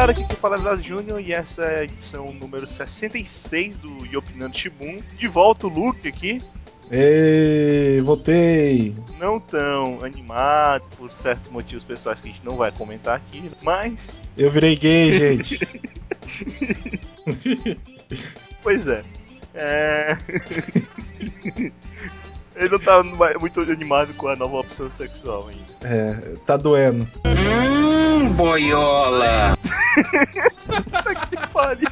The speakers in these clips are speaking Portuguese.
galera, aqui que fala é Vlas Júnior e essa é a edição número 66 do Yopinando Shibun. De volta o Luke aqui. Ei, voltei! Não tão animado por certos motivos pessoais que a gente não vai comentar aqui, mas. Eu virei gay, gente! pois é. É. Ele não tá muito animado com a nova opção sexual ainda. É, tá doendo. Hum, boiola! que pariu!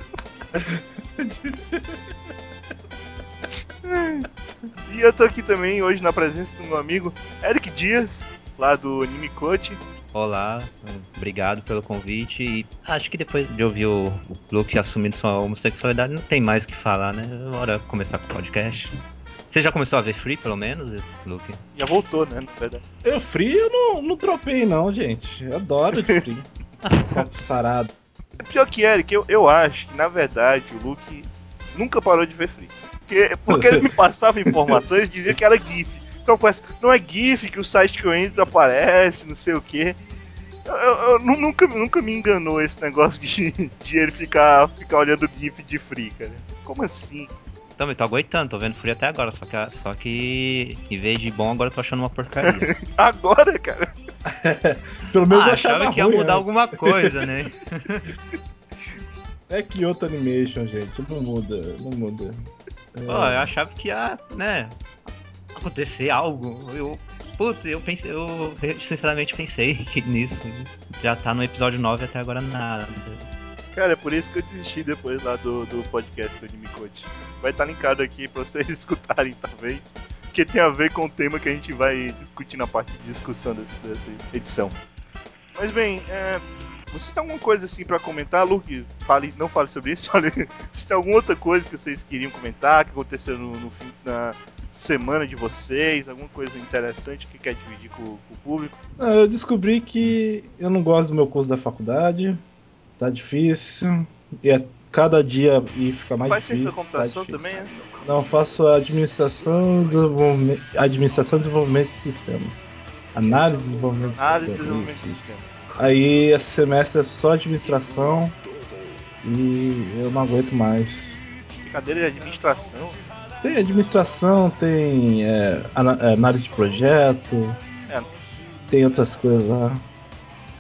E eu tô aqui também hoje na presença do meu amigo Eric Dias, lá do Anime Coach. Olá, obrigado pelo convite. E acho que depois de ouvir o, o Luke assumindo sua homossexualidade, não tem mais o que falar, né? Bora começar com o podcast. Você já começou a ver Free, pelo menos, Luke? Já voltou, né? Eu Free eu não, não tropei, não, gente. Eu adoro de Free. Copos sarados. É pior que Eric, eu, eu acho que, na verdade, o Luke nunca parou de ver Free. Porque, porque ele me passava informações e dizia que era GIF. Então eu não é GIF que o site que eu entro aparece, não sei o que. Eu, eu, eu, nunca, nunca me enganou esse negócio de, de ele ficar, ficar olhando GIF de Free, cara. Como assim? Também tô aguentando, tô vendo Free até agora, só que, só que em vez de bom, agora eu tô achando uma porcaria. agora, cara? Pelo menos ah, eu achava, achava que ia mudar alguma coisa, né? é Kyoto Animation, gente, não muda, não muda. Pô, eu achava que ia, né, acontecer algo. Eu, putz, eu pensei, eu sinceramente pensei nisso. Já tá no episódio 9 até agora nada. Cara, é por isso que eu desisti depois lá do, do podcast do Anime Coach. Vai estar tá linkado aqui pra vocês escutarem, talvez. Porque tem a ver com o tema que a gente vai discutir na parte de discussão dessa, dessa edição. Mas bem, é, vocês têm alguma coisa assim para comentar, Luke? Fale, não fale sobre isso. Fale, se tem alguma outra coisa que vocês queriam comentar, que aconteceu no, no fim na semana de vocês, alguma coisa interessante que quer dividir com, com o público? Ah, eu descobri que eu não gosto do meu curso da faculdade, tá difícil, e é cada dia e fica mais Faz difícil. Faz ciência da computação tá também, é? Não, faço administração, desenvolvimento, administração e desenvolvimento de sistema. Análise e desenvolvimento de Análise sistema. Análise e desenvolvimento de sistema. Aí esse semestre é só administração e eu não aguento mais. Cadeira de administração? Tem administração, tem é, é análise de projeto, é. tem outras coisas lá.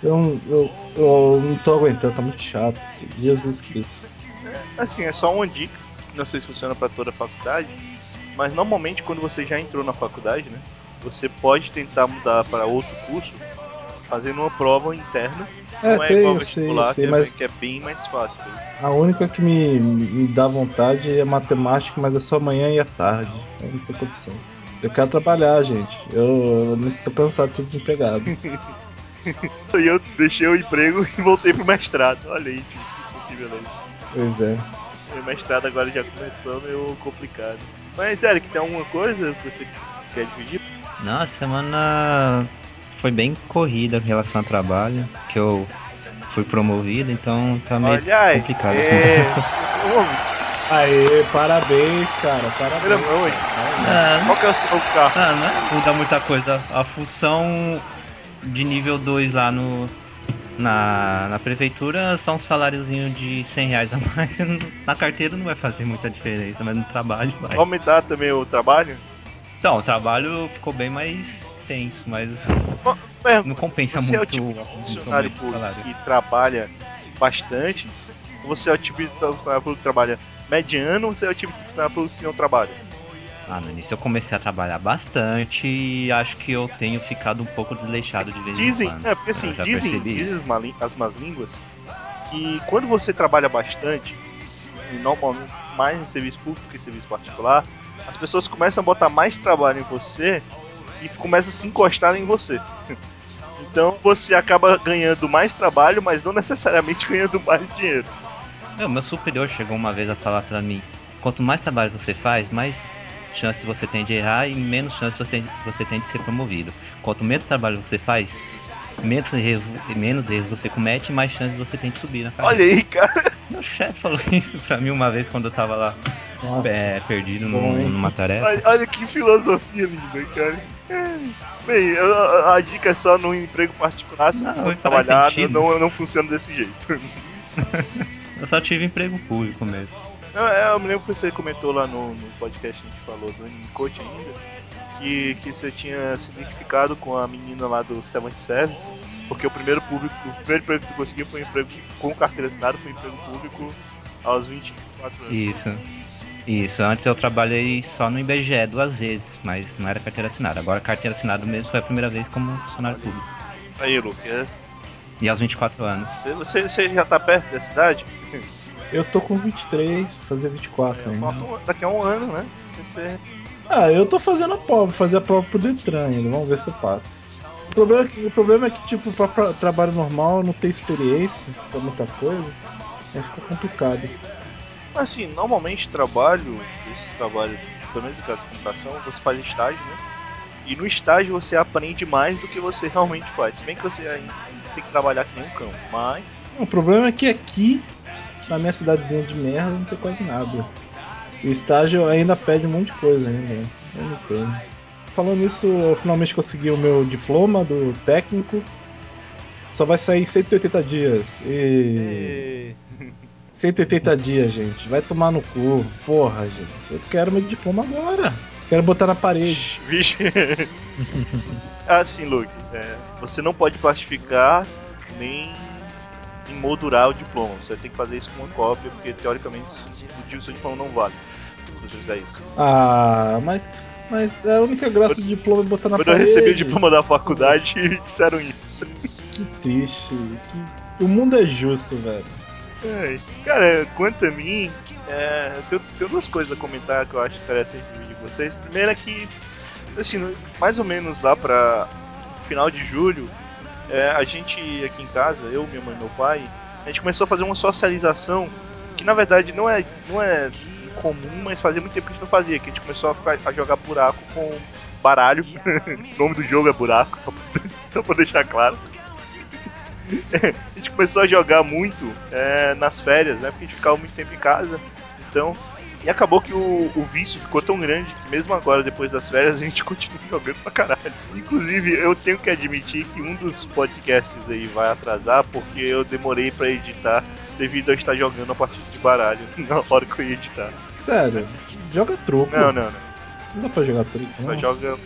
Eu, eu, eu não tô aguentando, tá muito chato. Jesus Cristo. Assim, é só uma dica, não sei se funciona para toda a faculdade, mas normalmente quando você já entrou na faculdade, né, você pode tentar mudar para outro curso fazendo uma prova interna. É, não é tem, igual vestibular, sei, sei, que, mas... é, que é bem mais fácil. A única que me, me dá vontade é matemática, mas é só amanhã e à tarde. Eu não tem condição. Eu quero trabalhar, gente. Eu, eu tô cansado de ser desempregado. e eu deixei o emprego e voltei pro mestrado. Olha aí, que, que beleza. Pois é. O mestrado agora já começou, meio complicado. Mas, Eric, tem alguma coisa que você quer dividir? Não, a semana foi bem corrida em relação ao trabalho, que eu fui promovido, então tá meio Olha complicado. É... Aê, parabéns, cara, parabéns. É, Qual que é o seu novo carro? Ah, não muda muita coisa. A função de nível 2 lá no, na, na prefeitura só um saláriozinho de 100 reais a mais. Na carteira não vai fazer muita diferença, mas no trabalho vai. Aumentar também o trabalho? Então, o trabalho ficou bem mais tenso, mas não compensa você muito. Você é o tipo de funcionário público que trabalha bastante? Ou você é o tipo de funcionário público que trabalha mediano ou você é o tipo de funcionário público que não trabalha? Ah, no início eu comecei a trabalhar bastante e acho que eu tenho ficado um pouco desleixado de vez dizem, em quando. É, porque assim, dizem, dizem as más línguas que quando você trabalha bastante, e normalmente mais em serviço público que em serviço particular, as pessoas começam a botar mais trabalho em você e começam a se encostar em você. Então você acaba ganhando mais trabalho, mas não necessariamente ganhando mais dinheiro. Meu, meu superior chegou uma vez a falar pra mim: quanto mais trabalho você faz, mais chance você tem de errar e menos chance você tem, você tem de ser promovido. Quanto menos trabalho você faz, menos erros, menos erros você comete, mais chance você tem de subir na carreira. Olha aí, cara. Meu chefe falou isso pra mim uma vez quando eu tava lá é, perdido Bom, num, numa tarefa. Olha, olha, que filosofia linda, cara. Bem, a, a, dica é só no emprego particular, se não, você for trabalhar, não, não, não funciona desse jeito. eu só tive emprego público mesmo. Eu, é, eu me lembro que você comentou lá no, no podcast que a gente falou do Anime Coach ainda, que, que você tinha se identificado com a menina lá do Seventh Service, porque o primeiro público, o primeiro emprego que tu conseguiu foi um emprego com carteira assinada, foi um emprego público aos 24 anos. Isso. Isso, antes eu trabalhei só no IBGE duas vezes, mas não era carteira assinada. Agora carteira assinada mesmo foi a primeira vez como funcionário público. Aí, Lucas. E aos 24 anos. Você, você já tá perto da cidade? Eu tô com 23, vou fazer 24 ainda. Falta um, daqui a um ano, né? Você... Ah, eu tô fazendo a prova, fazer a prova pro Detran ainda, vamos ver se eu passo. O problema, é que, o problema é que, tipo, pra, pra trabalho normal, não ter experiência pra muita coisa, aí fica complicado. Assim, normalmente trabalho, esses trabalhos, pelo menos no caso de computação, você faz estágio, né? E no estágio você aprende mais do que você realmente faz. Se bem que você ainda tem que trabalhar que nem um cão, mas. O problema é que aqui, na minha cidadezinha de merda, não tem quase nada. O estágio ainda pede um monte de coisa ainda. né? Eu não entendo. Falando nisso, eu finalmente consegui o meu diploma do técnico. Só vai sair em 180 dias. E. E... 180 dias, gente. Vai tomar no cu. Porra, gente. Eu quero meu diploma agora. Quero botar na parede. Vixe. assim, Luke, é, você não pode plastificar nem emoldurar o diploma. Você tem que fazer isso com uma cópia, porque teoricamente o seu diploma não vale. Se você fizer isso. Ah, mas. Mas a única graça do diploma é botar na Quando eu parede. recebi o diploma da faculdade, disseram isso. Que triste. Que... O mundo é justo, velho. É, Cara, quanto a mim, é, eu tenho, tenho duas coisas a comentar que eu acho interessante dividir com vocês. Primeiro é que, assim, no- mais ou menos lá pra final de julho, é, a gente aqui em casa, eu, minha mãe e meu pai, a gente começou a fazer uma socialização que na verdade não é, não é comum, mas fazia muito tempo que a gente não fazia, que a gente começou a, ficar, a jogar buraco com baralho. o nome do jogo é buraco, só pra, só pra deixar claro. a gente começou a jogar muito é, nas férias, né? Porque a gente ficava muito tempo em casa. Então. E acabou que o, o vício ficou tão grande que mesmo agora, depois das férias, a gente continua jogando pra caralho. Inclusive, eu tenho que admitir que um dos podcasts aí vai atrasar porque eu demorei pra editar devido a estar jogando a partir de baralho na hora que eu ia editar. Sério. Joga truco. Não, não, não. Não dá pra jogar truco. Só não. joga.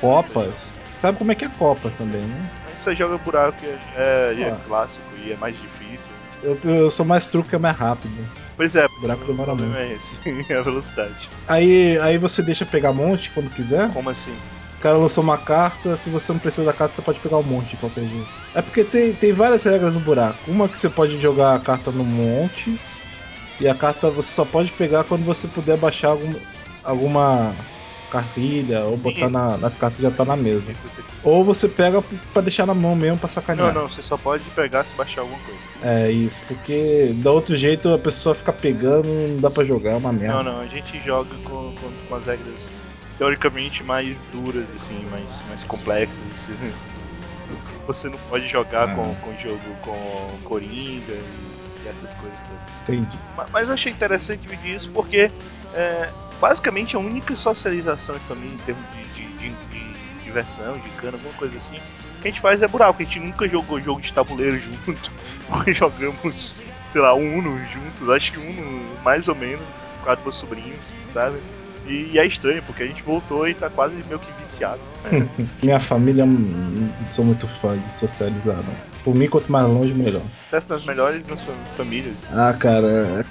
Copas. Sabe como é que é Copas também, né? Só joga buraco que é, é Ah. clássico e é mais difícil. Eu, eu sou mais truco que é mais rápido. Pois é, Buraco demora o muito. é esse, é a velocidade. Aí, aí você deixa pegar monte quando quiser. Como assim? O cara lançou uma carta, se você não precisa da carta, você pode pegar um monte de qualquer jeito. É porque tem, tem várias regras no buraco. Uma que você pode jogar a carta no monte, e a carta você só pode pegar quando você puder baixar algum, alguma carrilha ou Sim, botar na- nas cartas que já tá na mesa. Você- Ou você pega pra deixar na mão mesmo pra sacanear. Não, não, você só pode pegar se baixar alguma coisa. É isso, porque da outro jeito a pessoa fica pegando e não dá pra jogar, é uma merda. Não, não, a gente joga com, com, com as regras teoricamente mais duras, assim, mais, mais complexas. Você não pode jogar Ah. com, com jogo com Coringa e, essas coisas todas. Entendi. Ma- Mas eu achei interessante dividir isso porque é, basicamente a única socialização em família em termos de, de, de- de diversão, de cana, alguma coisa assim, que a gente faz é buraco. A gente nunca jogou jogo de tabuleiro junto. Jogamos, sei lá, Uno juntos. Acho que Uno mais ou menos, por causa do sobrinho, sabe? E, e é estranho, porque a gente voltou e tá quase meio que viciado. Minha família, hum, não sou muito fã de socializar, não. Por mim, quanto mais longe, melhor. Acontece nas melhores das fa- famílias. Ah, cara,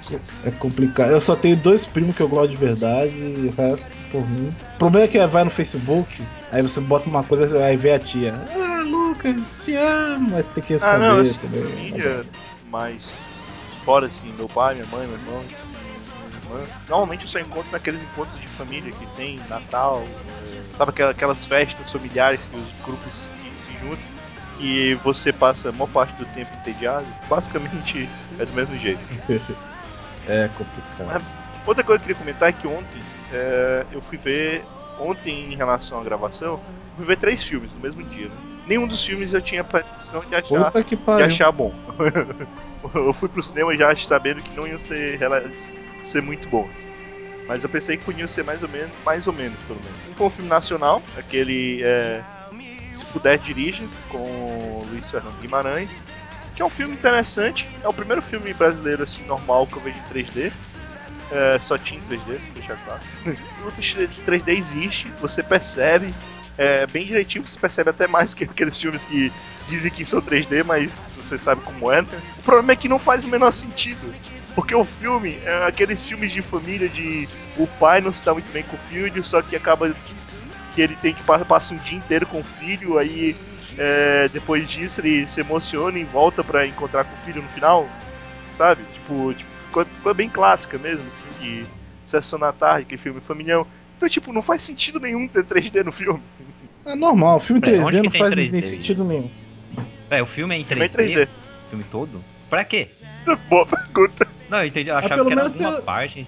é, é complicado. Eu só tenho dois primos que eu gosto de verdade e o resto, por mim. O problema é que vai no Facebook, aí você bota uma coisa, aí vê a tia. Ah, Lucas, te amo, mas tem que responder. Ah, não, assim, entendeu? família mais fora, assim, meu pai, minha mãe, meu irmão, Normalmente eu só encontro naqueles encontros de família que tem Natal, sabe aquela- aquelas festas familiares que os grupos que se juntam, que você passa a maior parte do tempo entediado. Basicamente é do mesmo jeito. É complicado. Outra coisa que eu queria comentar é que ontem eh, eu fui ver, ontem em relação à gravação, fui ver três filmes no mesmo dia. Né? Nenhum dos filmes eu tinha pretensão de achar de achar bom. eu fui pro cinema já sabendo que não iam ser, ser muito bons. Mas eu pensei que podiam ser mais ou menos, mais ou menos pelo menos. Um foi um filme nacional, aquele é, Se Puder Dirige, com o Luiz Fernando Guimarães, que é um filme interessante. É o primeiro filme brasileiro assim normal que eu vejo em 3D. É, só tinha em 3D, pra deixar claro. O 3D existe, você percebe é, bem direitinho, você percebe até mais que aqueles filmes que dizem que são 3D, mas você sabe como é. Né? O problema é que não faz o menor sentido. Porque o filme é aqueles filmes de família de o pai não se dá muito bem com o filho, só que acaba que ele tem que passar um dia inteiro com o filho, aí é, depois disso ele se emociona e volta para encontrar com o filho no final, sabe? Tipo, tipo ficou, ficou, bem clássica mesmo, assim, de Sessão da Tarde, aquele filme familiar. Então, tipo, não faz sentido nenhum ter 3D no filme. É normal, o filme 3D é, não faz 3D? sentido nenhum. É, o filme é em 3D? Filme, é 3D. O filme todo? Pra quê? Boa pergunta. Não, eu entendi, eu ah, achava ah, que era alguma tem... parte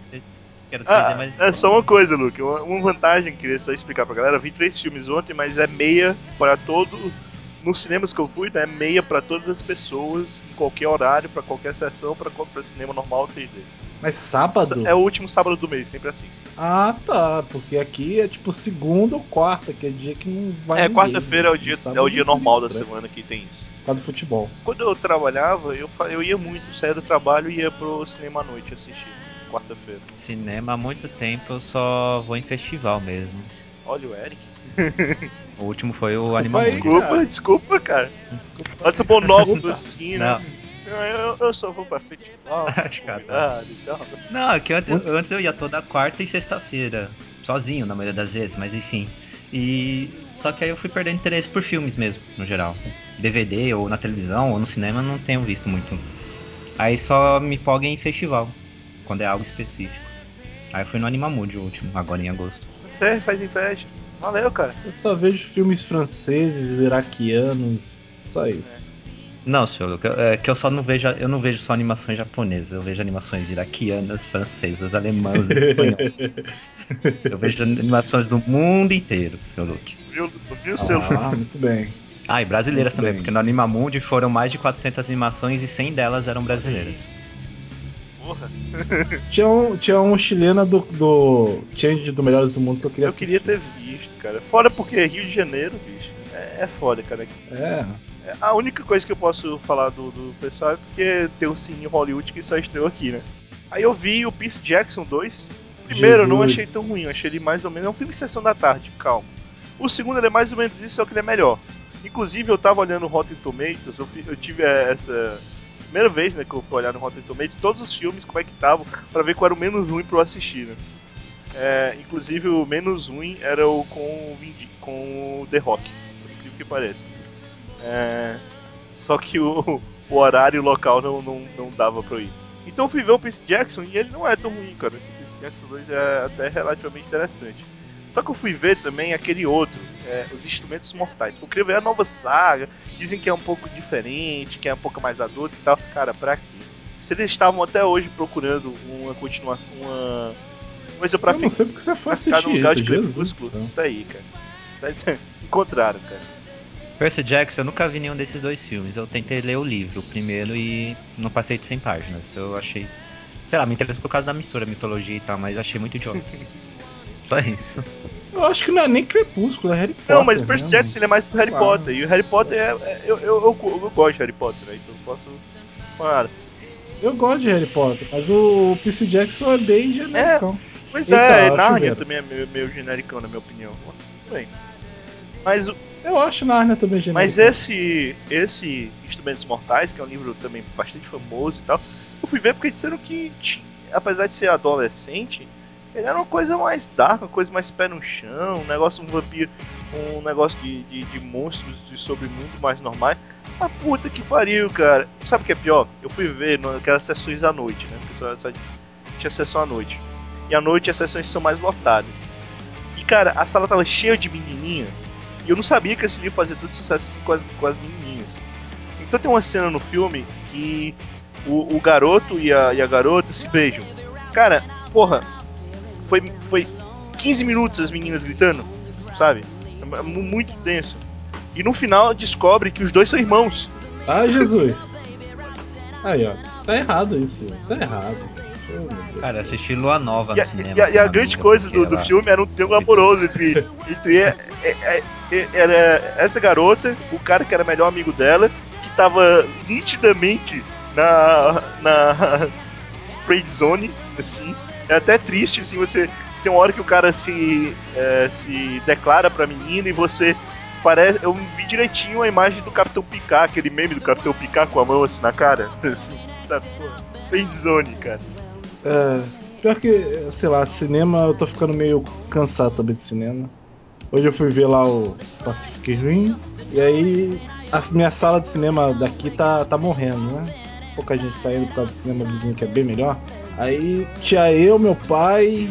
ah, mas... É só uma coisa, Luke. Uma, uma vantagem que eu queria só explicar pra galera. Eu vi três filmes ontem, mas é meia para todo. Nos cinemas que eu fui, né? Meia para todas as pessoas, em qualquer horário, para qualquer sessão, para qualquer cinema normal 3D. Mas sábado? É o último sábado do mês, sempre assim. Ah, tá. Porque aqui é tipo segunda ou quarta, que é dia que não vai. É, quarta-feira é o dia, é o dia normal da semana que tem isso. Por causa do futebol. Quando eu trabalhava, eu, eu ia muito, saía do trabalho e ia pro cinema à noite assistir quarta-feira. Cinema há muito tempo eu só vou em festival mesmo. Olha o Eric. o último foi o Animal Desculpa, desculpa, cara. Desculpa. Olha o monóculo assim, né? Eu, eu, só vou pra festival, cuidado e tal. Não, é que antes, antes eu ia toda quarta e sexta-feira. Sozinho, na maioria das vezes, mas enfim. E. Só que aí eu fui perdendo interesse por filmes mesmo, no geral. DVD ou na televisão ou no cinema não tenho visto muito. Aí só me foga em festival quando é algo específico. Aí eu fui no Animamude o último, agora em agosto. Você faz inveja. Valeu, cara. Eu só vejo filmes franceses, iraquianos, só isso. Não, senhor, é que eu só não vejo, eu não vejo só animações japonesas, eu vejo animações iraquianas, francesas, alemãs, espanholas. eu vejo animações do mundo inteiro, senhor Luke. Viu, viu seu Ah, muito bem. Ah, e brasileiras muito também, bem. porque no Animamundi foram mais de 400 animações e 100 delas eram brasileiras porra. tinha, um, tinha um chileno do, do Change do Melhores do Mundo que eu queria Eu assistir. queria ter visto, cara. Fora porque Rio de Janeiro, bicho. É, é foda, cara. É. é. A única coisa que eu posso falar do, do pessoal é porque tem o Cine Hollywood que só estreou aqui, né? Aí eu vi o Peace Jackson 2. Primeiro, Jesus. eu não achei tão ruim, achei ele mais ou menos. É um filme de sessão da tarde, calma. O segundo, ele é mais ou menos isso, só que ele é melhor. Inclusive, eu tava olhando o Rotten Tomatoes, eu, eu tive essa primeira vez, né, que eu fui olhar no Rotten Tomatoes, todos os filmes, como é que estavam, para ver qual era o menos ruim para eu assistir, né? É, inclusive o menos ruim era o com, com o The Rock, por incrível que pareça. É, só que o, o horário local não, não, não dava pra eu ir. Então eu fui ver o Percy Jackson e ele não é tão ruim, cara. Esse Percy Jackson 2 é até relativamente interessante. Só que eu fui ver também aquele outro, é, Os Instrumentos Mortais. Eu queria ver a nova saga. Dizem que é um pouco diferente, que é um pouco mais adulto e tal. Cara, pra quê? Se eles estavam até hoje procurando uma continuação, uma coisa pra ficar. Não sei porque você foi assistir no lugar de Crepúsculo. Tá aí, cara. Tá encontraram, cara. Percy Jackson, eu nunca vi nenhum desses dois filmes. Eu tentei ler o livro, o primeiro, e não passei de 100 páginas. Eu achei. Sei lá, me interessou por causa da mistura, mitologia e tal, mas achei muito idiota. Só isso. Eu acho que não é nem Crepúsculo, é Harry Potter. Não, mas o Percy Jackson ele é mais pro Harry claro. Potter. E o Harry Potter é. é eu, eu, eu, eu, gosto de Harry Potter, né? Então não posso falar Eu gosto de Harry Potter, mas o Percy Jackson é bem genericão. É, pois Eita, é, Narnia também é meio, meio genericão, na minha opinião. Bem. Mas o. Eu acho Narnia também genérico. Mas esse, esse Instrumentos Mortais, que é um livro também bastante famoso e tal, eu fui ver porque disseram que, apesar de ser adolescente, ele era uma coisa mais dark, uma coisa mais pé no chão, um negócio, um vampiro, um negócio de, de, de monstros de sobremundo mais normais. Mas puta que pariu, cara. Sabe o que é pior? Eu fui ver naquelas sessões à noite, né? Porque só, só tinha sessão à noite. E à noite as sessões são mais lotadas. E cara, a sala tava cheia de menininha. E eu não sabia que esse livro fazia tanto sucesso assim com as, com as menininhas. Então tem uma cena no filme que o, o garoto e a, e a garota se beijam. Cara, porra, foi, foi 15 minutos as meninas gritando, sabe? É muito tenso. E no final descobre que os dois são irmãos. Ah, Jesus. Aí, ó. Tá errado isso. Tá errado. Cara, assisti Lua Nova e, cinema, e, a, e a grande coisa do, do filme era um triângulo amoroso entre, entre é, é, é, era essa garota, o cara que era melhor amigo dela, que tava nitidamente na. na. friend zone, assim. É até triste, assim, você. Tem uma hora que o cara se. É, se declara pra menina e você. Parece, eu vi direitinho a imagem do Capitão Picard, aquele meme do Capitão Picard com a mão assim na cara. Assim, sabe? Zone, cara. É, pior que, sei lá, cinema eu tô ficando meio cansado também de cinema. Hoje eu fui ver lá o Pacific Rim e aí a minha sala de cinema daqui tá, tá morrendo, né? Pouca gente tá indo por causa do cinema vizinho que é bem melhor. Aí tinha eu, meu pai,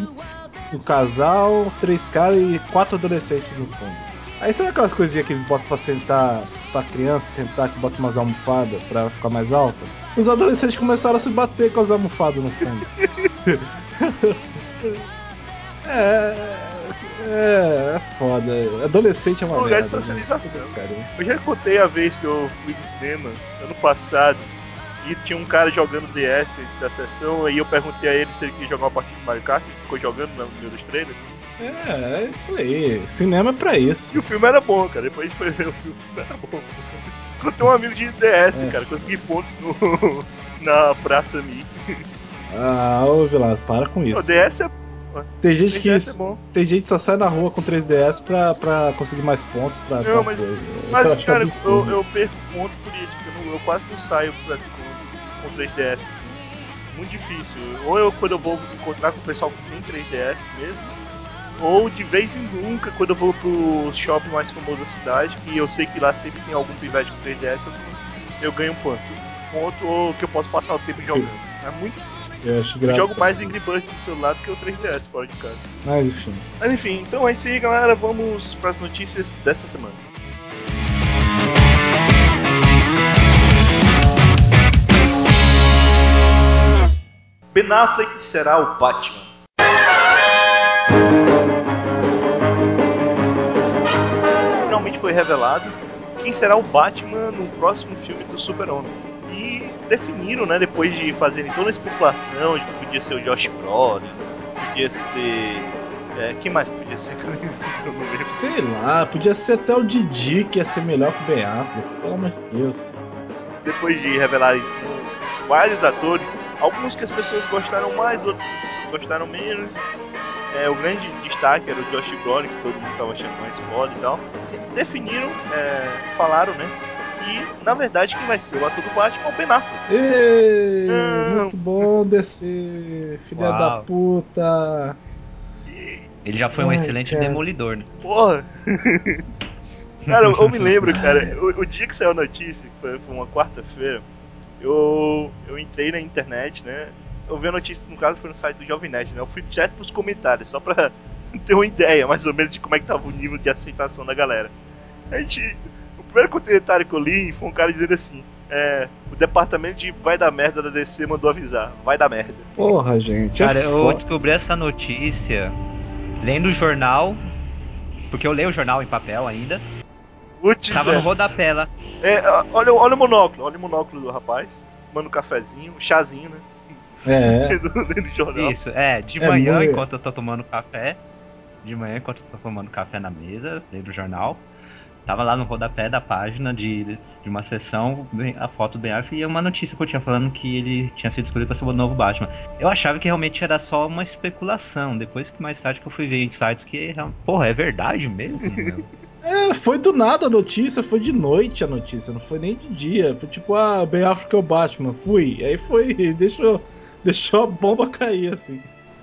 um casal, três caras e quatro adolescentes no fundo. Aí sabe aquelas coisinhas que eles botam pra sentar, pra criança sentar, que botam umas almofadas pra ficar mais alta? Os adolescentes começaram a se bater com as almofadas no fundo. é, é, é foda. Adolescente é uma lugar merda. de né? socialização. Cara. Eu já contei a vez que eu fui no cinema, ano passado, e tinha um cara jogando DS antes da sessão, aí eu perguntei a ele se ele queria jogar uma partida de Mario Kart, ele ficou jogando no meio dos trailers. É, é isso aí. Cinema é pra isso. E o filme era bom, cara. Depois foi ver o filme, o filme era bom. Encontrei um amigo de DS, É. cara. Consegui pontos no, na Praça Mi. Ah, ô Vilas, para com O isso. DS é, Tem gente que. 3DS é. Tem gente que só sai na rua com 3DS pra, pra conseguir mais pontos pra. Não, mas- coisa. Mas, Eu cara, eu, eu perco ponto por isso, porque eu, não- eu quase não saio pra, com, com 3DS, assim. Muito difícil. Ou eu, quando eu vou encontrar com o pessoal que tem 3DS mesmo, ou de vez em nunca, quando eu vou pro shopping mais famoso da cidade, que eu sei que lá sempre tem algum pivete com 3DS, eu, eu ganho um ponto. Ponto ou que eu posso passar o tempo jogando. É muito difícil. Eu acho Eu jogo mais Angry Birds no celular do que o 3DS fora de casa. Mas enfim. Mas enfim, então é isso aí, galera. Vamos para as notícias dessa semana. Ben Affleck será o Batman. Finalmente foi revelado quem será o Batman no próximo filme do Super-Homem. E definiram, né, depois de fazerem toda a especulação de que podia ser o Josh Brolin, podia ser é, quem mais podia ser? Sei lá, podia ser até o Didi que ia ser melhor que o Ben Affleck, pelo amor de Deus. Depois de revelarem vários atores, alguns que as pessoas gostaram mais, outros que as pessoas gostaram menos. É, o grande destaque era o Josh Brolin, que todo mundo tava achando mais foda e tal. Definiram, é, falaram, né, que na verdade quem vai ser o ator do Batman é o Ben Affleck. Não. muito bom descer, filha Uau. da puta. Ele já foi um Ai, excelente cara. demolidor, né? Porra! cara, eu, eu me lembro, cara, o, o dia que saiu a notícia, que foi, foi uma quarta-feira, eu, eu entrei na internet, né? Eu vi a notícia, no caso foi no site do Jovem Nerd, né? Eu fui direto pros comentários, só pra ter uma ideia, mais ou menos, de como é que tava o nível de aceitação da galera. A gente. O primeiro comentário que eu li foi um cara dizendo assim: é, o departamento de vai dar merda da DC mandou avisar, vai dar merda. Porra, gente. Cara, é eu foda. descobri essa notícia lendo o jornal, porque eu leio o jornal em papel ainda. Putz, Tava é. no rodapé lá. É, olha, olha o monóculo, olha o monóculo do rapaz. Manda um cafezinho, um chazinho, né? É. Lendo lendo jornal. Isso, é, de É manhã, muito- enquanto eu tô tomando café. De manhã, enquanto eu tô tomando café na mesa, lendo o jornal. Tava lá no rodapé da página de, de uma sessão, a foto do Ben Affleck e uma notícia que eu tinha falando que ele tinha sido escolhido pra ser o novo Batman. Eu achava que realmente era só uma especulação, depois que mais tarde que eu fui ver em sites que, real- porra, é verdade mesmo? É, foi do nada a notícia, foi de noite a notícia, não foi nem de dia. Foi tipo, ah, Ben Affleck é o Batman, fui. Aí foi, deixou, deixou a bomba cair, assim.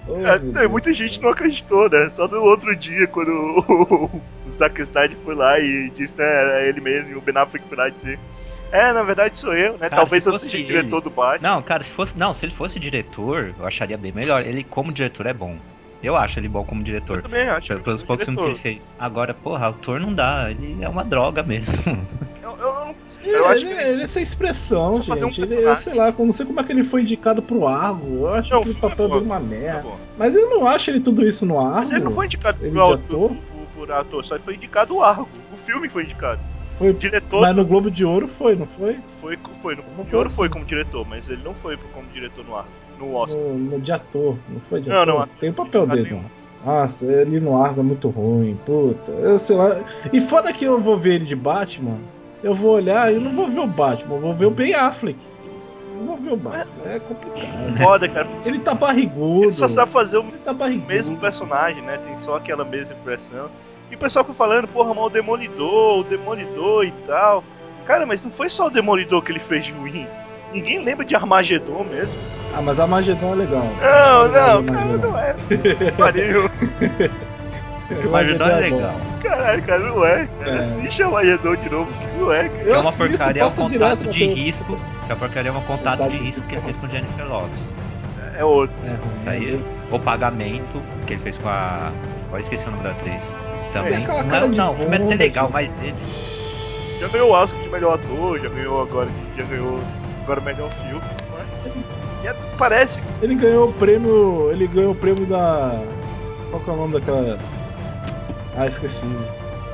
Oh, É, tem Deus. muita gente não acreditou, né? Só no outro dia, quando o, o Zack Snyder foi lá e disse, né, é ele mesmo, e o Ben Affleck foi lá dizer, é, na verdade sou eu, né? Cara, Talvez se eu seja ele- diretor do Batman. Não, cara, se fosse. Não, se ele fosse diretor, eu acharia bem melhor. Ele, como diretor, é bom. Eu acho ele bom como diretor. Eu também acho. Pelo- Pelos é poucos filmes que ele fez. Agora, porra, autor não dá. Ele é uma droga mesmo. Eu, eu, eu não É, eu acho ele, que ele é sem expressão, fazer um gente. ele, personagem. sei lá, não sei como é que ele foi indicado pro Argo. Eu acho Não, que o foi papel dele é uma Tá merda. bom. Mas eu não acho ele tudo isso no Argo. Mas ele não foi indicado Ele autor, ator? por, ator, só foi indicado o Argo. O filme foi indicado. Foi- O diretor Mas no Globo de Ouro foi, não foi? foi, foi no Uma de ouro foi assim. como diretor, mas ele não foi como diretor no Argo, no Oscar. No, no de ator, não foi de Não, ator? não, Tem o papel dele, nenhum. não. Nossa, ele no Argo é muito ruim, puta. Eu sei lá. E foda que eu vou ver ele de Batman. eu vou olhar e eu não vou ver o Batman, eu vou ver o Ben Affleck. Não vou ver o Batman, é complicado. Foda, cara. Ele tá barrigudo. Ele só sabe fazer o tá mesmo personagem, né? Tem só aquela mesma impressão. E o pessoal fica falando, porra, mal o Demolidor, o Demolidor e tal. Cara, mas não foi só o Demolidor que ele fez de ruim. Ninguém lembra de Armagedon mesmo. Ah, mas Armagedon é legal. Não, não, cara, não é. Pariu. Armagedon é legal. Caralho, cara, não é. Cara, é. Assiste Armagedon de novo, que não é, cara. É uma assisto, porcaria, é um contato de risco. Que a porcaria é um contato de risco que ele fez com Jennifer Lopes. É outro. É, Isso aí, o pagamento que ele fez com a. Agora esqueci o nome da atriz. Também. É, não, não, o filme é até legal, assim. mas ele. Já ganhou o Oscar de melhor ator, já ganhou agora, já ganhou agora melhor filme, mas. É, parece que. Ele ganhou o prêmio. Ele ganhou o prêmio da. Qual que é o nome daquela. Ah, esqueci.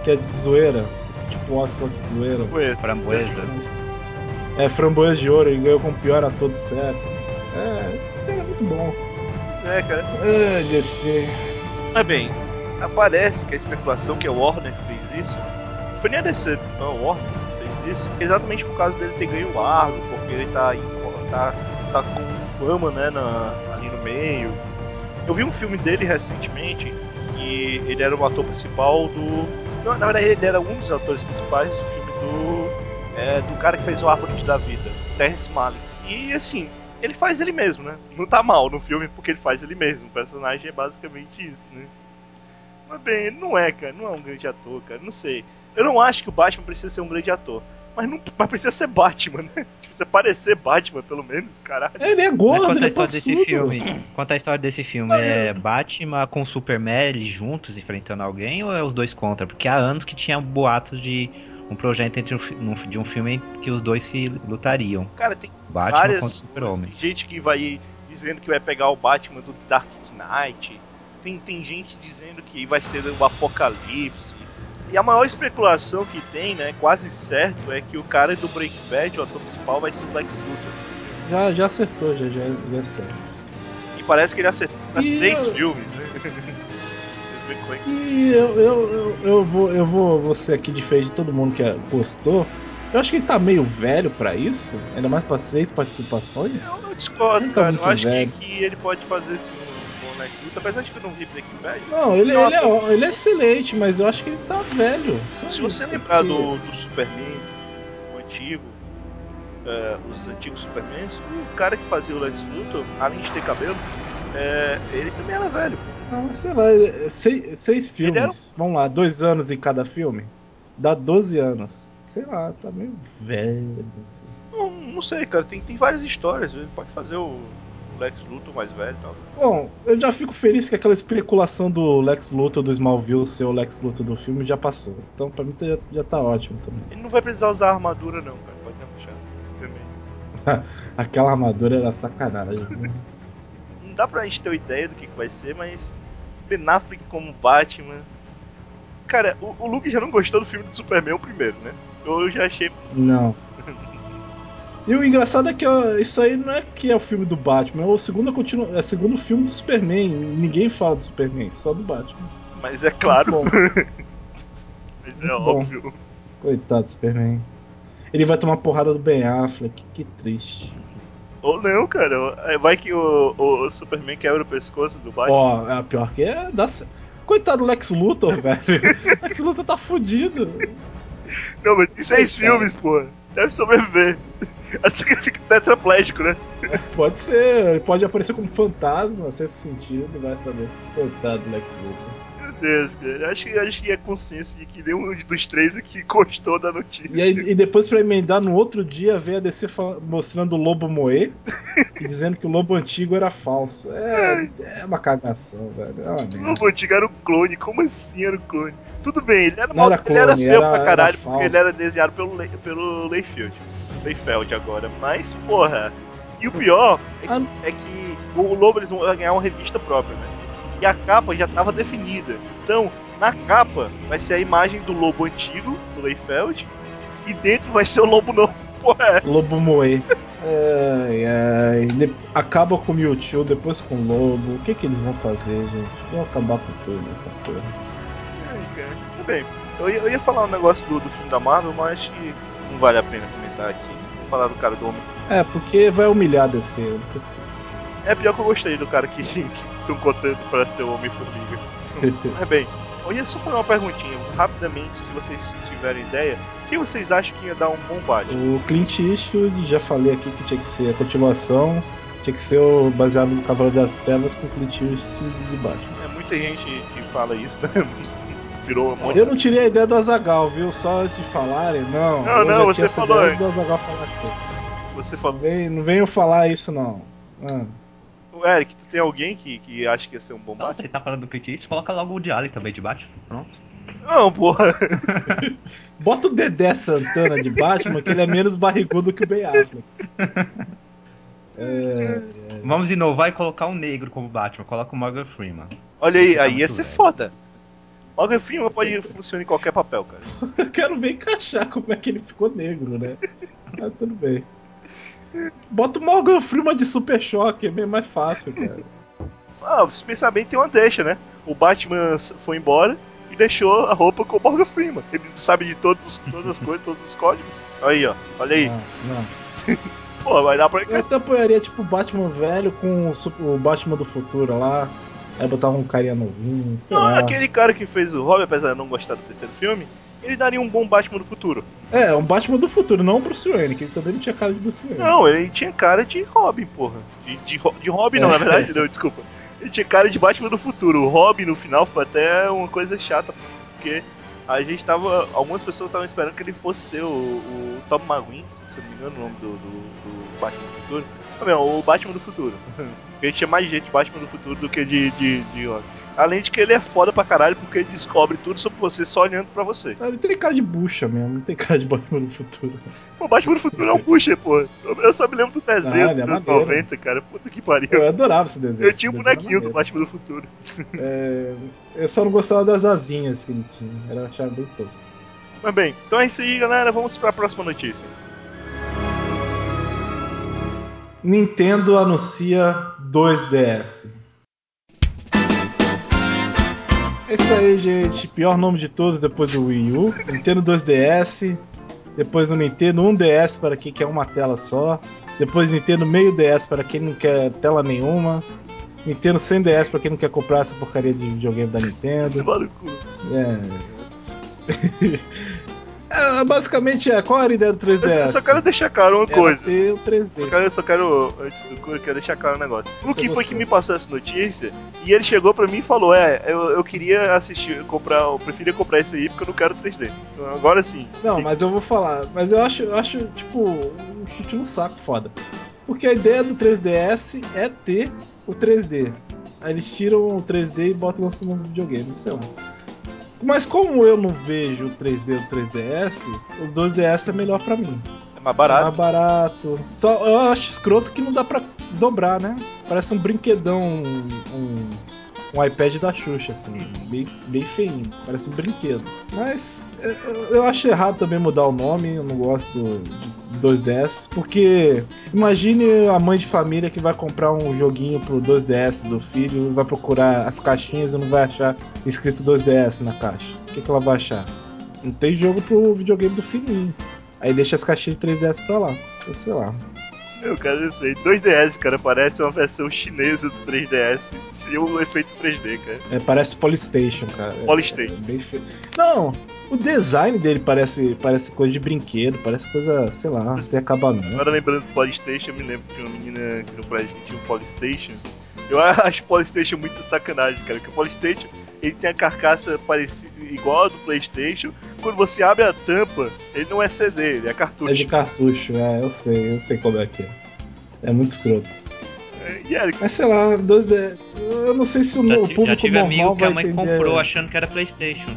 Que é de zoeira. Tipo Oscar de zoeira. Framboesa. Framboesa. É, Framboesa de Ouro, ele ganhou com o pior ator do século. É, era muito bom. É, cara. É, DC. Mas bem, aparece que a especulação que é o Warner fez isso. Não foi nem a DC, foi o Warner que fez isso. Exatamente por causa dele ter ganho o Argo, porque ele tá, tá, tá com fama, né, na, ali no meio. Eu vi um filme dele recentemente e ele era o ator principal do. Não, na verdade, ele era um dos atores principais do filme do. É, do cara que fez o Árvore da Vida, Terrence Malick. E assim, ele faz ele mesmo, né? Não tá mal no filme porque ele faz ele mesmo. O personagem é basicamente isso, né? Mas bem, ele não é, cara. Não é um grande ator, cara. Não sei. Eu não acho que o Batman precisa ser um grande ator. Mas, não, mas precisa ser Batman, né? Precisa parecer Batman, pelo menos, caralho. Ele é gordo, conta ele a história desse filme. Conta a história desse filme. É Batman com Superman eles juntos enfrentando alguém ou é os dois contra? Porque há anos que tinha boatos de um projeto entre um, de um filme que os dois se lutariam. Cara, tem Batman várias Super-Homem. gente que vai dizendo que vai pegar o Batman do Dark Knight. Tem, tem gente dizendo que vai ser o Apocalipse. E a maior especulação que tem, né, quase certo, é que o cara do Breaking Bad, o ator principal, vai ser o Lex Luthor. Já, já acertou, já, já, já acertou. E parece que ele acertou e seis eu... filmes, né? É. E eu, eu, eu, eu, vou, eu vou, você aqui de frente de todo mundo que postou. Eu acho que ele tá meio velho para isso, ainda mais pra seis participações. Eu, eu discordo, tá cara. Eu acho que, que, ele pode fazer esse bom Lex Luthor, apesar de que eu não vi Breaking Bad. Não, ele, ele, é, ele é excelente, mas eu acho que ele tá velho. Se você lembrar do, do Superman, o antigo, é, os antigos Supermans, o cara que fazia o Lex Luthor, além de ter cabelo, é, ele também era velho. Não, mas sei lá, é, seis, seis filmes. Era... Vamos lá, dois anos em cada filme. Dá 12 anos. Sei lá, tá meio velho. Assim. Não, não sei, cara. Tem, tem várias histórias. Ele pode fazer o Lex Luthor mais velho e tal. Bom, eu já fico feliz que aquela especulação do Lex Luthor do Smallville ser o Lex Luthor do filme já passou. Então pra mim já, já tá ótimo também. Ele não vai precisar usar armadura, não, cara. Pode deixar. Aquela armadura era sacanagem. não dá pra gente ter uma ideia do que, que vai ser, mas Ben Affleck como Batman. Cara, o, o Luke já não gostou do filme do Superman o primeiro, né? Eu já achei. Não. E o engraçado é que ó, isso aí não é que é o filme do Batman, é o segundo, continu... é o segundo filme do Superman. Ninguém fala do Superman, só do Batman. Mas é claro. Mas é Muito óbvio. Bom. Coitado do Superman. Ele vai tomar porrada do Ben Affleck, que triste. Ou não, cara. Vai que o, o Superman quebra o pescoço do Batman. Ó, é pior que é. Dá... Coitado do Lex Luthor, velho. Lex Luthor tá fudido. Não, mas tem seis filmes, pô. Deve sobreviver. Assim que ele fica tetraplégico, né? Pode ser, ele pode aparecer como fantasma, certo sentido, vai saber. Coitado do Lex Luthor. Deus, cara. Acho, acho que é consenso de que nenhum dos três aqui gostou da notícia. E, aí, e depois, pra emendar, no outro dia, veio a DC mostrando o lobo moer e dizendo que o lobo antigo era falso. É, é uma cagação, velho. É o lobo antigo era um clone. Como assim era um clone? Tudo bem, ele era, mal, era clone, ele era feio era, pra caralho, porque ele era desenhado pelo, pelo Layfield. Layfield agora. Mas, porra. E o pior é que, ah. é que o Lobo eles vão ganhar uma revista própria, né? e a capa já estava definida. Então, na capa vai ser a imagem do lobo antigo, do Leifeld, e dentro vai ser o lobo novo. Porra. Lobo Moe. Ai, ai. Acaba com o Mewtwo, depois com o Lobo. O que que eles vão fazer, gente? Vão acabar com tudo essa porra. Ai, cara. Tá bem. Eu ia, eu ia falar um negócio do, do filme da Marvel, mas acho que não vale a pena comentar aqui. Vou falar do cara do Homem. É, porque vai humilhar DC, eu não preciso. É pior que eu gostei do cara que estão cotando pra ser o Homem-Formiga. Mas bem, eu ia só fazer uma perguntinha, rapidamente, se vocês tiverem ideia. Quem vocês acham que ia dar um bom Batman? O Clint Eastwood, já falei aqui que tinha que ser a continuação, tinha que ser o baseado no Cavaleiro das Trevas com o Clint Eastwood de Batman. É muita gente que fala isso, né? Virou uma... Eu não tirei a ideia do Azagal, viu? Só antes de falarem, não. Não, não, você falou antes do Azagal falar aqui. Você falou. Não, vem, não venham falar isso, não. Ah. O Eric, tu tem alguém que, que acha que ia ser um bom Não, Batman? você tá falando do Eastwood, coloca logo o de Alien também de Batman. Pronto. Não, porra. Bota o Dedé Santana de Batman, que ele é menos barrigudo que o Ben Affleck. É, Vamos inovar e colocar um negro como Batman. Coloca o Morgan Freeman. Olha aí, Tá aí ia ser velho. foda. Morgan Freeman pode funcionar em qualquer papel, cara. eu quero ver encaixar como é que ele ficou negro, né? Mas tudo bem. Bota o Morgan Freeman de Super Choque, é bem mais fácil, cara. Ah, se pensar bem, tem uma deixa, né? O Batman foi embora e deixou a roupa com o Morgan Freeman. Ele sabe de todos, os- todas as coisas, todos os códigos. Aí, ó. Olha aí. Não, não. Pô, vai dar pra Eu até apoiaria tipo o Batman velho com o, o Batman do futuro lá. Aí botava um carinha novinho, sei Não, lá. aquele cara que fez o Robin, apesar de não gostar do terceiro filme, ele daria um bom Batman do futuro. É, um Batman do futuro, não o Bruce Wayne, que ele também não tinha cara de Bruce Wayne. Não, ele tinha cara de Robin, porra. De, de, de Robin não, É. na verdade, não, desculpa. Ele tinha cara de Batman do futuro. O Robin no final foi até uma coisa chata, porque a gente tava. Algumas pessoas estavam esperando que ele fosse ser o, o Tom McGuinn, se eu não me engano o nome do, do, do Batman do futuro. Não, o Batman do futuro. Porque ele tinha mais gente de Batman do futuro do que de, de, de. Além de que ele é foda pra caralho porque ele descobre tudo sobre você só olhando pra você. Ah, Ele tem cara de bucha mesmo, não tem cara de Batman do futuro. O Batman do futuro é um bucha, pô. Eu só me lembro do desenho Ah, dos é anos maneiro. 90, cara. Puta que pariu. Eu adorava esse desenho. Eu tinha um bonequinho do. Batman do futuro. É, eu só não gostava das asinhas que ele tinha. Era achava bem tosco. Mas bem, então é isso aí, galera. Vamos pra próxima notícia. Nintendo anuncia 2DS. É isso aí, gente. Pior nome de todos depois do Wii U. Nintendo 2DS. Depois o Nintendo 1DS para quem quer uma tela só. Depois Nintendo meio DS para quem não quer tela nenhuma. Nintendo 100 DS para quem não quer comprar essa porcaria de videogame da Nintendo. É. É, basicamente é, qual era a ideia do 3DS? Eu, só quero deixar claro uma Era coisa. ter o Só 3D. quero, eu só quero, antes do coisa, quero deixar claro um negócio. O que foi que me passou essa notícia? E ele chegou pra mim e falou: É, eu, eu queria assistir, comprar, eu preferia comprar esse aí porque eu não quero 3D. Então agora sim. Não, mas eu vou falar. Mas eu acho, eu acho tipo, um chute no saco foda. Porque a ideia do 3DS é ter o 3D. Aí eles tiram o 3D e botam lançam no videogame, sei lá. Mas como eu não vejo o 3D do 3DS, o 2DS é melhor pra mim. É mais É barato. mais barato. Só eu acho escroto que não dá pra dobrar, né? Parece um brinquedão, um, um, um iPad da Xuxa, assim, bem, bem feinho. Parece um brinquedo. Mas é, eu, acho errado também mudar o nome, eu não gosto do, de 2DS. Porque imagine a mãe de família que vai comprar um joguinho pro 2DS do filho, vai procurar as caixinhas e não vai achar escrito 2DS na caixa. O que, que ela vai achar? Não tem jogo pro videogame do filhinho. Aí deixa as caixinhas de 3DS pra lá. Eu sei lá. Eu cara, não sei. 2DS, cara, parece uma versão chinesa do 3DS. Sem o efeito 3D, cara. É, parece Polystation, cara. É- Polystation. É, bem feio. Não, o design dele parece, parece coisa de brinquedo, parece coisa, sei lá, sem acabamento. Agora lembrando do Polystation, eu me lembro que uma menina aqui no prédio que tinha um Polystation. Eu acho o Polystation muito sacanagem, cara. Porque o Polystation ele tem a carcaça parecida, igual a do Playstation. Quando você abre a tampa, ele não é CD, ele é É cartucho. de cartucho, é, eu sei, eu sei como é que é. É muito escroto. É, E Eric, Mas sei lá, 2D. Eu não sei se o, Já, público já tive normal amigo que vai a mãe entender. comprou achando que era Playstation.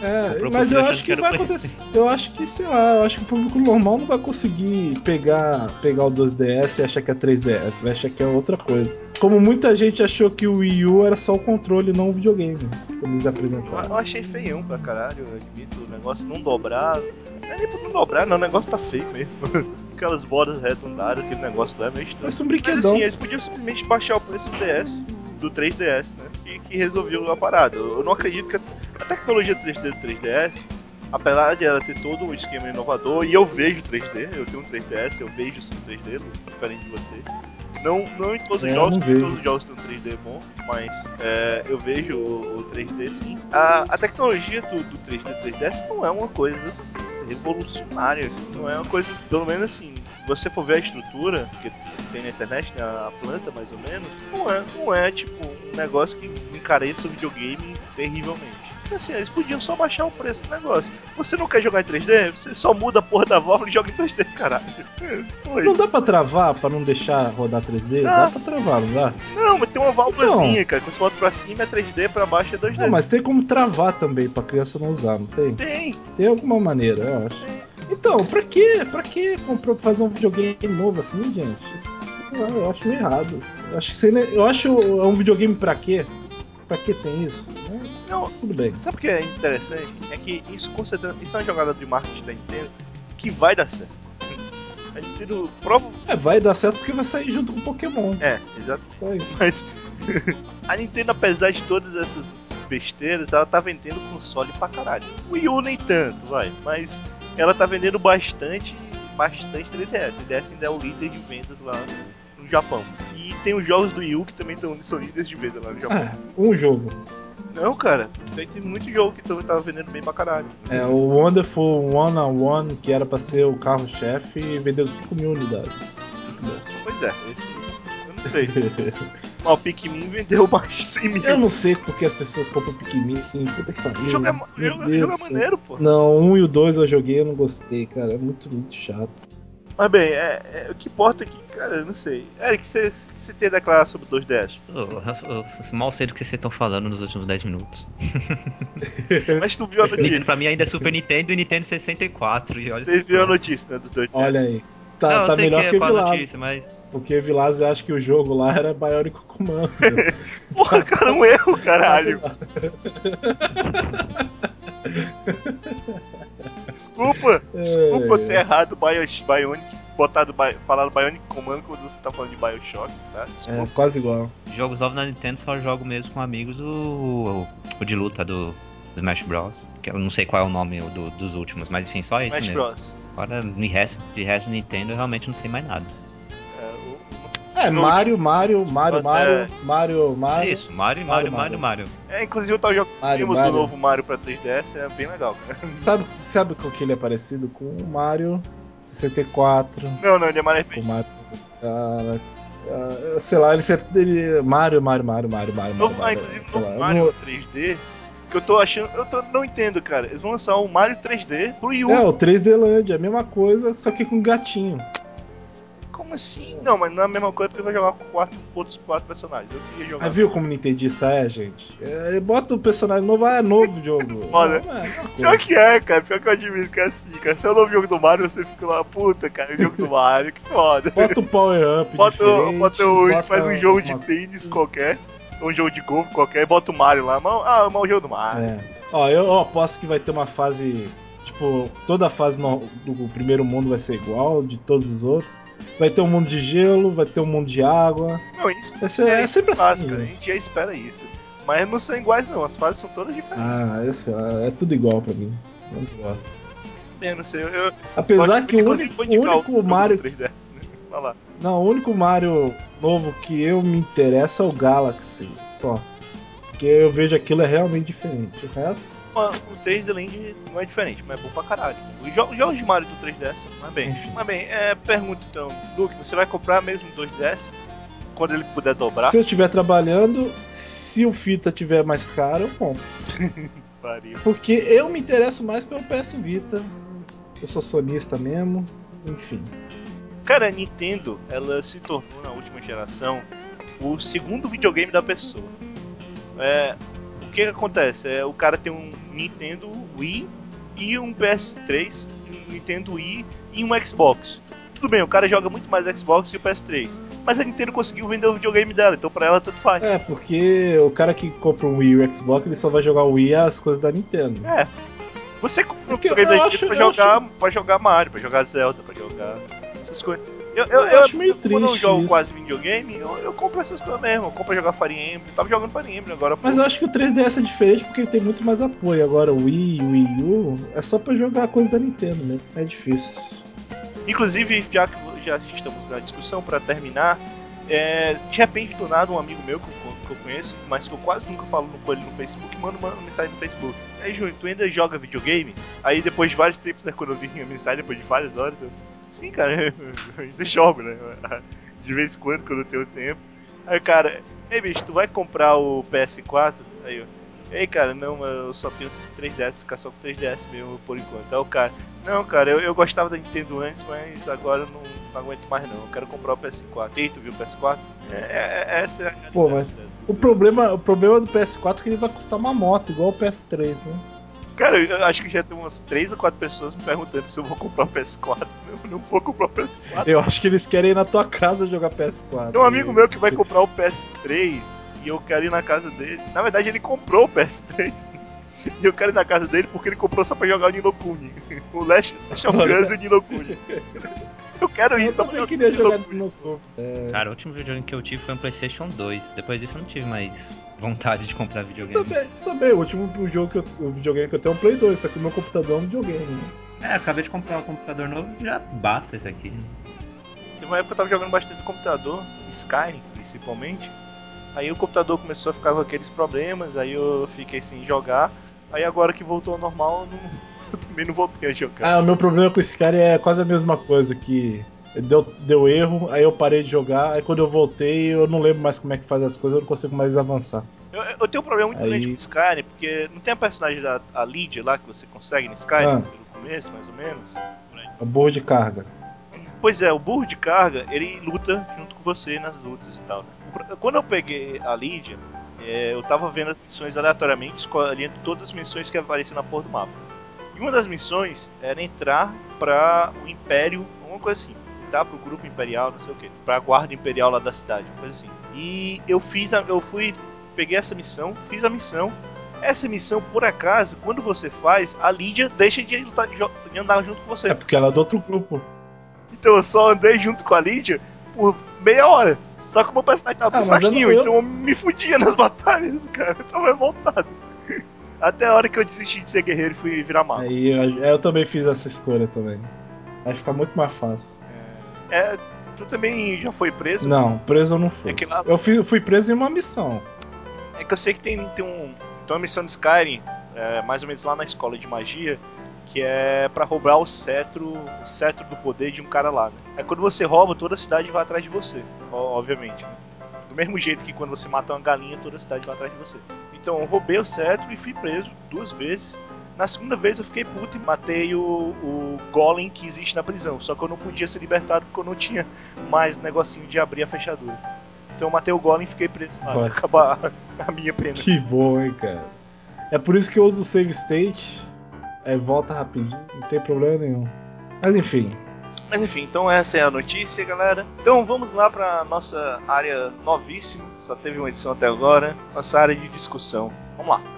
É, mas eu acho que que vai acontecer. Eu acho que, sei lá, eu acho que o público normal não vai conseguir pegar, pegar o 2DS e achar que é 3DS, vai achar que é outra coisa. Como muita gente achou que o Wii U era só o controle, não o videogame, quando eles eu, apresentaram. eu achei feião pra caralho, eu admito. O negócio não dobrar. Não é nem pra não dobrar, não. O negócio tá feio mesmo. Aquelas bordas redondadas, aquele negócio lá é meio estranho. Parece um Mas brinquedão. assim, eles podiam simplesmente baixar o preço do DS, do 3DS, né? E que resolveu a parada. Eu não acredito que a, tecnologia 3D do 3DS apesar de ela ter todo um esquema inovador, e eu vejo 3D, eu tenho um 3DS, eu vejo sim 3D, diferente de você. Não, não em todos os É, jogos, porque todos os jogos têm um 3D bom, mas é, eu vejo o, o 3D sim. A, a tecnologia do, do 3D 3DS não é uma coisa revolucionária, assim, não é uma coisa, pelo menos assim, se você for ver a estrutura, que tem na internet, né, a planta mais ou menos, não é, não é tipo um negócio que encareça o videogame terrivelmente. Assim, eles podiam só baixar o preço do negócio. Você não quer jogar em 3D? Você só muda a porra da válvula e joga em 2D, caralho. Oi. Não dá pra travar pra não deixar rodar 3D? Ah. Dá pra travar, não dá? Não, mas tem uma válvulazinha, cara. Quando você bota pra cima é 3D, pra baixo é 2D. Não, mas tem como travar também pra criança não usar, não tem? Tem. Tem alguma maneira, eu acho. Então, pra quê? Pra que comprou fazer um videogame novo assim, gente? Eu, eu acho meio errado. Eu acho que você, eu acho é um videogame pra quê? Pra que tem isso? É, Não, tudo bem. sabe o que é interessante? É que isso com certeza, isso é uma jogada de marketing da Nintendo que vai dar certo. A Nintendo prova. É, vai dar certo porque vai sair junto com o Pokémon. É, exato. Só isso. Mas a Nintendo, apesar de todas essas besteiras, ela tá vendendo console pra caralho. O Wii U nem tanto, vai. Mas ela tá vendendo bastante, bastante 3DS. 3DS ainda é o líder de vendas lá no Japão. E tem os jogos do Wii U que também tão, são líderes de venda lá no Japão. Ah, um jogo. Não, cara, tem, muito jogo que também tava vendendo bem pra caralho. É, o Wonderful One on One, que era pra ser o carro-chefe, vendeu 5 mil unidades. Muito bom. Pois é, esse eu não sei. Mas o Pikmin vendeu mais de 100 mil. Eu não sei porque as pessoas compram Pikmin. Puta que pariu. O jogo é, Meu o jogo- o Deus jogo é maneiro, pô. Não, um e o dois eu joguei eu não gostei, cara. É muito, muito chato. Mas bem, é, é- o que importa é que, cara, eu não sei. Eric, o que você tem a declarar sobre o 2DS? Eu, eu- eu mal sei do que vocês estão falando nos últimos 10 minutos. Mas tu viu a notícia. pra mim ainda é Super Nintendo e Nintendo 64. E olha Você viu a notícia, né, do 2DS? Olha aí. Tá, Não, tá melhor que que, é Vilaz. notícia, mas Porque Vilaz eu acho que o jogo lá era Bionic Commando. Porra, cara, um erro, caralho. Desculpa, desculpa eu ter errado Bios, Bionic, botado, falado Bionic Command quando você tá falando de Bioshock, tá? É, Desculpa. quase igual. jogos novos na Nintendo só jogo mesmo com amigos o, o, o de luta do, do Smash Bros. Que eu não sei qual é o nome do- dos últimos, mas enfim, só esse Smash mesmo. Bros. Agora, de resto, de resto Nintendo, eu realmente não sei mais nada. É, o- É, No- Mario, Mario, Mario, Mario, é- Mario, Mario. Isso, Mario, Mario, Mario, Mario, Mario. é, inclusive eu tava jogando Mario, do Mario. novo Mario pra 3DS, é bem legal, cara. Sabe, sabe com que ele é parecido? Com o Mario 64, Não, não, ele é Mario RPG. o Mario Galaxy. ah, sei lá, ele sempre. Ele, Mario, Mario, Mario, Mario, Mario. Novo, ah, Mario, inclusive, sei novo lá, Mario não- 3D, que eu tô achando. Eu tô, não entendo, cara. Eles vão lançar um Mario 3D pro Wii U. É, o 3D Land, é a mesma coisa, só que com gatinho. Como assim? Não, mas não é a mesma coisa porque vai jogar com quatro, outros quatro personagens. Eu queria jogar. Ah, viu como nintendista é, gente? É, bota o personagem novo, ah, é novo o jogo. Foda. Não, é Pior que é, cara. Pior que eu admito que é assim, cara. Se é o novo jogo do Mario, você fica lá, puta, cara, é jogo do Mario, que foda. Bota o Power Up Bota, bota o. bota faz um jogo de tênis qualquer, ou um jogo de golfe qualquer, e bota o Mario lá. Mas, ah, mas o jogo do Mario. É. Ó, eu, eu aposto que vai ter uma fase. Tipo, toda a fase no- do primeiro mundo vai ser igual, de todos os outros. Vai ter um mundo de gelo, vai ter um mundo de água. Não, isso Vai ser, é, sempre assim. fácil, cara. A gente. já espera isso. Mas não são iguais, não. As fases são todas diferentes. Ah, esse, é tudo igual pra mim. Eu não gosto. Eu não sei, eu. Apesar que o único, único Mario. 3DS, né? Vai lá. Não, o único Mario novo que eu me interesso é o Galaxy, só. Porque eu vejo aquilo é realmente diferente. O resto. O 3D Land não é diferente, mas é bom pra caralho. Os jo- os jogos de Mario do 3DS, mas bem. Enfim. Mas bem, é, pergunta então, Luke, você vai comprar mesmo o 2DS quando ele puder dobrar? Se eu estiver trabalhando, se o fita tiver mais caro, eu compro. Porque eu me interesso mais pelo PS Vita. Eu sou sonista mesmo. Enfim. Cara, a Nintendo, ela se tornou na última geração o segundo videogame da pessoa. É, que, que acontece? É, o cara tem um Nintendo Wii e um PS3, um Nintendo Wii e um Xbox. Tudo bem, o cara joga muito mais Xbox e o PS3. Mas a Nintendo conseguiu vender o videogame dela, então pra ela tanto faz. É, porque o cara que compra um Wii e o Xbox, ele só vai jogar o Wii e as coisas da Nintendo. É. Você compra um videogame da acho- Nintendo pra eu jogar, pra jogar Mario, pra jogar Zelda, pra jogar essas coisas. Eu, eu, eu, acho meio triste. Quando eu jogo isso. quase videogame, eu, eu compro essas coisas mesmo. Eu compro jogar Fire Emblem. tava jogando Fire Emblem agora. Mas eu acho que o 3DS é diferente porque ele tem muito mais apoio. Agora o Wii, o Wii U, é só pra jogar coisa da Nintendo mesmo. É difícil. Inclusive, já que já estamos na discussão, para terminar, é, de repente, do nada, um amigo meu que eu, que eu, conheço, mas que eu quase nunca falo com ele no Facebook, manda uma mensagem no Facebook. Aí, Júnior, tu ainda joga videogame? Aí, depois de vários tempos, né, quando eu vi a mensagem, depois de várias horas, eu, sim, cara, eu ainda jogo, né? De vez em quando, quando eu tenho tempo. Aí, cara, ei, bicho, tu vai comprar o PS4? Aí eu, ei, cara, não, eu só tenho 3DS, ficar só com 3DS mesmo por enquanto. Aí o cara, não, cara, eu, eu gostava da Nintendo antes, mas agora não não aguento mais não, eu quero comprar o PS4. E aí, tu viu o PS4? É, é, é, essa é a Pô, mas o problema, o problema do PS4 é que ele vai custar uma moto, igual o PS3, né? Cara, eu acho que já tem umas 3 ou 4 pessoas me perguntando se eu vou comprar o PS4. Eu não vou comprar o PS4. Eu acho que eles querem ir na tua casa jogar PS4. Tem um amigo meu que vai comprar o PS3 e eu quero ir na casa dele. Na verdade, ele comprou o PS3. E eu quero ir na casa dele porque ele comprou só pra jogar o Ninokuni. O Last, Last of Us e o Ninokuni. Eu quero isso. Eu também queria jogar no corpo. É... Cara, o último videogame que eu tive foi um PlayStation 2. Depois disso eu não tive mais vontade de comprar videogame. Também, também. O último jogo que eu, o videogame que eu tenho é um Play 2, só que o meu computador é um videogame. Né? É, acabei de comprar um computador novo já basta esse aqui. Teve uma época que eu tava jogando bastante no computador, Skyrim principalmente. Aí o computador começou a ficar com aqueles problemas, aí eu fiquei sem jogar. Aí agora que voltou ao normal, eu não, eu também não voltei a jogar. Ah, o meu problema com esse cara é quase a mesma coisa, que deu, deu erro, aí eu parei de jogar, aí quando eu voltei eu não lembro mais como é que faz as coisas, eu não consigo mais avançar. Eu, eu tenho um problema muito aí... grande com Skyrim, porque não tem a personagem da a Lydia lá que você consegue no Skyrim, ah. pelo começo, mais ou menos? O burro de carga. Pois é, o burro de carga, ele luta junto com você nas lutas e tal. Quando eu peguei a Lydia, é, eu tava vendo as missões aleatoriamente, escolhendo todas as missões que apareciam na porra do mapa. E uma das missões era entrar para o Império, alguma coisa assim. Entrar pro grupo imperial, não sei o que. Pra guarda imperial lá da cidade, coisa assim. E eu fiz, a, eu fui, peguei essa missão, fiz a missão. Essa missão, por acaso, quando você faz, a Lídia deixa de, lutar, de andar junto com você. É porque ela é do outro grupo. Então eu só andei junto com a Lídia por meia hora. Só que o meu personagem tava ah, fraquinho, eu... então eu me fudia nas batalhas, cara. Eu tava revoltado. Até a hora que eu desisti de ser guerreiro e fui virar mago. Aí eu, eu, também fiz essa escolha também. Vai ficar muito mais fácil. É, tu também já foi preso? Não, preso eu não fui. É lá... Eu fui, fui, preso em uma missão. É que eu sei que tem, tem, um, tem uma missão de Skyrim, é, mais ou menos lá na escola de magia, que é para roubar o cetro, o cetro do poder de um cara lá. Né? É quando você rouba, toda a cidade vai atrás de você, obviamente. Né? Do mesmo jeito que quando você mata uma galinha, toda a cidade vai atrás de você. Então eu roubei o cetro e fui preso duas vezes. Na segunda vez eu fiquei puto e matei o, o golem que existe na prisão. Só que eu não podia ser libertado porque eu não tinha mais negocinho de abrir a fechadura. Então eu matei o golem e fiquei preso lá até acabar a minha pena. Que bom, hein, cara. É por isso que eu uso o save state. Aí volta rapidinho, não tem problema nenhum. Mas enfim, mas enfim, então essa é a notícia, galera. Então vamos lá para nossa área novíssima, só teve uma edição até agora, nossa área de discussão. Vamos lá.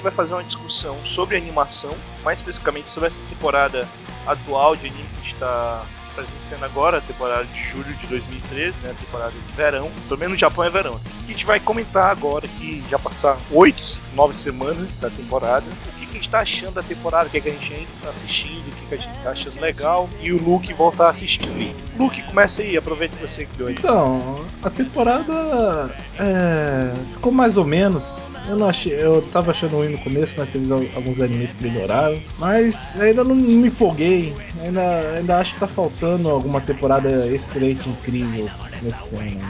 Gente vai fazer uma discussão sobre animação, mais especificamente sobre essa temporada atual de anime que está presenciando agora, a temporada de julho de 2013, né, a temporada de verão, pelo menos no Japão é verão. A gente vai comentar agora que já passaram oito, nove semanas da temporada, o que, que a gente está achando da temporada, o que, que a gente ainda está assistindo, o que, que a gente está achando legal, e o Luke voltar a assistir. Luke, começa aí, aproveita que você criou aí. Então, a temporada é, ficou mais ou menos. Eu não achei, eu tava achando ruim no começo, mas teve alguns animes que melhoraram. Mas ainda não me empolguei. Ainda, ainda acho que tá faltando alguma temporada excelente, incrível nesse ano.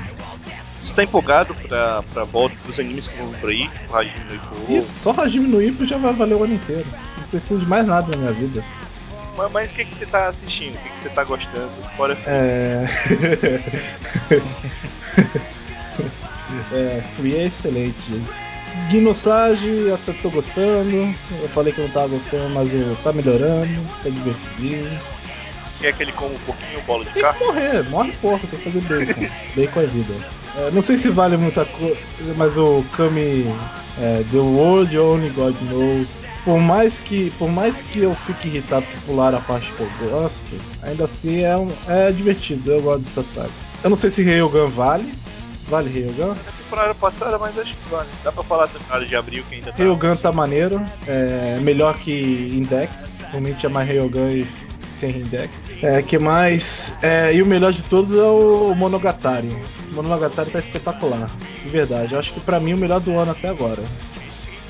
Você tá empolgado pra, pra volta dos animes que vão por aí, tipo Hajime no Ippo? Isso, só Hajime no Ippo já vai valer o ano inteiro. Não preciso de mais nada na minha vida. Mas, o que, que você tá assistindo? O que, que você tá gostando? Bora É. é. Free é excelente, gente. Guinosage, até tô gostando. Eu falei que não tava gostando, mas eu, tá melhorando, tá divertido. Quer que ele coma um pouquinho bola de Tem carne? que morrer, morre porco, tem que fazer bacon. bacon é vida. É, não sei se vale muita coisa, mas o Kami é, The World Only God Knows. Por mais que, por mais que eu fique irritado por pular a parte que eu gosto, ainda assim é, um- é divertido, eu gosto dessa saga. Eu não sei se Ryogan vale. Vale Ryogan? Na temporada passada, mas acho que vale. Dá pra falar da temporada de abril que ainda tá. Ryogan tá maneiro, é melhor que Index. Realmente é mais Ryogan e sem Index. É, que mais? É, e o melhor de todos é o Monogatari. O Monogatari tá espetacular, de verdade. Eu acho que pra mim é o melhor do ano até agora.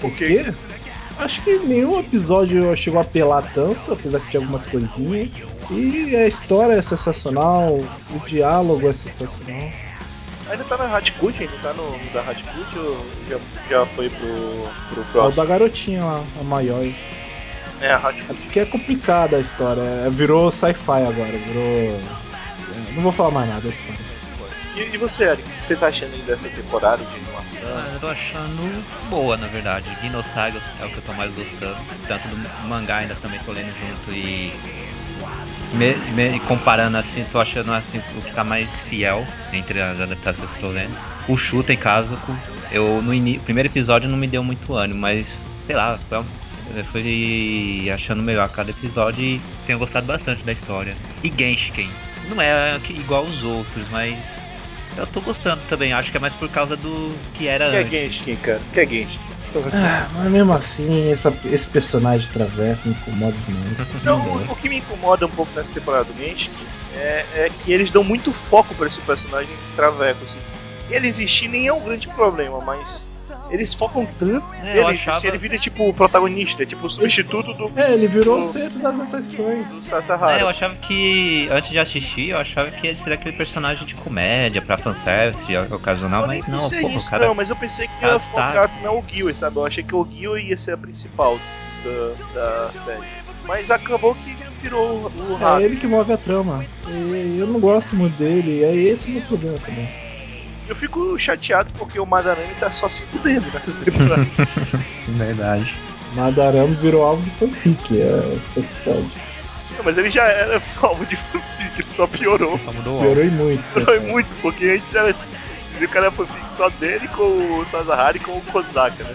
Por quê? Acho que nenhum episódio chegou a apelar tanto, apesar que tinha algumas coisinhas. E a história é sensacional, o diálogo é sensacional. Ainda tá na Hatcut, ainda tá no, no da Hatcut ou já, já foi pro, pro É o próximo? da garotinha lá, a maior. É, a É Hatcut. porque é complicada a história. é- Virou sci-fi agora, virou. é, Não vou falar mais nada, é spoiler. E, e você, Eric, o que você tá achando aí dessa temporada de animação? Ah, eu tô achando boa, na verdade. Dinossauro é o que eu tô mais gostando. Tanto do mangá ainda também tô lendo junto e. Me, me- comparando assim, tô achando assim o que tá mais fiel entre as adaptações que tô lendo. O Chuta em caso, eu no ini- primeiro episódio não me deu muito ânimo, mas sei lá, foi, eu fui achando melhor cada episódio e tenho gostado bastante da história. E Genshiken, não é igual os outros, mas eu tô gostando também. Acho que é mais por causa do que era O que é. Genshin, cara? O que é Genshin? Ah, mas mesmo assim, essa- esse personagem Traveco me incomoda demais. Não, o, o que me incomoda um pouco nessa temporada do Genshin é, é que eles dão muito foco pra esse personagem Traveco, assim. Ele existir nem é um grande problema, mas eles focam tanto É, nele, eu achava- assim, ele vira tipo o protagonista, tipo o substituto do. É, ele virou o centro das do atenções. É, eu Sasahara. achava que, antes de assistir, eu achava que ele seria aquele personagem de comédia, pra fanservice, ocasional, eu mas não, pensei porra, o nisso, cara... não, mas eu pensei que ia tá- focar na Ogiwe, sabe? Eu achei que o Ogiwe ia ser a principal da, da série. Mas acabou que virou o É rato. ele que move a trama. E eu não gosto muito dele, e é esse o meu problema também. Eu fico chateado porque o Madarame tá só se fudendo nessa temporada. Verdade. Madarame virou alvo de fanfic, é, só se pode. Não, mas ele já era alvo de fanfic, ele só piorou. Só mudou Piorou e muito. Piorou coitado. muito, porque antes era assim. O cara era fanfic só dele com o Sasahara e com o Kozaka, né?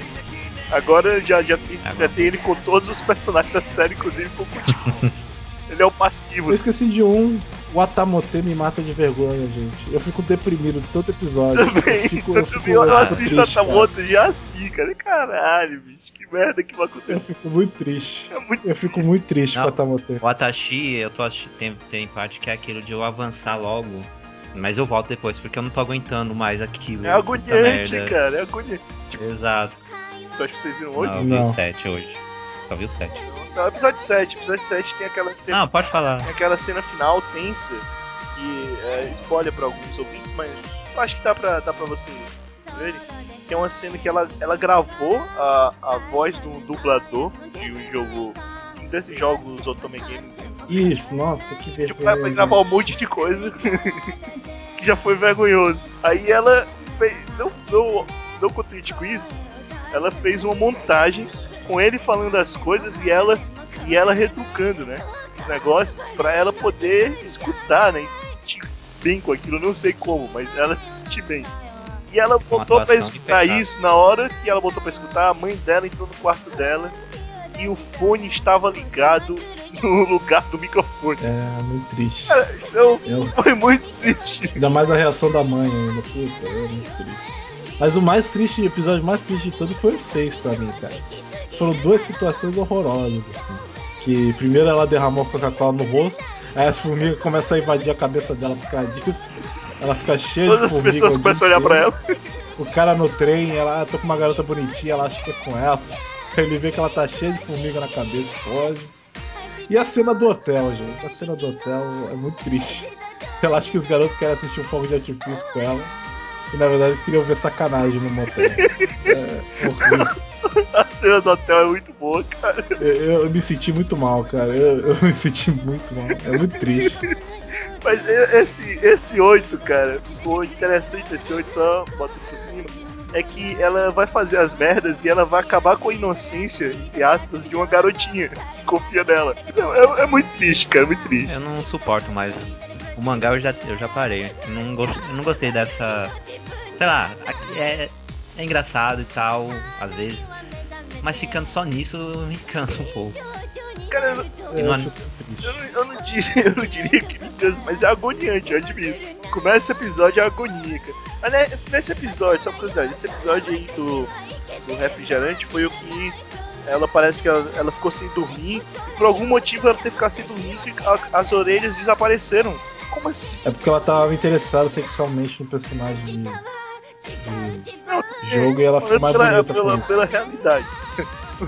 Agora já, já, tem, já tem ele com todos os personagens da série, inclusive com o Kutiko. ele é o passivo, Eu assim. esqueci de um. O Atamote me mata de vergonha, gente. Eu fico deprimido todo episódio. Também, Eu fico, eu, eu fico, eu, eu assisto triste, a cara. Tamoto já assim, cara. Caralho, bicho, que merda que vai Eu acontecer. fico muito triste. É muito Eu fico triste. muito triste Não. com a Atamote. O Atashi, eu tô assistindo, tem, tem parte que é aquilo de eu avançar logo, mas eu volto depois, porque eu não tô aguentando mais aquilo. É agoniante, cara, é agoniante. Exato. Tu acha que vocês viram hoje? Não, eu vi o 7 hoje. Só vi o 7. Não, episódio 7. Episódio 7 tem aquela cena, Não, pode falar. tem aquela cena final tensa que é spoiler pra alguns ouvintes, mas eu acho que dá pra, dá pra vocês verem. Que é uma cena que ela, ela gravou a, a voz do dublador de um jogo. Um desses jogos Otome Games. Né? Isso, nossa, que Tipo, vai vergonha. gravar um monte de coisa que já foi vergonhoso. Aí ela fez. Não, não, não contente com isso, ela fez uma montagem com ele falando as coisas e ela e ela retrucando, né? Os negócios pra ela poder escutar, né? E se sentir bem com aquilo. Eu não sei como, mas ela se sentir bem. E ela voltou pra atuação escutar isso na hora que ela voltou pra escutar, a mãe dela entrou no quarto dela e o fone estava ligado no lugar do microfone. É, muito triste. Então, Eu, foi muito triste. ainda mais a reação da mãe ainda. Puta, é muito triste. Mas o mais triste, o episódio mais triste de todos foi o 6 pra mim, cara. Foram duas situações horrorosas, assim. Que primeiro ela derramou Coca-Cola no rosto, aí as formigas começam a invadir a cabeça dela por causa disso. Ela fica cheia Todas de as formiga. pessoas o dia começam a olhar pra ela. O cara no trem, ela ah, tô com uma garota bonitinha, ela acha que é com ela. Ele vê que ela tá cheia de formiga na cabeça, foge. E a cena do hotel, gente. A cena do hotel é muito triste. Ela acha que os garotos querem assistir um fogo de artifício com ela. E na verdade eles queriam ver sacanagem no motel. É horrível. A cena do hotel é muito boa, cara. Eu, eu me senti muito mal, cara. Eu, eu me senti muito mal. É muito triste. Mas esse, esse 8, cara, ficou interessante esse 8, só botando por cima. é que ela vai fazer as merdas e ela vai acabar com a inocência, entre aspas, de uma garotinha que confia nela. É, é muito triste, cara, é muito triste. Eu não suporto mais. O mangá eu já, eu já parei. Não, gost, não gostei dessa. Sei lá, é, é engraçado e tal, às vezes. Mas ficando só nisso me cansa um pouco. Cara, eu, É, não, eu triste. eu, não, eu, não diria, eu não diria que me cansa, mas é agoniante, eu admito. Começa esse episódio é agonia, cara. Mas nesse episódio, só pra curiosidade, esse episódio aí do, do refrigerante foi o que ela parece que ela, ela ficou sem dormir e por algum motivo ela ter ficado sem dormir fica- as orelhas desapareceram. Como assim? É porque ela tava interessada sexualmente no personagem de, de Não, jogo e ela ficou mais pela, bonita pela, pela realidade.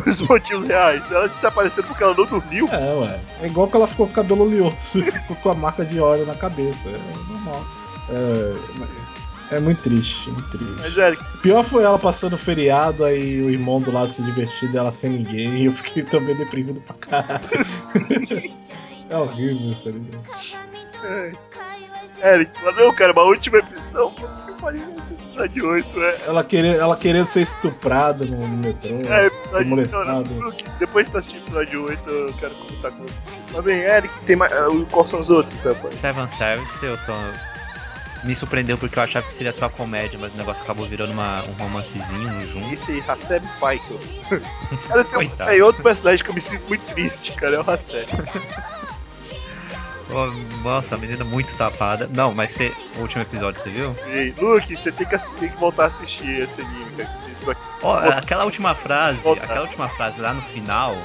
Os motivos reais. Ela desapareceu porque ela não dormiu. É, ué. É igual que ela ficou com o cabelo oleoso, ficou com a marca de óleo na cabeça. É normal. É, é muito triste, muito triste. Mas, Eric, pior foi ela passando o feriado, aí o irmão do lado se divertindo, ela sem ninguém, e eu fiquei também deprimido pra caralho. é horrível isso ali. é, Eric, valeu, cara, uma última episódio. Eu falei episódio 8, é. Ela querendo, ela querendo ser estuprada no, no metrô, É, ser episódio molestada. Depois de tu assistir o episódio 8, eu quero comentar com você. Mas bem, Eric, tem mais. ah, Quais são os outros, rapaz? Seven Service, eu tô. Me surpreendeu porque eu achava que seria só comédia, mas o negócio acabou virando uma, um romancezinho junto. Esse Haseb Faito. Cara, tem, um, tem outro personagem que eu me sinto muito triste, cara, é o Haseb. Oh, nossa, a menina muito tapada. Não, mas você, o último episódio, você viu? E, Luke, você tem que, tem que voltar a assistir esse anime, cara. Você vai... Volta. aquela última frase, aquela última frase lá no final.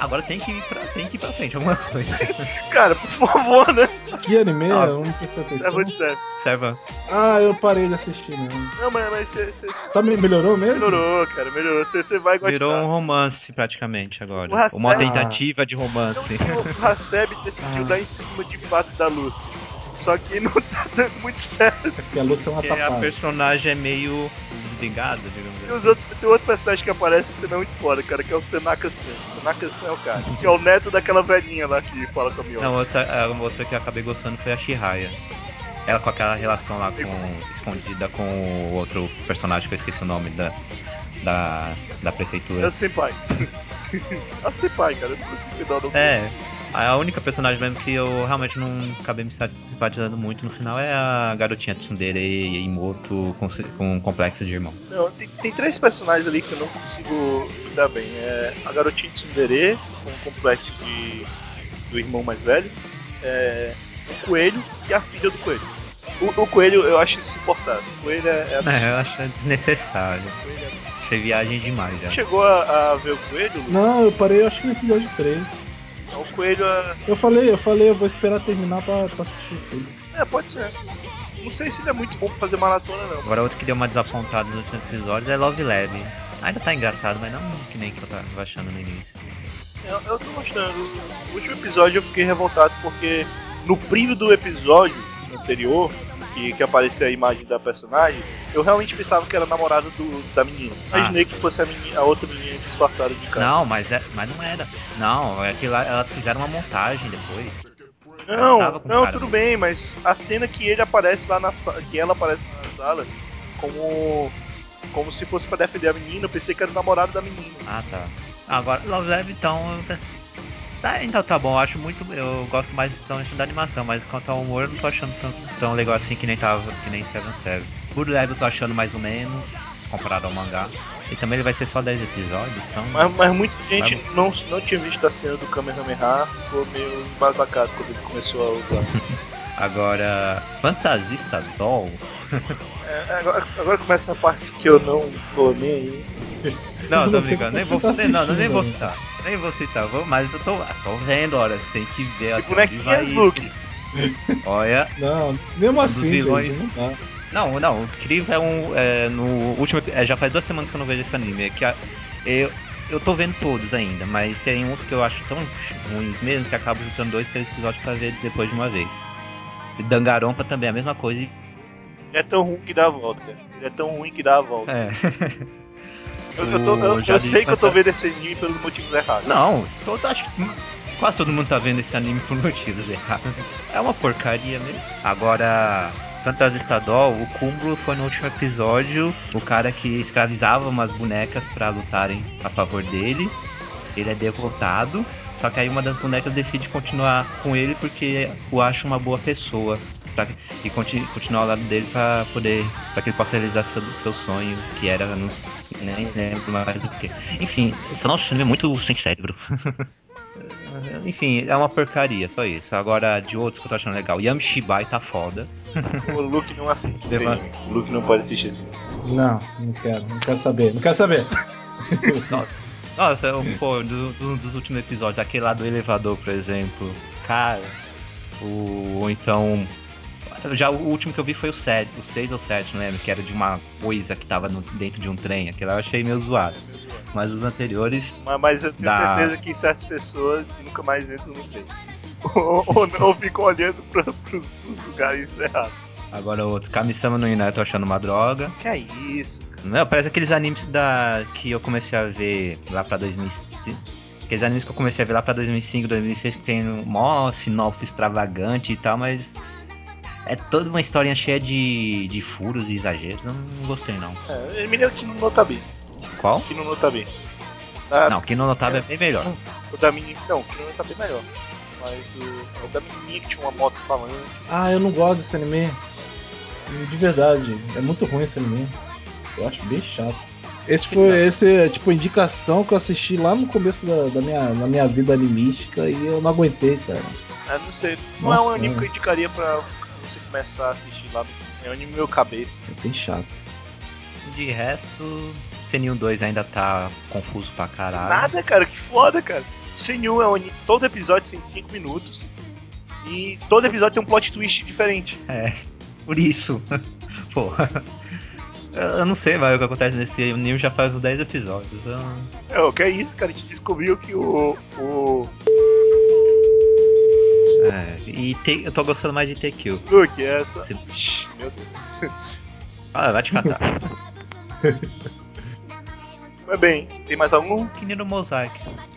Agora tem que ir pra, tem que ir pra frente, alguma coisa. Cara, por favor, né? Que anime? Ah, eu não prestei É atenção. muito sério. Serva. Ah, eu parei de assistir, não. Não, mas, mas você, você Tá, me- melhorou mesmo? melhorou, cara, melhorou. Você, você vai gostar. Virou um romance praticamente agora. Uma tentativa de Não, romance. que o Haseb decidiu Ah. dar em cima de fato da Lucy. Só que não tá dando muito certo. Porque a Lúcia é uma Porque a tapada. personagem é meio desligada, digamos Tem, assim. os outros, tem outro personagem que aparece que também é muito foda, cara, que é o Tanaka-san. Tanaka-san é o cara. Que é o neto daquela velhinha lá que fala com a Mion. Não, outra, a outra que eu acabei gostando foi a Shihaya. Ela com aquela relação lá com. escondida com o outro personagem que eu esqueci o nome da. da, da É prefeitura. o Senpai. é o Senpai, cara, eu não consigo dar o nome. É, a única personagem mesmo que eu realmente não acabei me simpatizando muito no final é a garotinha Tsundere Imoto com, com um complexo de irmão. Não, tem, tem três personagens ali que eu não consigo lidar bem. É a garotinha de Tsundere, com o complexo de, do irmão mais velho. É, o coelho e a filha do coelho. O, o coelho eu acho insuportável. O coelho é, é absurdo. É, eu acho desnecessário. O coelho é. Achei viagem demais já. Chegou a, a ver o coelho? Lu? Não, eu parei acho que no episódio 3. Coelho é. Eu falei, eu falei, eu vou esperar terminar pra, pra assistir tudo. É, pode ser. Não sei se ele é muito bom pra fazer maratona, não. Agora outro que deu uma desapontada nos últimos episódios é Love Lab. Ainda tá engraçado, mas não que nem que eu tava achando no início. Eu, eu tô gostando. No último episódio eu fiquei revoltado porque no preview do episódio anterior, que, que apareceu a imagem da personagem, eu realmente pensava que era a namorada do, da menina. Imaginei que fosse a, menina, a outra menina disfarçada de cara. Não, mas, é, mas não era. Não, é que lá, elas fizeram uma montagem depois. Não, não, tudo mesmo. bem, mas a cena que ele aparece lá na sala, que ela aparece na sala, como como se fosse pra defender a menina, eu pensei que era o namorado da menina. Ah, tá. Agora, Love Live, então. Tá, então tá bom, eu acho muito. Eu gosto mais então, da animação, mas quanto ao humor eu não tô achando tão, tão legal assim que nem tava, que nem Seven Seven. Good Live eu tô achando mais ou menos, comparado ao mangá. E também ele vai ser só 10 episódios, então. Mas, mas muita gente não, não tinha visto a cena do Kamehameha, ficou meio embasbacado quando ele começou a usar. Agora, Fantasista Doll. É, agora, agora começa a parte que eu não tô nem aí. Não, Eu tô brincando, nem vou, você tá nem, não, nem vou citar. Nem vou citar, vou, mas eu tô, tô vendo, olha, você tem que ver E bonequinhas, vai Luke. isso. Olha, Não, mesmo assim, vilões. gente, não dá. Não, não, o Crivo é um. É, no último. É, já faz duas semanas que eu não vejo esse anime. É que a- eu, eu tô vendo todos ainda, mas tem uns que eu acho tão ruins mesmo que acabo juntando dois, três episódios pra ver depois de uma vez. E Dangarompa também é a mesma coisa. e- É tão ruim que dá a volta, cara. Ele é tão ruim que dá a volta. É. Eu, eu tô- eu- eu sei que eu tô vendo esse anime pelos motivos errados. Não, todo, acho que quase todo mundo tá vendo esse anime por motivos errados. É uma porcaria mesmo. Agora, Fantasy Doll, o cúmulo foi no último episódio o cara que escravizava umas bonecas para lutarem a favor dele. Ele é derrotado, só que aí uma das bonecas decide continuar com ele porque o acha uma boa pessoa. Pra, e continu, continuar ao lado dele para poder. para que ele possa realizar seu, seu sonho, que era. Não, nem lembro mais do que. Enfim, esse nosso filme é muito sem cérebro. Enfim, é uma porcaria, só isso. Agora, de outros que eu tô achando legal, Yamishibai tá foda. O Luke não assiste esse O Luke não pode assistir esse Não, não quero, não quero saber, não quero saber. Nossa, eu, pô, do, do, dos últimos episódios, aquele lá do elevador, por exemplo. Cara, o, ou então. Já o último que eu vi foi o 7, o 6 ou 7, não lembro, que era de uma coisa que tava no, dentro de um trem. Aquele lá eu achei meio zoado. Mas os anteriores. Mas, mas eu tenho da... certeza que certas pessoas nunca mais entram no trem. ou, ou não ficam olhando pra, pros, pros lugares errados. Agora outro, Kamisama no Ina eu tô achando uma droga. Que é isso? Não, parece aqueles animes da que eu comecei a ver lá pra 2005. Aqueles animes que eu comecei a ver lá pra 2005, 2006 que tem um mó sinopse extravagante e tal, mas é toda uma historinha cheia de, de furos e exageros. Eu não gostei não. É, me que não nota bem. Qual? Que não nota bem. Ah, não, que não notava é, é bem melhor. O da mini. Não, que não nota bem melhor. Mas o, o da menininha que tinha uma moto falando. Ah, eu não gosto desse anime. De verdade, é muito ruim esse anime. Eu acho bem chato. Esse foi esse é, tipo indicação que eu assisti lá no começo da, da minha, da minha vida animística e eu não aguentei, cara. É, não sei, não Nossa, é um anime que eu indicaria pra você começar a assistir lá. É um anime meu cabeça. É bem chato. De resto, Senil 2 ainda tá confuso pra caralho. Nada, cara, que foda, cara. Senil é um anime, todo episódio tem 5 minutos. E todo episódio tem um plot twist diferente. É por isso. Pô. Eu não sei mais o que acontece nesse anime já faz uns 10 episódios. Então... É, o que é isso, cara? A gente descobriu que o. o... É, e te, eu tô gostando mais de TQ. Luke, é essa. Ixi, meu Deus. Ah, vai te matar. Mas bem, tem mais algum? Que no Mosaic.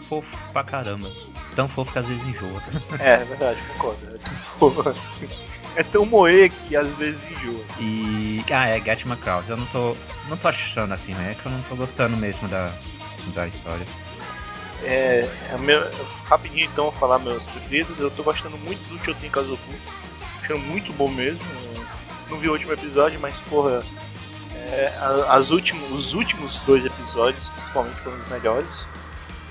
Fofo pra caramba. Tão fofo que às vezes enjoa. É, é verdade, concordo. É tão fofo é tão moe que às vezes enjoa. E. Ah, é Gatman Krause. Eu não tô. Não tô achando assim, né? É que eu não tô gostando mesmo da, da história. É, é meu, rapidinho então falar meus preferidos. Eu tô gostando muito do Choten Kazoku. Achando muito bom mesmo. Não vi o último episódio, mas porra. É, as últimos, os últimos dois episódios, principalmente, foram os melhores.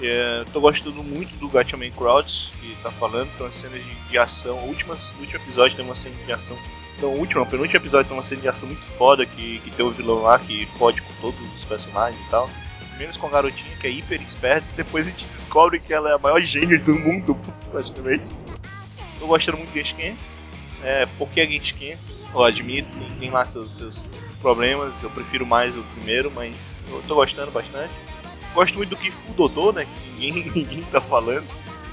É, tô gostando muito do Gatchaman Crowds, que tá falando, tem uma cena de, de ação. O último, último episódio tem uma cena de ação. Não, o último, o penúltimo episódio tem uma cena de ação muito foda que, que tem o um vilão lá que fode com todos os personagens e tal. Menos com a garotinha que é hiper esperta, e depois a gente descobre que ela é a maior gênio do mundo, praticamente. Tô gostando muito de Genshin. É, porque é Genshin, eu admito, tem, tem lá seus, seus problemas, eu prefiro mais o primeiro, mas eu tô gostando bastante. Gosto muito do Gifu Dodô, né? Que ninguém, ninguém tá falando.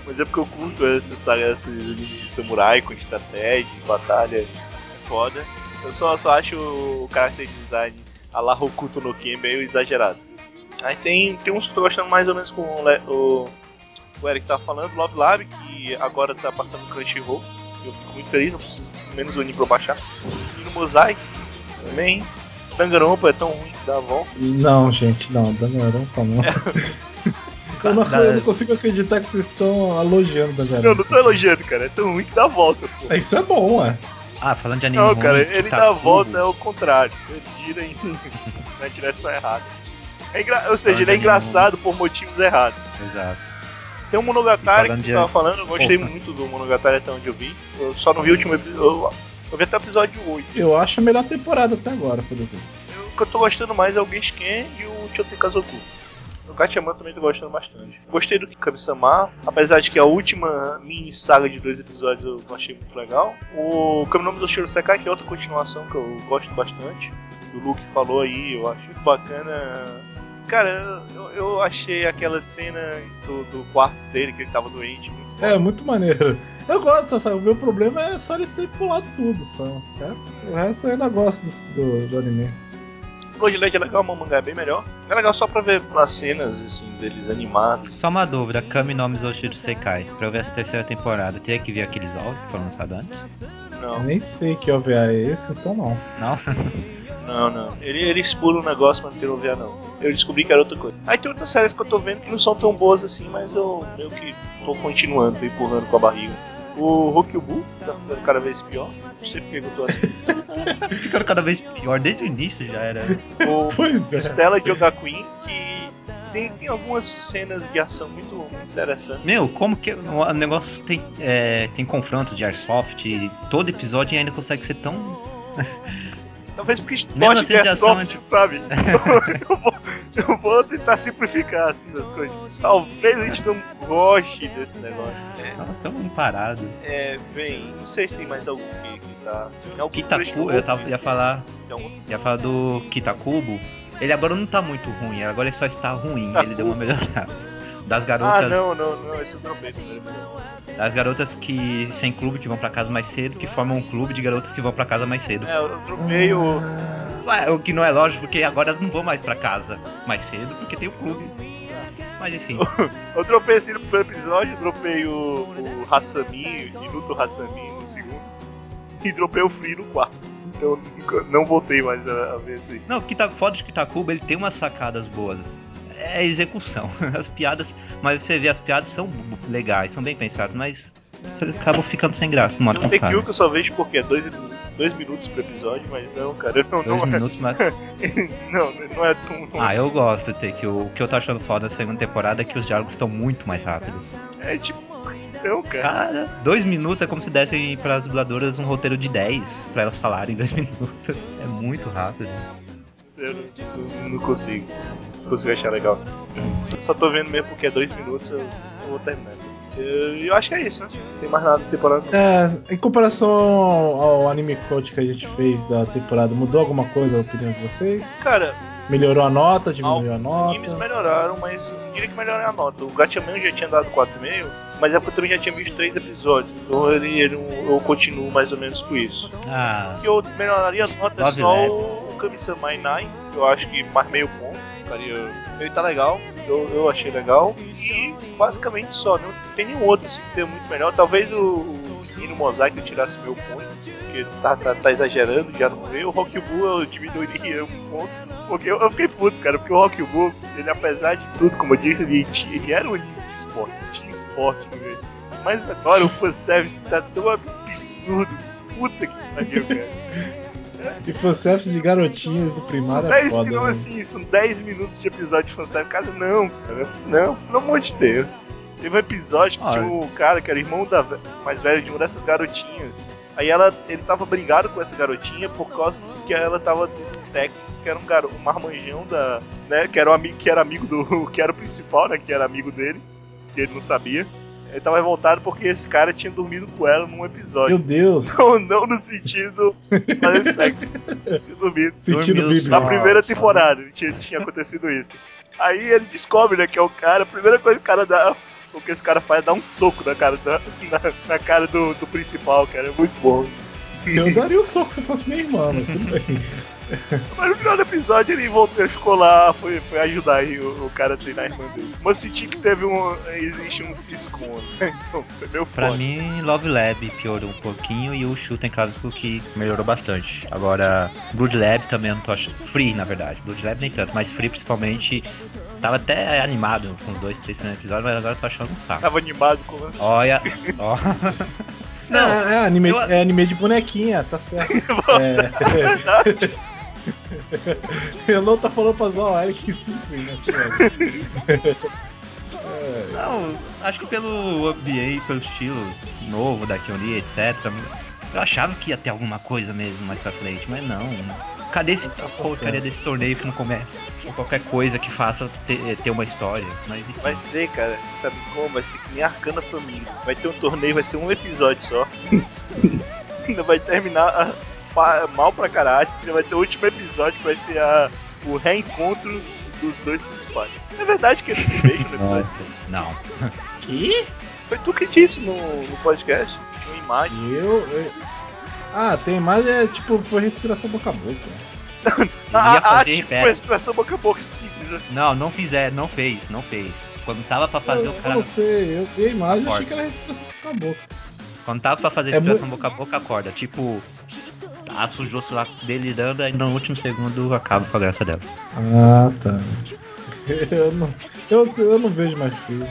Mas é porque eu curto essa saga, esses animes de samurai com estratégia, batalha. É foda. Eu só, só acho o character design a la Hokuto no Ken meio exagerado. Aí tem, tem uns que eu tô gostando mais ou menos com o, o, o Eric tá falando, Love Lab, que agora tá passando Crunchyroll. Eu fico muito feliz, não preciso menos unir pra baixar. E no Mosaic também. Danganronpa é tão ruim que dá a volta? Não, gente, não, Danganronpa não. eu, não eu não consigo acreditar que vocês estão elogiando Danganronpa. Não, não tô elogiando, cara. É tão ruim que dá a volta, pô. Isso é bom, ué. Ah, falando de anime Não, ruim, cara, ele tá dá a volta é o contrário. Ele gira em... na direção errada. É engra... Ou seja, ele é engraçado ruim. por motivos errados. Exato. Tem um Monogatari que eu tava falando, eu gostei Opa. muito do Monogatari até onde eu vi. Eu só não vi o último episódio. Eu vi até o episódio 8. Eu acho a melhor temporada até agora, por exemplo. Eu, que eu tô gostando mais é o Genshin e o Choten Kazoku. O Gatchaman também tô gostando bastante. Gostei do Kami-sama, apesar de que a última mini saga de dois episódios eu não achei muito legal. O Kaminome do Shiro Sekai, que é outra continuação que eu gosto bastante. O Luke falou aí, eu acho muito bacana. Cara, eu, eu achei aquela cena do, do, quarto dele, que ele tava doente, muito foda. É, muito maneiro. Eu gosto, sabe? O meu problema é só eles terem pulado tudo, só. O resto, o resto eu ainda gosto do, do, do anime. Led é legal, o mangá é bem melhor. É legal só pra ver as cenas, assim, deles animados. Só uma dúvida, Kami no Mizoshiro Sekai. Pra eu ver essa terceira temporada, teria que ver aqueles ovos que foram lançados antes? Não. Eu nem sei que OVA é esse, então não. Não? Não, não. Ele, eles pulam o negócio, mas não tem OVA não. Eu descobri que era outra coisa. Aí tem outras séries que eu tô vendo que não são tão boas assim, mas eu meio que tô continuando, tô empurrando com a barriga. O Rokyubu tá ficando cada vez pior. Eu tô assim. ficando cada vez pior, desde o início já era. O pois é. Stella de Queen, que tem, tem algumas cenas de ação muito, muito interessantes. Meu, como que o negócio tem, é, tem confronto de Airsoft, todo episódio ainda consegue ser tão. Talvez porque a gente goste de Airsoft, sabe? eu, vou, eu vou tentar simplificar assim as coisas. Talvez a gente não goste desse negócio. É. Não, tão parado. É, bem, não sei se tem mais algum que, que tá. O Kitakubo, eu tava, ia falar. Então, ia falar do Kitakubo. Ele agora não tá muito ruim, agora ele só está ruim, Kitakubo. ele deu uma melhorada. Das garotas. Ah, não, não, não, esse eu dropei das garotas que sem clube que vão para casa mais cedo, que formam um clube de garotas que vão para casa mais cedo. É, eu dropei o. Ué, o que não é lógico, porque agora elas não vão mais para casa mais cedo, porque tem o clube. Mas enfim. eu dropei assim no primeiro episódio, dropei o, o Hassami, Minuto Hassami no segundo, e dropei o Free no quarto. Então não voltei mais a, a ver assim. Não, o que tá foda de Kitakuba, ele tem umas sacadas boas. É execução. As piadas mas você vê, as piadas são legais, são bem pensadas, mas acabam ficando sem graça. Não tem que eu só vejo porque é dois, dois minutos por episódio, mas não, cara, não, dois não é. minutos, é. Mas... não, não é tão. Ah, eu gosto de ter que o, o que eu tô achando foda da segunda temporada é que os diálogos estão muito mais rápidos. É tipo. Não, cara. cara. Dois minutos é como se dessem para as dubladoras um roteiro de 10 para elas falarem dois minutos. É muito rápido. Eu não, não consigo. Não consigo achar legal. Só tô vendo mesmo porque é dois minutos, eu, eu vou terminar Eu, eu acho que é isso, né? Não tem mais nada da temporada. É, em comparação ao anime coach que a gente fez da temporada, mudou alguma coisa a opinião de vocês? Cara, Melhorou a nota, diminuiu a nota? Os animes melhoraram, mas não diria que melhoraram a nota. O Gatchaman já tinha dado 4,5, mas é porque eu também já tinha visto 3 episódios. Então ele, ele, eu continuo mais ou menos com isso. Ah. O que eu melhoraria as notas é só o Kami-sama 9, que eu acho que mais meio ponto. Ficaria. Ele tá legal, eu, eu achei legal. E basicamente só, não tem nenhum outro assim, que tenha muito melhor. Talvez o, o no Mosaico tirasse meu ponto, porque tá, tá, tá exagerando já no meio. O Rock Bull eu diminuiria um ponto, porque eu, eu, fiquei puto, cara, porque o Rock Bull, ele apesar de tudo, como eu disse, ele, ele era um anime de esporte, tinha esporte no meio. Mas agora o fanservice tá tão absurdo. Puta que pariu, cara. E fanservice de garotinhas do primário são 10 é foda, minutos, né? assim, são 10 minutos de episódio de fanservice. Cara, não, cara. Não, pelo amor de Deus. Teve um episódio que ah, tinha um cara que era irmão da, mais velho de uma dessas garotinhas. Aí ela, ele tava brigado com essa garotinha por causa que ela tava um técnico que era um garoto, um marmanjão da, né, que era um amigo, que era amigo do, que era o principal, né, que era amigo dele, que ele não sabia. Ele tava revoltado porque esse cara tinha dormido com ela num episódio. Meu Deus! Não, não no sentido fazer sexo. Tinha dormido. Sentido bíblico. Na primeira temporada tinha, tinha acontecido isso. Aí ele descobre, né, que é o cara, a primeira coisa que o cara dá, o que esse cara faz é dar um soco na cara, da, na, na cara do, do principal, cara. É muito bom isso. Eu daria um soco se fosse minha irmã, mas tudo bem. Mas no final do episódio ele voltou, ele ficou lá, foi, foi ajudar aí o, o cara a treinar a irmã dele. Mas senti que teve um. Existe um cisco, né? Então foi meu foda. Pra mim, Love Lab piorou um pouquinho e o Shooting Clássico que melhorou bastante. Agora, Blood Lab também eu não tô achando. Free, na verdade. Blood Lab nem tanto, mas Free principalmente. Tava até animado com os dois, três primeiros episódios, mas agora eu tô achando um saco. Tava animado com o Olha, ó. Não, é, é, anime, eu... é anime de bonequinha, tá certo. é, não tá falando pra zoar o Eric simples, né? Não, acho que pelo ambiente, pelo estilo novo da Kyori, etc. Eu achava que ia ter alguma coisa mesmo mais pra frente, mas não. Cadê esse, a porcaria desse torneio que não começa? Ou qualquer coisa que faça ter, ter uma história. Mas, vai ser, cara, sabe como? Vai ser que nem Arcana Família. Vai ter um torneio, vai ser um episódio só. Ainda vai terminar mal pra caralho. Já vai ter o último episódio que vai ser a, o reencontro dos dois principais. É verdade que eles se beijam no episódio 6? Não. Que? Foi tu que disse no, no podcast. Uma imagem. Eu, eu... Ah, tem imagem, é tipo, foi respiração boca a boca. a, a arte foi expressão boca a boca simples assim. Não, não fizer, não fez, não fez. Quando tava pra fazer eu, o cara. Eu sei, eu vi a imagem e achei que era expressão boca a boca. Quando tava pra fazer a é boca a boca, acorda. Tipo, a sujou-se lá delirando, aí no último segundo acaba com a graça dela. Ah, tá. Eu não, eu, eu não vejo mais filme.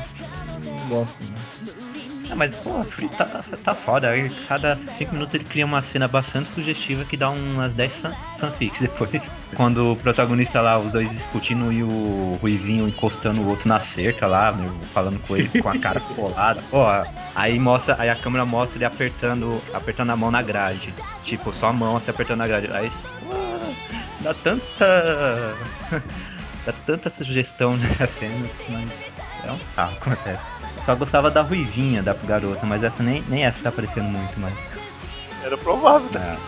Não gosto, não. Ah, mas, pô, tá, tá foda. Cada 5 minutos ele cria uma cena bastante sugestiva que dá umas 10 fanfics depois. Quando o protagonista lá, os dois discutindo e o Ruivinho encostando o outro na cerca lá, meu, falando com ele com a cara colada. Pô, aí mostra, aí a câmera mostra ele apertando, apertando a mão na grade. Tipo, só a mão assim apertando na grade. Aí dá tanta. dá tanta sugestão nessas cenas, mas é um saco até. Só gostava da ruivinha da garota, mas essa nem, nem essa tá aparecendo muito mais. Era provável, né?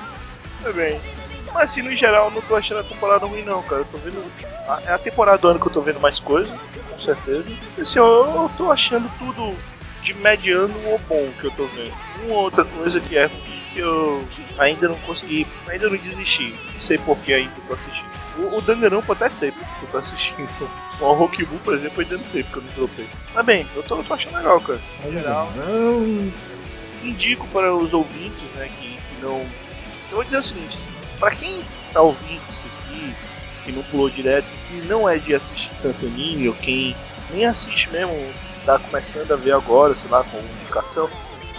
É. bem. Mas assim, no geral, não tô achando a temporada ruim não, cara. Eu tô vendo. É a temporada do ano que eu tô vendo mais coisas, com certeza. Assim, eu, eu tô achando tudo de mediano ou bom que eu tô vendo. Uma outra coisa que é que eu ainda não consegui, ainda não desisti. Não sei por que ainda tô assistindo. O, o Danganronpa até sei porque eu tô assistindo. O Rokibu, por exemplo, eu ainda não sei porque eu não dropei. Mas bem, eu tô, eu tô achando legal, cara. No geral. Não. Indico para os ouvintes, né, que, que não. Eu vou dizer o seguinte, assim, pra quem tá ouvindo isso aqui, que não pulou direto, que não é de assistir tanto anime, ou quem nem assiste mesmo, tá começando a ver agora, sei lá, com indicação,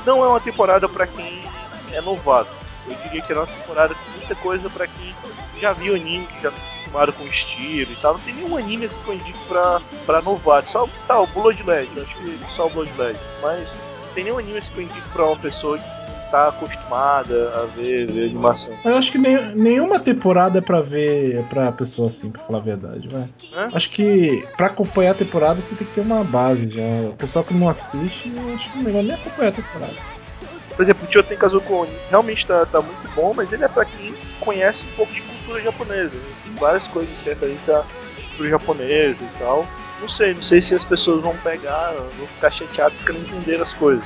não é uma temporada para quem é novato. Eu diria que era uma temporada com muita coisa para quem já viu anime, que já acostumado com estilo e tal. Não tem nenhum anime assim que eu indico pra, pra novato. Só tá, o Blood Legend, acho que só o Blood Legend. Mas não tem nenhum anime assim que eu indico pra uma pessoa que tá acostumada a ver, ver animação. Eu acho que nem, nenhuma temporada é pra ver pra pessoa assim, pra falar a verdade, vai. Acho que pra acompanhar a temporada você tem que ter uma base já. O pessoal que não assiste, eu acho que é melhor nem acompanhar a temporada. Por exemplo, o Choten Kazuko realmente tá, tá muito bom, mas ele é pra quem conhece um pouco de cultura japonesa. Né? Tem várias coisas referentes à cultura japonesa e tal. Não sei, não sei se as pessoas vão pegar, vão ficar chateadas porque não entenderam as coisas.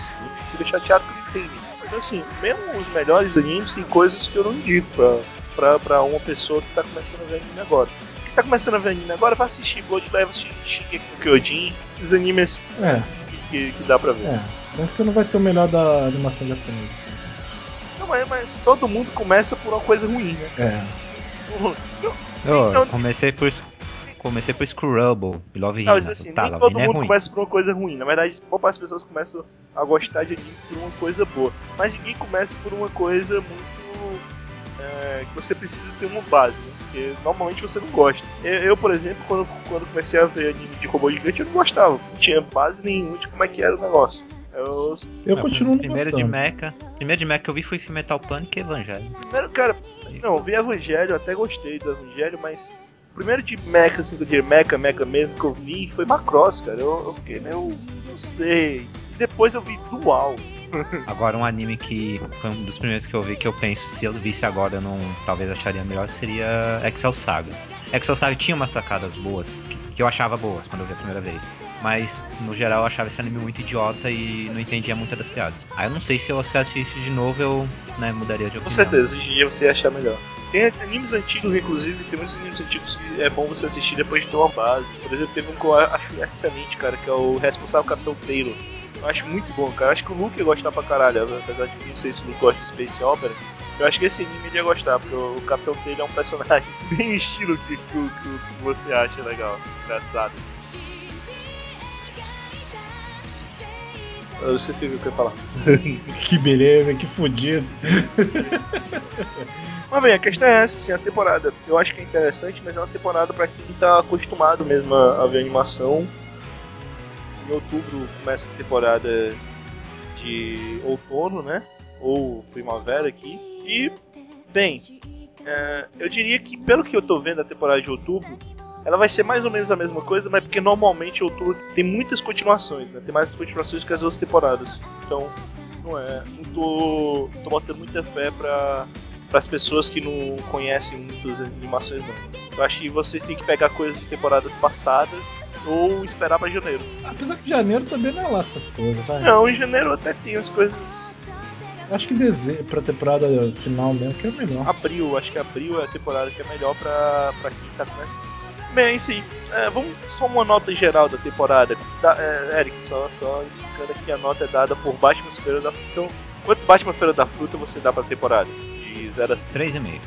Fica chateado porque não entendem. Então assim, mesmo os melhores animes tem coisas que eu não indico pra, pra, pra uma pessoa que tá começando a ver anime agora. Tá começando a ver anime agora, vai assistir Blood assistir Shingeki no Kyojin, esses animes é. que, que dá pra ver. É. Mas você não vai ter o melhor da animação japonesa. Não, mas, mas todo mundo começa por uma coisa ruim, né? É. Eu, então, comecei por comecei por Scrubble e Love Não, mas assim, tá, nem todo é mundo é começa por uma coisa ruim. Na verdade, boa parte das pessoas começam a gostar de anime por uma coisa boa. Mas ninguém começa por uma coisa muito. É, que você precisa ter uma base, né? Porque normalmente você não gosta. Eu, eu, por exemplo, quando, quando comecei a ver anime de robô gigante, eu não gostava. Não tinha base nenhuma de como é que era o negócio. Eu, eu continuo primeiro gostando. de Mecha. Primeiro de Mecha que eu vi foi Metal Panic e Evangelho. Primeiro, cara, não, vi Evangelho, até gostei do Evangelho, mas o primeiro de Mecha, assim, de Mecha, Mecha mesmo que eu vi foi Macross, cara. Eu, eu fiquei meio. não sei. Depois eu vi Dual. Agora um anime que foi um dos primeiros que eu vi que eu penso, se eu visse agora eu não talvez acharia melhor, seria Excel Saga. Excel Saga tinha umas sacadas boas, que, que eu achava boas quando eu vi a primeira vez mas no geral eu achava esse anime muito idiota e não entendia muitas das piadas. Aí eu não sei se eu assistisse de novo eu né, mudaria de opinião. Com certeza, hoje em dia você ia achar melhor. Tem animes antigos, inclusive, tem muitos animes antigos que é bom você assistir depois de ter uma base. Por exemplo, teve um que eu acho excelente, cara, que é o Responsável Capitão Taylor. Eu acho muito bom, cara. Eu acho que o Luke ia gostar pra caralho, apesar de não sei se o Luke gosta de Space Opera. Eu acho que esse anime ele ia gostar, porque o Capitão Taylor é um personagem bem estilo que, que, que, que você acha legal, engraçado. Eu esqueci o que eu ia falar. que beleza, que fodido. mas bem, a questão é essa, assim, a temporada. Eu acho que é interessante, mas é uma temporada para quem tá acostumado mesmo a, a ver animação. Em outubro começa a temporada de outono, né? Ou primavera aqui. E, bem, é, eu diria que pelo que eu tô vendo a temporada de outubro, ela vai ser mais ou menos a mesma coisa, mas porque normalmente outubro tem muitas continuações, né? Tem mais continuações que as outras temporadas. Então, não é. Não tô, tô botando muita fé pra, as pessoas que não conhecem muitas animações, não. Eu acho que vocês têm que pegar coisas de temporadas passadas ou esperar pra janeiro. Apesar que janeiro também não é lá essas coisas, vai. Não, em janeiro até tem as coisas Acho que dezembro, pra temporada final mesmo, que é melhor. Abril, acho que abril é a temporada que é melhor pra, pra quem tá começando. Bem, é isso aí. É, vamos só uma nota geral da temporada. Da, é, Eric, só, só explicando aqui, a nota é dada por Batman Feira da Fruta. Então, quantos Batman Feira da Fruta você dá pra temporada? De 0 a 5? 3,5.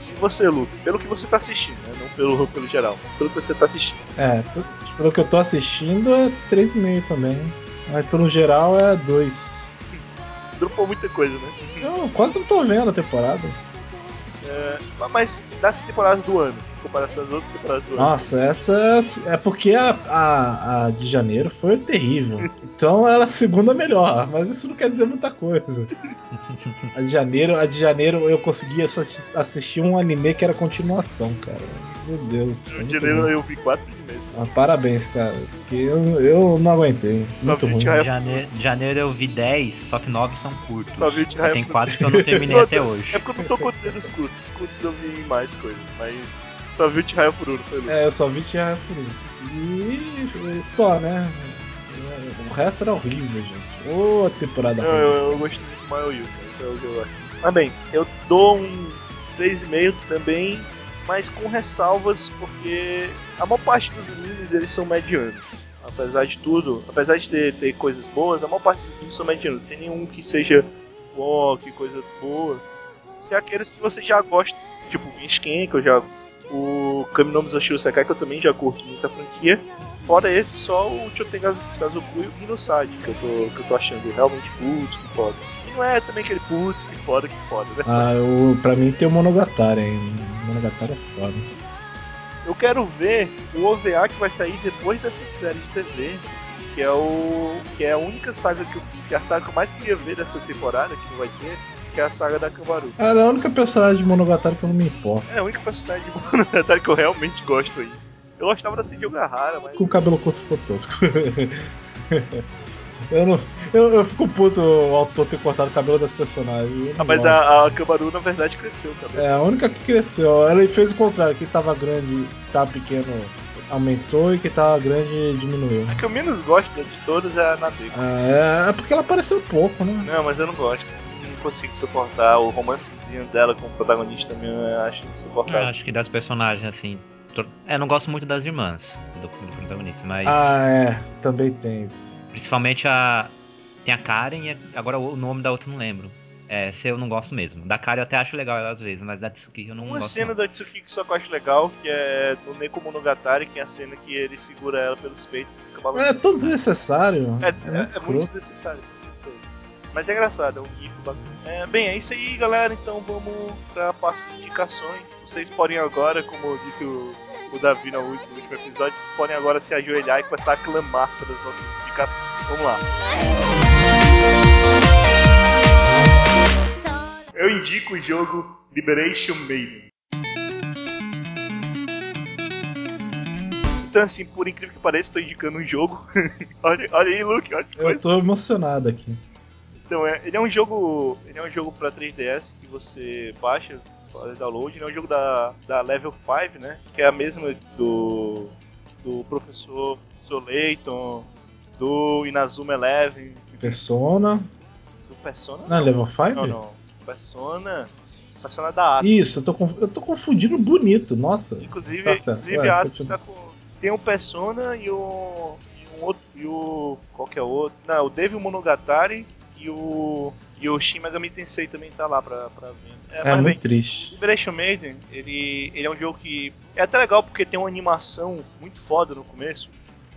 E você, Luke? Pelo que você tá assistindo, né? Não pelo, pelo geral. Pelo que você tá assistindo. É, pelo que eu tô assistindo é 3,5 também. Mas pelo geral é 2. Dropou muita coisa, né? Eu quase não tô vendo a temporada. É, mas das temporadas do ano, comparação às outras temporadas do Nossa, ano. Nossa, essa é porque a, a, a, de janeiro foi terrível. Então ela é a segunda melhor, mas isso não quer dizer muita coisa. A de janeiro, a de janeiro eu conseguia assistir um anime que era continuação, cara. Meu Deus. De janeiro eu vi quatro animes. Ah, parabéns, cara. Porque eu, eu não aguentei. Só muito ruim. De janeiro, janeiro eu vi 10, só que 9 são curtos. Só vi o Tem quatro que eu não terminei até hoje. É porque eu não tô contando os curtos. Os curtos eu vi mais coisas, mas só vi o Chihaya Fururu, foi É, eu só vi o Chihaya Fururu. E só, né? O resto era horrível, gente. Ô, oh, temporada Não, eu, eu, gostei muito do Maio Yu, cara. Eu, eu, Mas bem, eu dou um 3,5 também, mas com ressalvas, porque a maior parte dos animes eles são medianos. Apesar de tudo, apesar de ter, ter coisas boas, a maior parte dos animes são medianos. Não tem nenhum que seja bom, que coisa boa. Se é aqueles que você já gosta, tipo Genshin, que eu já o Kaminomi Zoshiro Sekai, que eu também já curto muita franquia. Fora esse, só o Chotenga Kazoku e o Inosade, que eu tô, que eu tô achando realmente putz, que foda. E não é também aquele putz, que foda, que foda, né? Ah, o, pra mim tem o Monogatari ainda. O Monogatari é foda. Eu quero ver o OVA que vai sair depois dessa série de TV, que é o que é a única saga que, eu, que é a saga que eu mais queria ver dessa temporada, que não vai ter, que é a saga da Kamaru. Ah, é a única personagem de Monogatari que eu não me importo. É a única personagem de Monogatari que eu realmente gosto aí. Eu gostava da Cindy Ogahara, mas. Com o cabelo curto ficou tosco. eu, não, eu, eu fico puto o autor ter cortado o cabelo das personagens. Ah, mas a, a Kamaru na verdade cresceu o cabelo. É, a única que cresceu. Ela fez o contrário, quem tava grande, tava pequeno aumentou e quem tava grande diminuiu. A que eu menos gosto de todas é a Nadeko. Ah, é, é porque ela apareceu pouco, né? Não, mas eu não gosto consigo suportar. O romancezinho dela com o protagonista também eu acho insuportável. Eu acho que das personagens, assim. É, não gosto muito das irmãs do, do, protagonista, mas. Ah, é, também tem isso. Principalmente a. Tem a Karen e agora o nome da outra eu não lembro. É, se eu não gosto mesmo. Da Karen eu até acho legal ela às vezes, mas da Tsuki eu não Uma gosto. Uma cena não. da Tsuki que só que eu acho legal, que é no Neko Monogatari, que é a cena que ele segura ela pelos peitos e fica balançando. É tão desnecessário. É, é, muito, é, é muito desnecessário. Mas é engraçado, é um gif bacana. É, bem, é isso aí, galera. Então vamos pra parte de indicações. Vocês podem agora, como disse o, o Davi no último, no último episódio, vocês podem agora se ajoelhar e começar a clamar pelas nossas indicações. Vamos lá. Eu indico o jogo Liberation Maiden. Então, assim, por incrível que pareça, estou indicando um jogo. olha, olha aí, Luke, olha que Eu coisa. tô emocionado aqui. Então, é, ele é um jogo. Ele é um jogo pra 3DS que você baixa, faz download, ele é um jogo da, da Level 5, né? Que é a mesma do. do professor Soleiton, do Inazuma Eleven. Persona. Do Persona? Não, é Level 5? Não, não. Persona. Persona da Atos. Isso, eu tô, eu tô confundindo bonito, nossa. Inclusive, tá inclusive a Atos tá com. Tem o Persona e o. E um outro. E o. Qual que é o outro? Não, o Devil Monogatari e o. E o Shin Megami Tensei também tá lá pra, pra ver. É, é muito bem, triste. Liberation Maiden, ele, ele é um jogo que. É até legal porque tem uma animação muito foda no começo.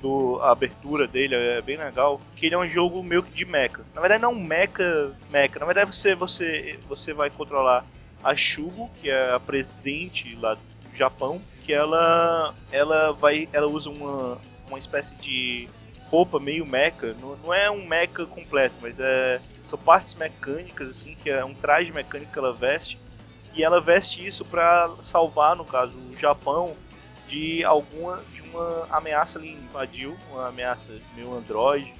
Do, a abertura dele é bem legal. Que ele é um jogo meio que de mecha. Na verdade, não mecha, mecha. Na verdade, você, você, você vai controlar a Shugo, que é a presidente lá do Japão. Que ela, ela vai. Ela usa uma, uma espécie de roupa meio mecha, não, não é um mecha completo, mas é são partes mecânicas assim, que é um traje mecânico que ela veste e ela veste isso para salvar, no caso, o Japão de alguma de uma ameaça ali invadiu, uma ameaça meio android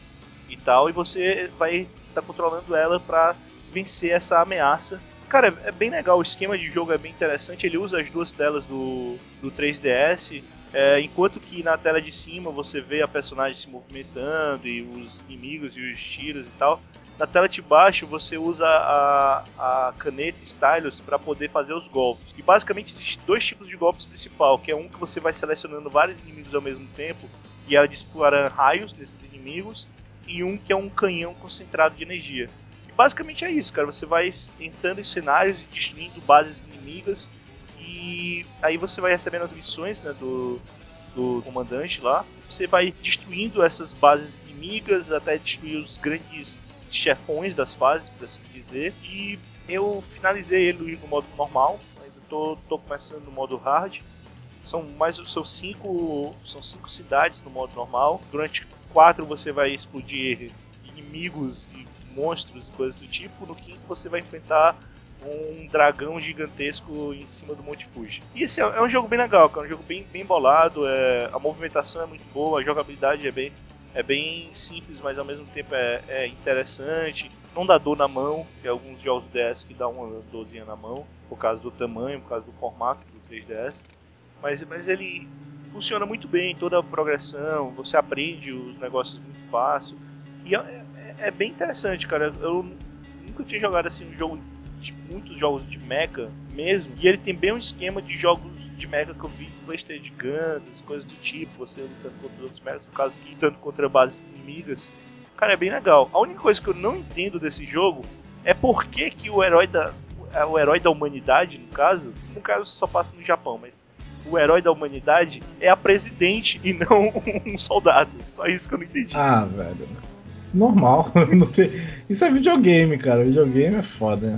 e tal, e você vai estar tá controlando ela para vencer essa ameaça. Cara, é bem legal, o esquema de jogo é bem interessante, ele usa as duas telas do, do 3DS, é, enquanto que na tela de cima você vê a personagem se movimentando e os inimigos e os tiros e tal. na tela de baixo você usa a, a caneta stylus para poder fazer os golpes. E basicamente existem dois tipos de golpes principal, que é um que você vai selecionando vários inimigos ao mesmo tempo e ela dispara raios nesses inimigos, e um que é um canhão concentrado de energia. E basicamente é isso, cara. Você vai entrando em cenários e destruindo bases inimigas e aí você vai recebendo as missões né, do, do comandante lá. Você vai destruindo essas bases inimigas até destruir os grandes chefões das fases, por assim dizer. E eu finalizei ele no modo normal, ainda tô, tô começando no modo hard. São mais são cinco, são cinco cidades no modo normal. Durante quatro você vai explodir inimigos e monstros e coisas do tipo. No quinto você vai enfrentar um dragão gigantesco em cima do Monte Fuji. E esse é, é um jogo bem legal, cara, é um jogo bem, bem bolado, é, a movimentação é muito boa, a jogabilidade é bem, é bem simples, mas ao mesmo tempo é, é interessante. Não dá dor na mão, é alguns jogos DS que dá uma dorzinha na mão, por causa do tamanho, por causa do formato do 3DS. Mas, mas ele funciona muito bem, toda a progressão, você aprende os negócios muito fácil. E é, é, é bem interessante, cara. Eu nunca tinha jogado assim um jogo de muitos jogos de mecha mesmo. E ele tem bem um esquema de jogos de mecha que eu vi PlayStation Guns, coisas do tipo, você lutando contra os outros mechas, no caso aqui, lutando contra bases inimigas. Cara, é bem legal. A única coisa que eu não entendo desse jogo é por que, que o herói da. O herói da humanidade, no caso, no caso só passa no Japão, mas o herói da humanidade é a presidente e não um soldado. Só isso que eu não entendi. Ah, velho. Normal. Isso é videogame, cara. Videogame é foda.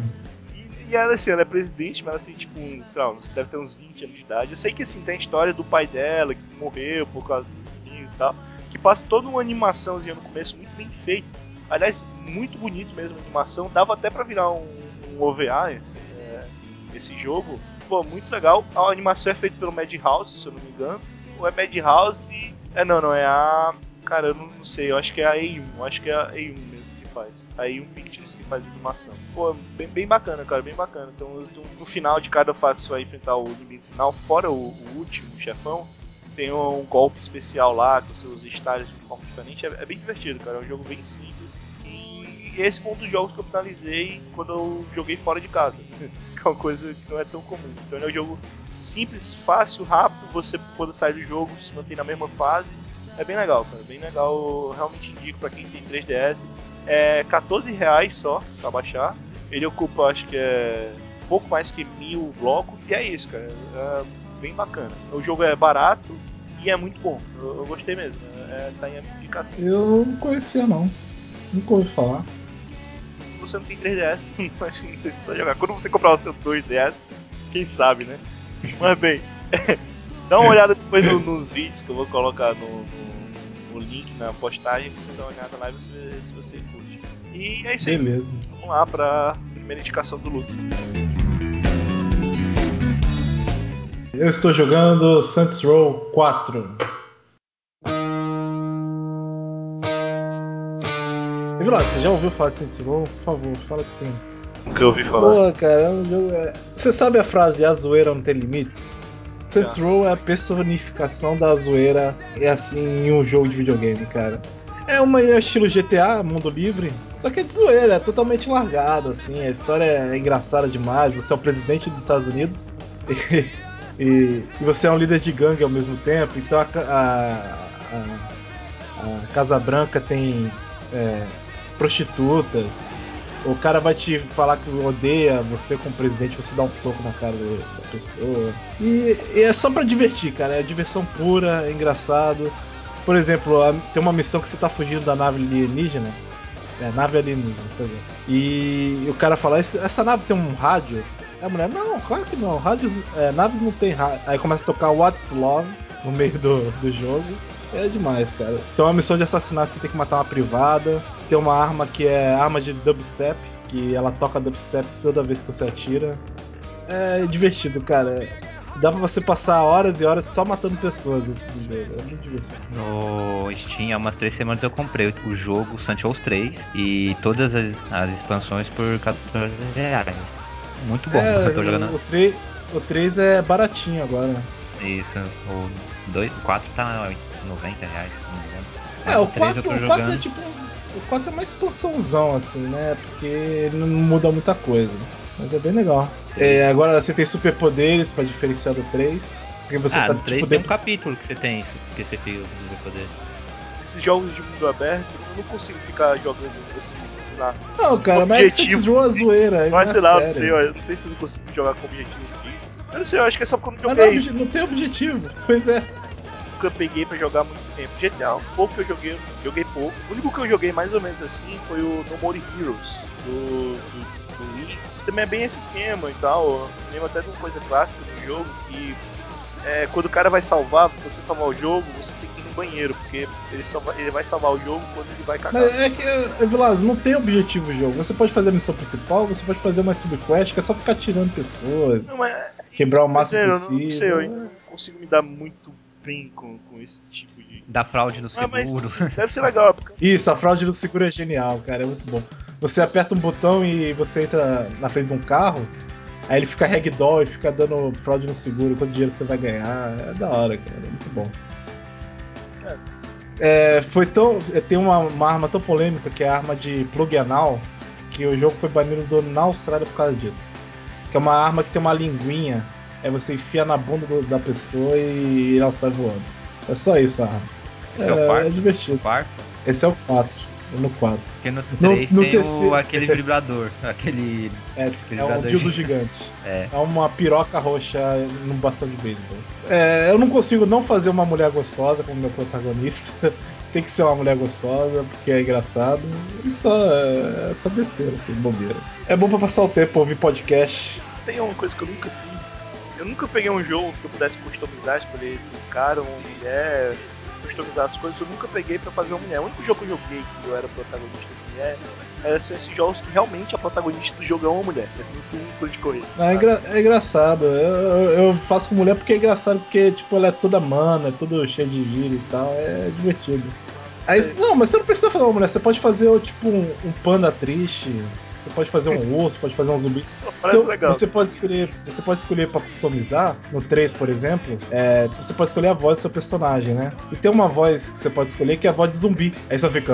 E ela, assim, ela é presidente, mas ela tem, tipo, uns, sei lá, deve ter uns 20 anos de idade. Eu sei que, assim, tem a história do pai dela, que morreu por causa dos filhinhos e tal, que passa toda uma animaçãozinha no começo, muito bem feita. Aliás, muito bonito mesmo a animação. Dava até pra virar um, um OVA esse, é, esse jogo. Pô, muito legal. A animação é feita pelo Madhouse, se eu não me engano. Ou é Madhouse... É, não, não, é a... Cara, eu não, não sei, eu acho que é a E1. Eu acho que é a E1 mesmo faz. Aí um Pictures que faz animação. Pô, bem, bem bacana, cara, bem bacana. Então no final de cada fase você vai enfrentar o inimigo final, fora o, o último o chefão, tem um golpe especial lá com seus estágios de forma diferente. É, é, bem divertido, cara. É um jogo bem simples. E esse foi um dos jogos que eu finalizei quando eu joguei fora de casa. que é uma coisa que não é tão comum. Então é um jogo simples, fácil, rápido. Você, quando sai do jogo, se mantém na mesma fase. É bem legal, cara. Bem legal. Eu realmente indico para quem tem 3DS. É 14 reais só pra baixar. Ele ocupa, acho que é pouco mais que mil blocos. E é isso, cara. É bem bacana. O jogo é barato e é muito bom. Eu, eu gostei mesmo. É, tá em aplicação. Eu não conhecia, não. Nunca ouvi falar. Você não tem 3DS, acho não sei se você vai jogar. Quando você comprar o seu 2DS, quem sabe, né? Mas bem, dá uma olhada depois no, nos vídeos que eu vou colocar no, no o link na postagem, você dá uma olhada lá e você, se você curte. E é isso aí. Beleza. Vamos lá pra primeira indicação do Luke. Eu estou jogando Saints Row 4. E Vilas, você já ouviu falar de Saints Row? Por favor, fala que sim. Nunca ouvi falar. Pô, cara, é um jogo. É... Você sabe a frase a zoeira não tem limites? Saints Row é a personificação da zoeira é assim em um jogo de videogame, cara. É uma é estilo GTA, mundo livre, só que é de zoeira, é totalmente largado, assim, a história é engraçada demais, você é o presidente dos Estados Unidos e, e, e você é um líder de gangue ao mesmo tempo, então a, a, a, a Casa Branca tem é, prostitutas, o cara vai te falar que odeia você como presidente, você dá um soco na cara da pessoa. E, e é só para divertir, cara. É diversão pura, é engraçado. Por exemplo, tem uma missão que você tá fugindo da nave alienígena. É, nave alienígena, por exemplo. E o cara fala, essa nave tem um rádio? A mulher, não, claro que não. Rádios, é, naves não tem rádio. Aí começa a tocar What's Love no meio do, do jogo. É demais, cara. Então a missão de assassinato você tem que matar uma privada. Tem uma arma que é arma de dubstep, que ela toca dubstep toda vez que você atira. É divertido, cara. Dá pra você passar horas e horas só matando pessoas no jogo. É muito divertido. No Steam, há umas três semanas eu comprei o jogo Santos 3 e todas as, as expansões por 14 reais. Muito bom, é, eu tô jogando. O 3, o 3 é baratinho agora. Isso, o 2, o 4 tá 90 reais, se não me engano. É, o 4, o 4 é tipo. O 4 é uma expansãozão, assim, né? Porque não muda muita coisa. Mas é bem legal. É, agora você tem superpoderes pra diferenciar do 3. Porque você ah, tá no 3 tipo tem dentro. um capítulo que você tem isso, que você tem o superpoder. Esses jogos de mundo aberto, eu não consigo ficar jogando assim na. Não, cara, mas é que você desviou a zoeira. Mas sei não é lá, eu não sei, eu não sei se eu consigo jogar com objetivo fixo. Eu não sei, eu acho que é só porque eu não, peguei, obje- não tem objetivo. Pois é. Nunca peguei pra jogar há muito tempo. GTA, um pouco que eu joguei, eu joguei pouco. O único que eu joguei mais ou menos assim foi o No More Heroes do, do, do Wii. Também é bem esse esquema e tal. Eu lembro até de uma coisa clássica do jogo que é, quando o cara vai salvar, pra você salvar o jogo, você tem que ir no banheiro, porque ele, vai, ele vai salvar o jogo quando ele vai cagar. Mas é que, é, Vilas, não tem objetivo o jogo. Você pode fazer a missão principal, você pode fazer uma subquest, que é só ficar tirando pessoas, Não, mas, quebrar o máximo dizer, eu não, sei, eu possível. ainda não consigo me dar muito bem com, com esse tipo de. Da fraude no Ah, mas seguro. assim, deve ser legal, porque Isso, a fraude do seguro é genial, cara, é muito bom. Você aperta um botão e você entra na frente de um carro, aí ele fica ragdoll e fica dando fraude no seguro, quanto dinheiro você vai ganhar. É da hora, cara, é muito bom. É, foi tão. é, Tem uma, uma arma tão polêmica que é a arma de plug anal, que o jogo foi banido do- na Austrália por causa disso. Que é uma arma que tem uma linguinha, aí você enfia na bunda do- da pessoa e ela sai voando. É só isso a arma. Esse é o quarto? é divertido. O quarto? Esse é o 4. No 4. Porque no No- 3 no tem terceiro- o, aquele vibrador. Aquele. É, aquele é um dildo gigante. gigante. É. É uma piroca roxa num bastão de beisebol. É, eu não consigo não fazer uma mulher gostosa como meu protagonista. Tem que ser uma mulher gostosa, porque é engraçado. E só, é só besteira, assim, bobeira. É bom pra passar o tempo, ouvir podcast. tem uma coisa que eu nunca fiz. Eu nunca peguei um jogo que eu pudesse customizar, escolher um cara ou uma mulher, customizar as coisas. Eu nunca peguei pra fazer uma mulher. O único jogo que eu joguei que eu era protagonista de mulher era são esses jogos que realmente a protagonista do jogo é uma mulher. Não tem coisa de correr. É, engra- é engraçado. Eu, eu faço com mulher porque é engraçado, porque tipo, ela é toda mana, é tudo cheio de giro e tal. É divertido. Aí, não, mas você não precisa fazer uma mulher, você pode fazer tipo um, um panda triste. Você pode fazer um urso, pode fazer um zumbi. Parece Então, legal. Você pode escolher, você pode escolher para customizar no 3, por exemplo, é, você pode escolher a voz do seu personagem, né? E tem uma voz que você pode escolher que é a voz de zumbi. Aí só fica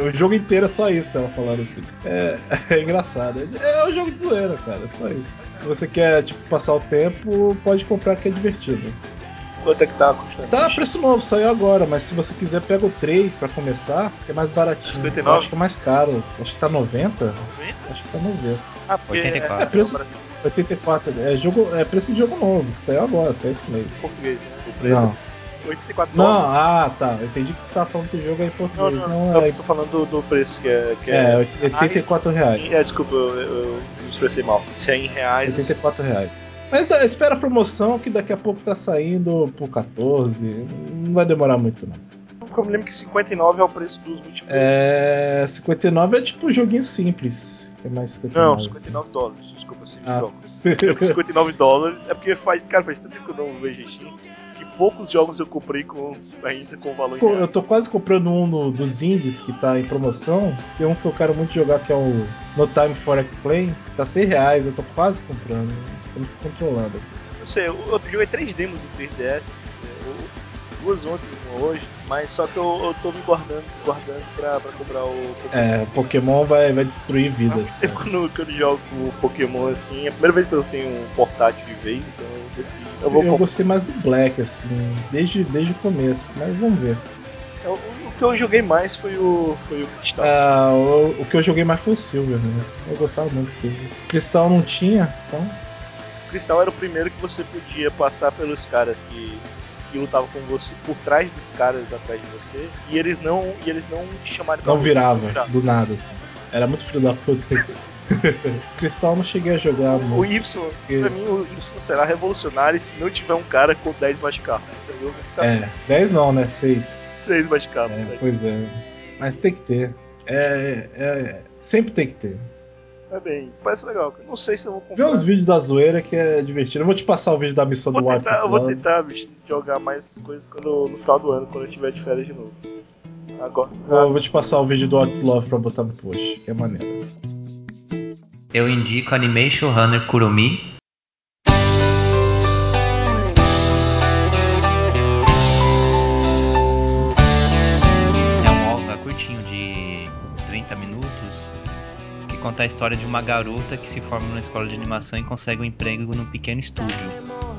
o jogo inteiro é só isso, ela falando assim. É, é engraçado. É um jogo de zoeira, cara. É só isso. Se você quer, tipo, passar o tempo, pode comprar que é divertido. Quanto é que tá custando? Tá a preço novo, saiu agora, mas se você quiser, pega o 3 pra começar, que é mais baratinho. 59? Eu acho que é mais caro. Acho que tá 90? 90? Acho que tá 90. Ah, porque 84. É, preço- no Brasil, 84, é, jogo, é preço de jogo novo, que saiu agora, saiu esse mês. português, né? O preço Não, é 84 não, ah, tá. Eu entendi que você tava falando que o jogo é em Não, português. não, Não, não, é, eu tô falando do, do preço que é. Que é, é, 84 reais. é, desculpa, eu, eu, expressei mal. Se é em reais. 84 reais. Mas dá- espera a promoção que daqui a pouco tá saindo por 14. Não vai demorar muito, não. Eu me lembro que 59 é o preço dos multiplayer. É. 59 é tipo um joguinho simples. Que é mais 59. Não, assim. 59 dólares, desculpa, se Ah. jogo. Porque 59 dólares é porque faz. Cara, faz tanto tempo que eu não vejo Steam que poucos jogos eu comprei com, ainda com valor Pô, eu tô quase comprando um no- dos indies que tá em promoção. Tem um que eu quero muito jogar que é o No Time for Explain. Tá 100 reais, eu tô quase comprando. Estamos se controlando aqui. Não sei, eu, eu joguei três demos do 3DS, eu- duas ontem e uma hoje, mas só que eu, eu tô me guardando, guardando pra, pra comprar o Pokémon. É, Pokémon vai, vai destruir Há vidas. muito tempo quando, quando eu jogo o Pokémon assim, é a primeira vez que eu tenho um portátil de vez, então eu decidi. Eu vou Eu gostei mais do Black, assim, desde, desde o começo, mas vamos ver. O, o que eu joguei mais foi o, foi o Cristal. Ah, o, o que eu joguei mais foi o Silver mesmo. Eu gostava muito do Silver. Cristal não tinha, então. O Cristal era o primeiro que você podia passar pelos caras que, que lutavam com você, por trás dos caras atrás de você, e eles não, e eles não te chamaram Não virava, do nada, assim. Era muito filho da puta. Cristal não cheguei a jogar O muito. Y, pra mim, o Y será revolucionário se não tiver um cara com 10 mais carro. Você viu? Vai ficar É, 10 não, né? 6. 6 mais carro. É, né? pois é. Mas tem que ter. É, é, sempre tem que ter. É bem, parece legal. Não sei se eu vou Vê comprar. uns vídeos da zoeira que é divertido. Eu vou te passar o vídeo da missão Vou do tentar, eu vou tentar bicho, jogar mais essas coisas quando, no final do ano, quando eu tiver de férias de novo. Agora. Vou, vou te passar o vídeo do Outslove pra botar no post, que é maneiro. Eu indico Animation Runner Kurumi. Conta a história de uma garota que se forma numa escola de animação e consegue um emprego num pequeno estúdio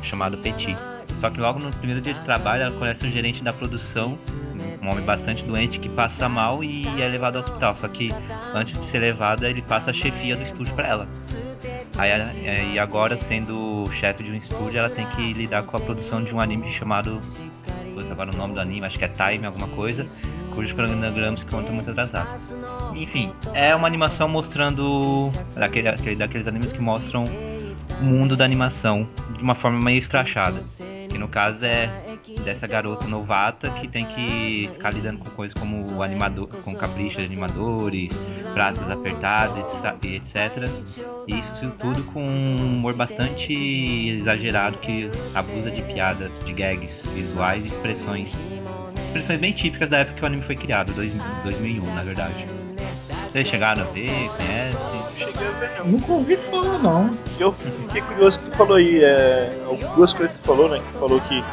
chamado Petit. Só que logo no primeiro dia de trabalho ela conhece o gerente da produção, um homem bastante doente que passa mal e é levado ao hospital. Só que antes de ser levada ele passa a chefia do estúdio para ela. Aí, é, e agora sendo chefe de um estúdio ela tem que lidar com a produção de um anime chamado agora o nome do anime, acho que é Time, alguma coisa, cujos cronogramas contam muito atrasados. Enfim, é uma animação mostrando. Daquele, daqueles animes que mostram mundo da animação de uma forma meio escrachada. Que no caso é dessa garota novata que tem que ficar lidando com coisas como animador, com capricho de animadores, braços apertados etc. E isso tudo com um humor bastante exagerado que abusa de piadas, de gags visuais e expressões. Expressões bem típicas da época que o anime foi criado, 2001 na verdade. Vocês chegaram a ver, conhecem? Cheguei a ver não. Nunca ouvi falar não. Eu fiquei curioso que tu falou aí, é, duas coisas que tu falou, né? Que tu falou que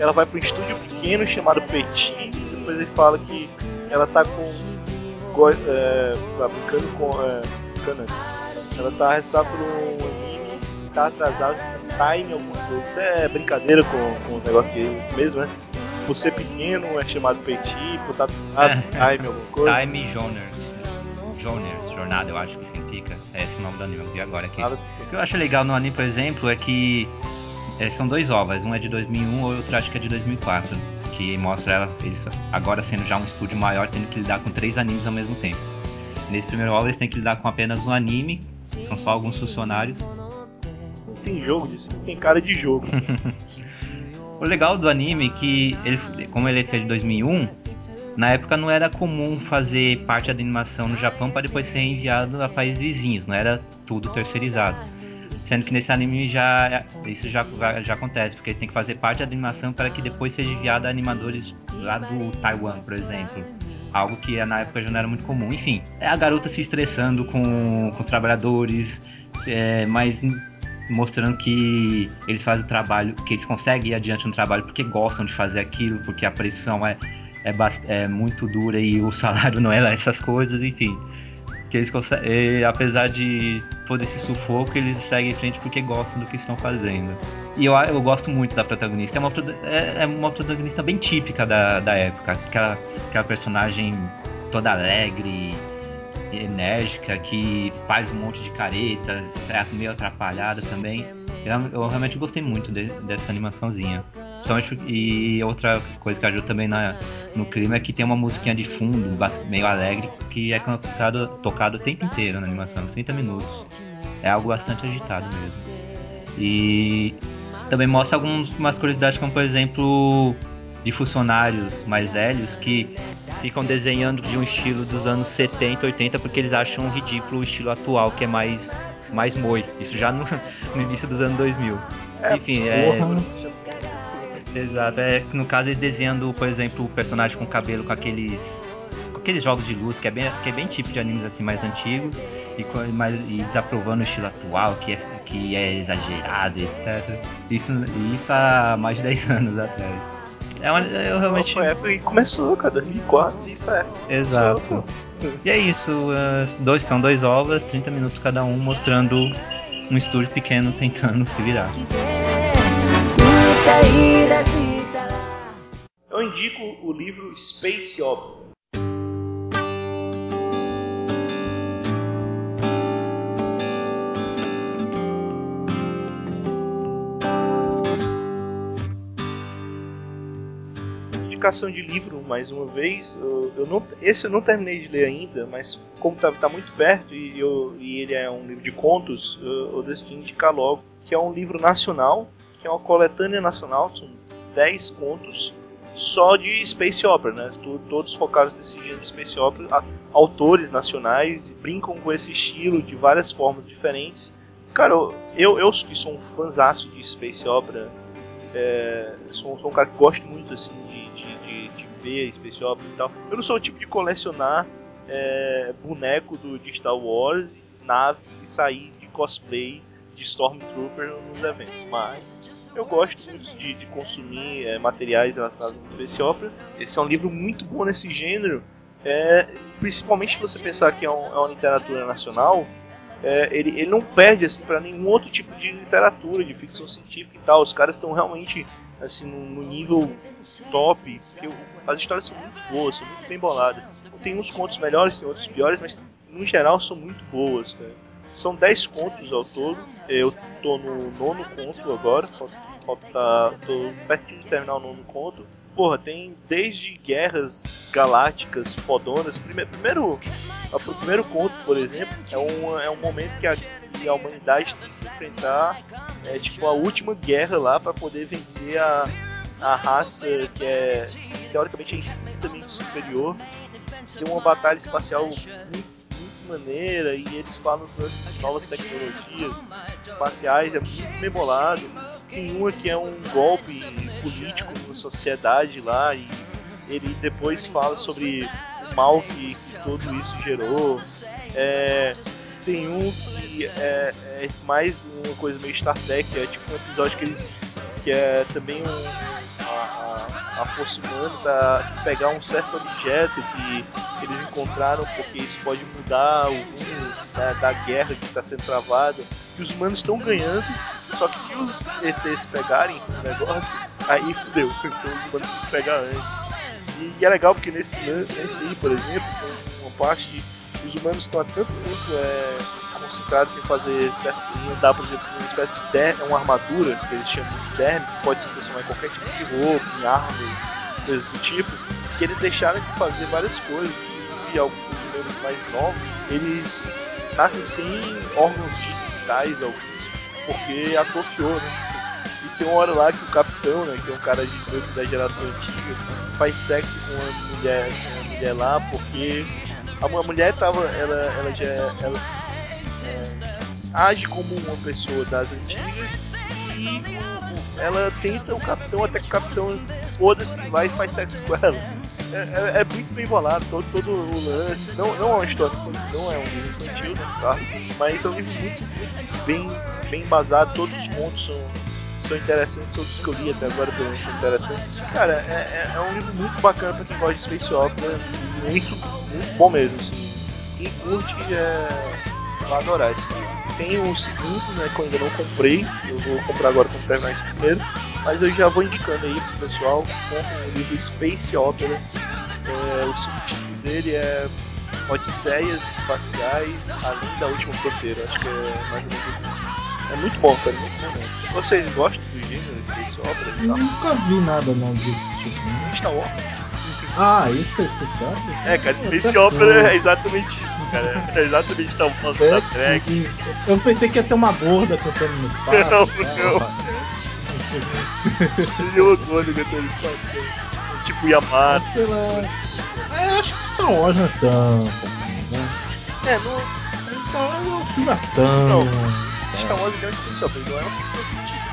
ela vai para um estúdio pequeno chamado Petit, e depois ele fala que ela tá com. É, sei lá, brincando com. É, brincando, ela tá responsável por um anime que tá atrasado com time alguma coisa. Isso é brincadeira com, com o negócio que eles mesmo, né? Por ser pequeno é chamado Petit, por estar tá, time alguma coisa. Time Joners. Joners, jornada eu acho que significa. É esse o nome do anime, eu vi agora aqui. O que eu acho legal no anime, por exemplo, é que é, são dois ovas, um é de 2001 e outro acho que é de 2004, que mostra ela, eles agora sendo já um estúdio maior, tendo que lidar com três animes ao mesmo tempo. Nesse primeiro ova eles têm que lidar com apenas um anime, são só alguns funcionários. Não tem jogo disso, isso tem cara de jogo. O legal do anime é que, ele, como ele é de 2001, na época não era comum fazer parte da animação no Japão para depois ser enviado a países vizinhos, não era tudo terceirizado. Sendo que nesse anime já isso já, já acontece, porque tem que fazer parte da animação para que depois seja enviado a animadores lá do Taiwan, por exemplo. Algo que na época já não era muito comum. Enfim, é a garota se estressando com, com os trabalhadores, é, mas mostrando que eles fazem o trabalho, que eles conseguem ir adiante no trabalho porque gostam de fazer aquilo, porque a pressão é, é, é muito dura e o salário não é lá essas coisas, enfim que eles conseguem, apesar de todo esse sufoco, eles seguem em frente porque gostam do que estão fazendo. E eu, eu gosto muito da protagonista. É uma, é, é uma protagonista bem típica da, da época. Aquela, aquela personagem toda alegre, enérgica, que faz um monte de caretas, é meio atrapalhada também. Eu, eu realmente gostei muito de, dessa animaçãozinha. E outra coisa que ajuda também na, no clima é que tem uma musiquinha de fundo, meio alegre, que é tocado, tocado o tempo inteiro na animação, 30 minutos. É algo bastante agitado mesmo. E também mostra algumas curiosidades, como por exemplo, de funcionários mais velhos que ficam desenhando de um estilo dos anos 70, 80, porque eles acham ridículo o estilo atual, que é mais, mais moi. Isso já no, no início dos anos 2000. É, Enfim, é. Exato, é no caso eles desenhando, por exemplo, o personagem com cabelo com aqueles com aqueles jogos de luz que é bem que é bem típico de animes assim mais antigos e, mais, e desaprovando o estilo atual que é que é exagerado, etc. Isso isso há mais de 10 anos atrás. É uma, eu realmente época que começou, cara, 2004 e fé. Exato. E é isso, dois são dois ovas, 30 minutos cada um mostrando um estúdio pequeno tentando se virar. Eu indico o livro Space Opera. indicação de livro mais uma vez. Eu, eu, não, esse eu não terminei de ler ainda, mas como está tá muito perto e, eu, e, ele é um livro de contos, eu, eu decidi indicar logo. Que é um livro nacional que é uma coletânea nacional, são 10 contos só de Space Opera, né? Todos focados nesse gênero de Space Opera, autores nacionais brincam com esse estilo de várias formas diferentes. Cara, eu, eu que sou um fãzaço de Space Opera, é, sou, sou, um cara que gosto muito assim de, de, de, de, ver Space Opera e tal. Eu não sou o tipo de colecionar é, boneco do, de Star Wars, nave e sair de cosplay de Stormtrooper nos eventos, mas eu gosto muito de, de consumir é, materiais relacionados ao Space Opera. Esse é um livro muito bom nesse gênero, é, principalmente se você pensar que é, um, é uma literatura nacional, é, ele, ele não perde assim para nenhum outro tipo de literatura, de ficção científica e tal. Os caras estão realmente assim no, no nível top. Eu, as histórias são muito boas, são muito bem boladas. Tem uns contos melhores, tem outros piores, mas no geral são muito boas, cara. São 10 contos ao todo. Eu tô no nono conto agora, falta, tô pertinho de terminar o nono conto. Porra, tem desde guerras galácticas fodonas. Primeiro, primeiro, o primeiro conto, por exemplo, é um, é um momento que a, que a humanidade tem que enfrentar é, tipo, a última guerra lá para poder vencer a, a raça que é teoricamente é infinitamente superior. Tem uma batalha espacial muito maneira e eles falam lances de novas tecnologias espaciais, é muito memorado. Tem uma que é um golpe político na sociedade lá e ele depois fala sobre o mal que, que tudo isso gerou. É, tem um que é, é, mais uma coisa meio Star Trek, é tipo um episódio que eles que é também um, a, força humana tá? Pegar um certo objeto que eles encontraram porque isso pode mudar o rumo da, da guerra que está sendo travada e os humanos estão ganhando só que se os ETs pegarem o negócio aí fudeu então os humanos têm que pegar antes. E, e é legal porque nesse, nesse aí por exemplo tem uma parte que os humanos estão há tanto tempo é, concentrados em fazer certo, em por exemplo, uma espécie de derme, uma armadura, que eles chamam de derme, que pode se transformar em qualquer tipo de roupa, em armas, coisas do tipo, que eles deixaram de fazer várias coisas, inclusive alguns humanos mais novos, eles nascem sem órgãos digitais, alguns, porque atrofiou, né? E tem uma hora lá que o capitão, né, que é um cara de da geração antiga, faz sexo com uma mulher, com uma mulher lá, porque a mulher tava, ela, ela já, ela age como uma pessoa das antigas e ela tenta o capitão até que o capitão foda-se, vai e faz sexo com ela. É, é, é, muito bem bolado, todo, todo o lance. Não, não é uma história não é um livro infantil, né, tá? mas é um livro muito, muito bem, bem embasado, todos os contos são, são interessantes, os que eu li até agora pelo menos são interessantes. Cara, é, é, é, um livro muito bacana pra quem gosta de Space Opera, muito, muito bom mesmo. Assim. Quem curte é vai adorar esse livro. Tem o segundo, né, que eu ainda não comprei, eu vou comprar agora quando terminar esse primeiro, mas eu já vou indicando aí pro pessoal, comprem o livro Space Opera, é, o subtítulo dele é Odisseias Espaciais Além da Última Fronteira, acho que é mais ou menos assim. É muito bom, cara, muito bom mesmo. Vocês gostam do gênero Space Opera? Nunca vi nada não desse tipo. Né? Star Wars? Ah, isso é especial? É, cara, Space Opera é exatamente isso, cara. É exatamente Star Wars, Star Trek. Eu pensei que ia ter uma gorda cantando no espaço. Não, não. Seria o gordo cantando no espaço. Né? Tipo Yamato. Sei lá. É, acho que Star Wars não é tão. Né? É, não. Star Wars é uma filmação. Não, Star Wars é um especial, mas não é uma ficção científica.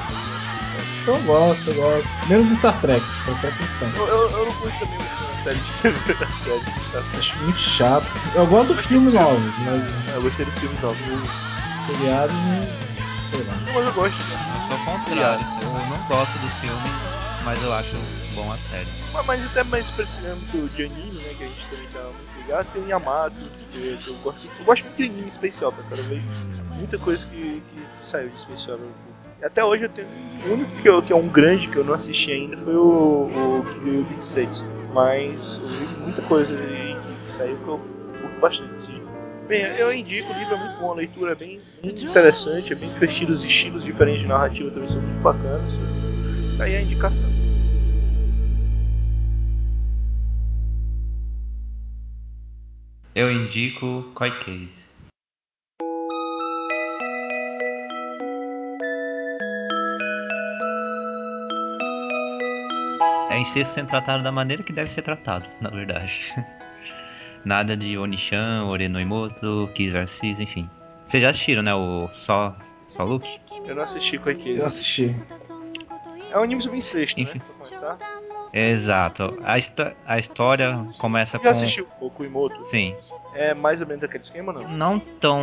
Eu gosto, eu gosto. Menos Star Trek, Star Trek não eu, eu, eu não curto também muito a série de TV da série de Star Trek. Acho muito chato. Eu gosto dos filmes novos, mas. É, eu gostei dos filmes novos. Seriado, sei lá. Mas eu gosto. Ao contrário, eu não gosto do filme, mas eu acho bom a série. Mas, mas até mais pra esse âmbito de anime, né, que a gente também tá muito ligado, tem o Yamato, que, que eu gosto. Eu gosto muito de anime Space Opera, cara. Eu vejo muita coisa que, que, que saiu de Space Opera até hoje eu tenho. O único que, eu, que é um grande que eu não assisti ainda foi o, o Kiryu 26. Mas eu vi muita coisa que, saiu que eu curto bastante. Assim. Bem, eu indico, o livro é muito bom, a leitura é bem, muito interessante, é bem divertido, os estilos diferentes de narrativa também são muito bacanas. Daí a indicação. Eu indico Koi Case. É incesto sendo tratado da maneira que deve ser tratado, na verdade. Nada de Onishan, Orenoimoto, Kizarcis, enfim. Vocês já assistiram, né? O Só, Só Luke? Eu não assisti com aquele. Eu assisti. É um anime sobre incesto? Enfim. né? Pra começar. Exato. A, a história começa Já com. Já assistiu o Kuimoto? Sim. É mais ou menos aquele esquema, não? Não tão.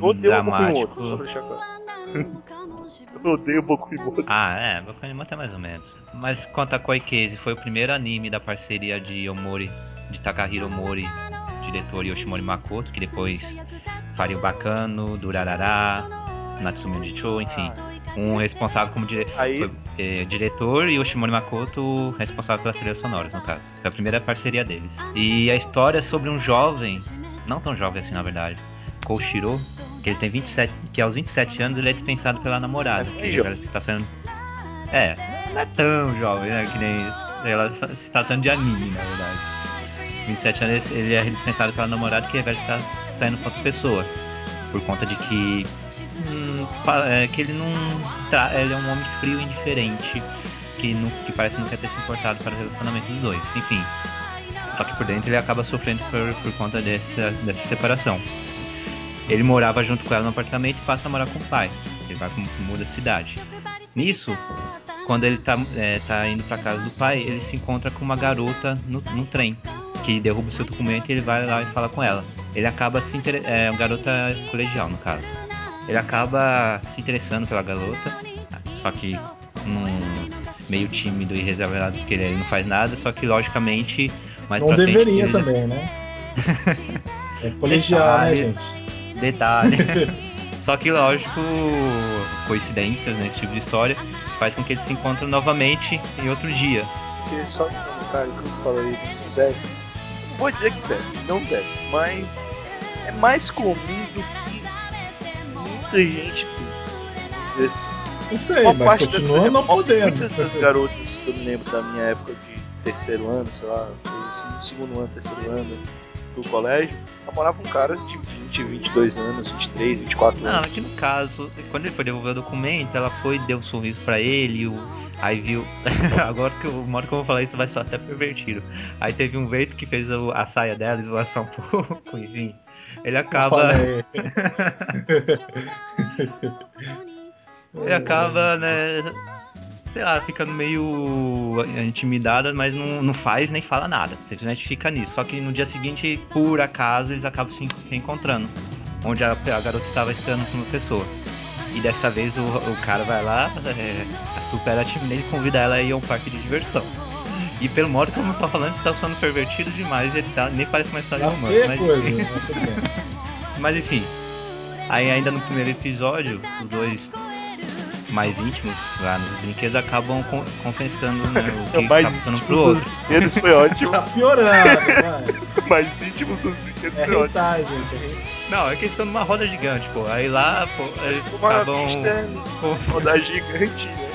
Odeio dramático. O só pra deixar claro. Eu odeio Boku Imoto. Ah, é, Boku Imoto é mais ou menos. Mas quanto a Koi Case, foi o primeiro anime da parceria de Omori, de Takahiro Omori, diretor Yoshimori Makoto, que depois faria o Bacano, Durarará, Natsume Nicho, enfim. Um responsável como dire... Aí... foi, é, diretor e o Shimori Makoto responsável pelas trilhas sonoras, no caso. Foi a primeira parceria deles. E a história é sobre um jovem, não tão jovem assim na verdade, Koshiro, que ele tem 27, que aos 27 anos ele é dispensado pela namorada, É que ela está sendo É, não é tão jovem, né, que nem ela se tratando de anime, na verdade. 27 anos ele é dispensado pela namorada que vai estar saindo com outra pessoa. Por conta de que. hum, é, que ele não. Tra ele é um homem frio e indiferente. Que, não, que parece não quer ter se importado para o relacionamento dos dois. Enfim. Só que por dentro ele acaba sofrendo por, por conta dessa, dessa separação. Ele morava junto com ela no apartamento e passa a morar com o pai. Ele vai muda de cidade. Nisso, quando ele tá, é, tá indo pra casa do pai, ele se encontra com uma garota no, no trem, que derruba o seu documento e ele vai lá e fala com ela. Ele acaba se inter... é uma garota colegial, no caso. Ele acaba se interessando pela garota, só que num meio tímido e reservado, porque ele não faz nada, só que logicamente mais Não frente, deveria já- também, né? É colegial, né, gente? Detalhe. Só que, lógico, coincidências, né? Esse tipo de história, faz com que eles se encontrem novamente em outro dia. Porque só um comentário que eu falei deve. Vou dizer que deve, não deve, mas é mais comum do que muita gente pensa. Assim. Isso aí, Uma mas parte da- continua não podendo. Muitas das garotas que eu me lembro da minha época de terceiro ano, sei lá, assim, segundo ano, terceiro ano do colégio, namoravam caras de 20, 22 anos, 23, 24 Não, anos. aqui no caso, quando ele foi devolver o documento, ela foi, deu um sorriso pra ele, o, aí viu. Agora que eu, uma hora que eu vou falar isso vai soar até pervertido. Aí teve um veito que fez o- a saia dela esvoaçar um pouco, enfim. Ele acaba. Ele acaba, né? Sei lá, ficando meio intimidada, mas não, não faz nem fala nada. Simplesmente fica nisso. Só que no dia seguinte, por acaso, eles acabam se en- se encontrando. Onde a, a garota estava esperando por uma pessoa. E dessa vez o, o cara vai lá, é, supera a timidez e convida ela a ir a um parque de diversão. E pelo modo que eu não tô falando, você tá sendo pervertido demais, ele tá, nem parece uma história Tá feia Mas, coisa, mas enfim. Aí ainda no primeiro episódio, os dois mais íntimos lá nos brinquedos acabam con- confessando né, o que tá mais passando íntimos pro outro. brinquedos foi ótimo. Tá piorando, vai. mais íntimos dos brinquedos É foi ótimo. gente. É. Não, é que eles estão numa roda gigante, pô. Aí lá, pô, eles Uma acabam con- roda gigante, né?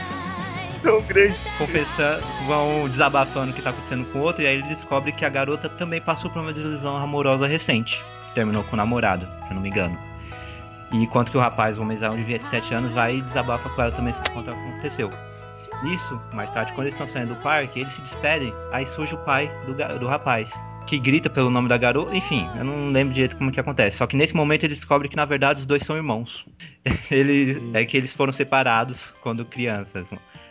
Tão grande. confessando, vão desabafando o que tá acontecendo com o outro, e aí ele descobre que a garota também passou por uma desilusão amorosa recente. Terminou com o namorado, se eu não me engano. E enquanto que o rapaz, o homenzão de 27 anos, vai e desabafa com ela também se o que aconteceu. Nisso, mais tarde, quando eles estão saindo do parque, eles se despedem, aí surge o pai do, do rapaz, que grita pelo nome da garota, enfim, eu não lembro direito como que acontece. Só que nesse momento ele descobre que na verdade os dois são irmãos. Ele, é que eles foram separados quando crianças.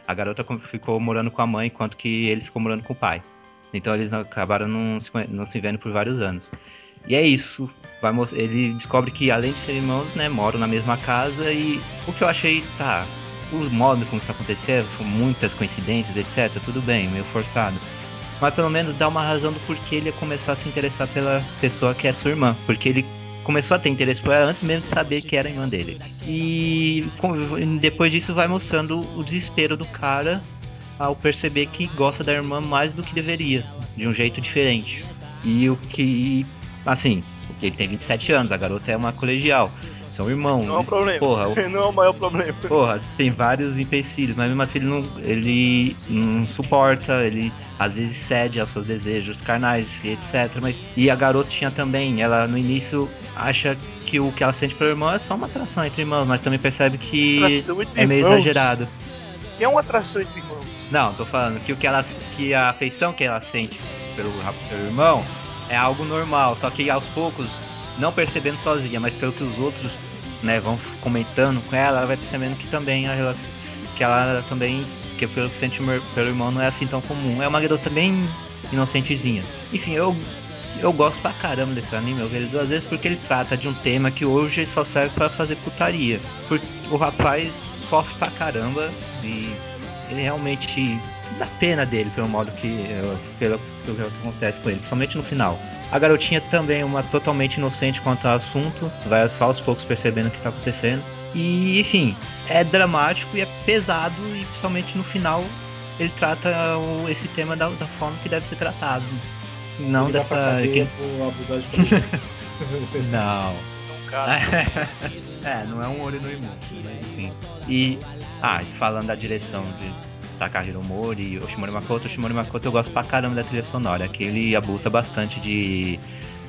A garota ficou morando com a mãe, enquanto que ele ficou morando com o pai. Então eles acabaram não se, não se vendo por vários anos. E é isso. Vai ele descobre que além de serem irmãos, né, moram na mesma casa e o que eu achei, tá, o modo como isso aconteceu, muitas coincidências, etc, tudo bem, meio forçado. Mas pelo menos dá uma razão do porquê ele ia começar a se interessar pela pessoa que é sua irmã, porque ele começou a ter interesse por ela antes mesmo de saber que era irmã dele. E depois disso vai mostrando o desespero do cara ao perceber que gosta da irmã mais do que deveria, de um jeito diferente. E o que, assim, ele tem 27 anos, a garota é uma colegial, são irmãos. Não é um problema. Porra, o Não é o maior problema. Porra, tem vários empecilhos, mas mesmo assim ele não, ele não suporta, ele às vezes cede aos seus desejos carnais e etc. Mas, e a garotinha também, ela no início acha que o que ela sente pelo irmão é só uma atração entre irmãos, mas também percebe que é meio exagerado. Que é uma atração entre irmãos. Não, tô falando que o que ela que a afeição que ela sente pelo, pelo irmão é algo normal, só que aos poucos, não percebendo sozinha, mas pelo que os outros, né, vão comentando com ela, ela vai percebendo que também a relação que ela também que pelo que sente pelo irmão não é assim tão comum. É uma garota bem inocentezinha. Enfim, eu eu gosto pra caramba desse anime, eu vejo duas vezes porque ele trata de um tema que hoje só serve pra fazer putaria. Porque o rapaz sofre pra caramba e ele realmente dá pena dele pelo modo que. pelo, pelo que acontece com ele, principalmente no final. A garotinha também é uma totalmente inocente quanto ao assunto, vai só aos poucos percebendo o que está acontecendo. E enfim, é dramático e é pesado, e principalmente no final ele trata o, esse tema da, da, forma que deve ser tratado. Não Ele dessa. Vai Que... por abusar de não. Um cara. é, não é um olho no imundo, mas enfim. E. Ah, falando da direção de Takahiro Mori Oshimori Makoto, Oshimori Makoto eu gosto pra caramba da trilha sonora, que ele abusa bastante de,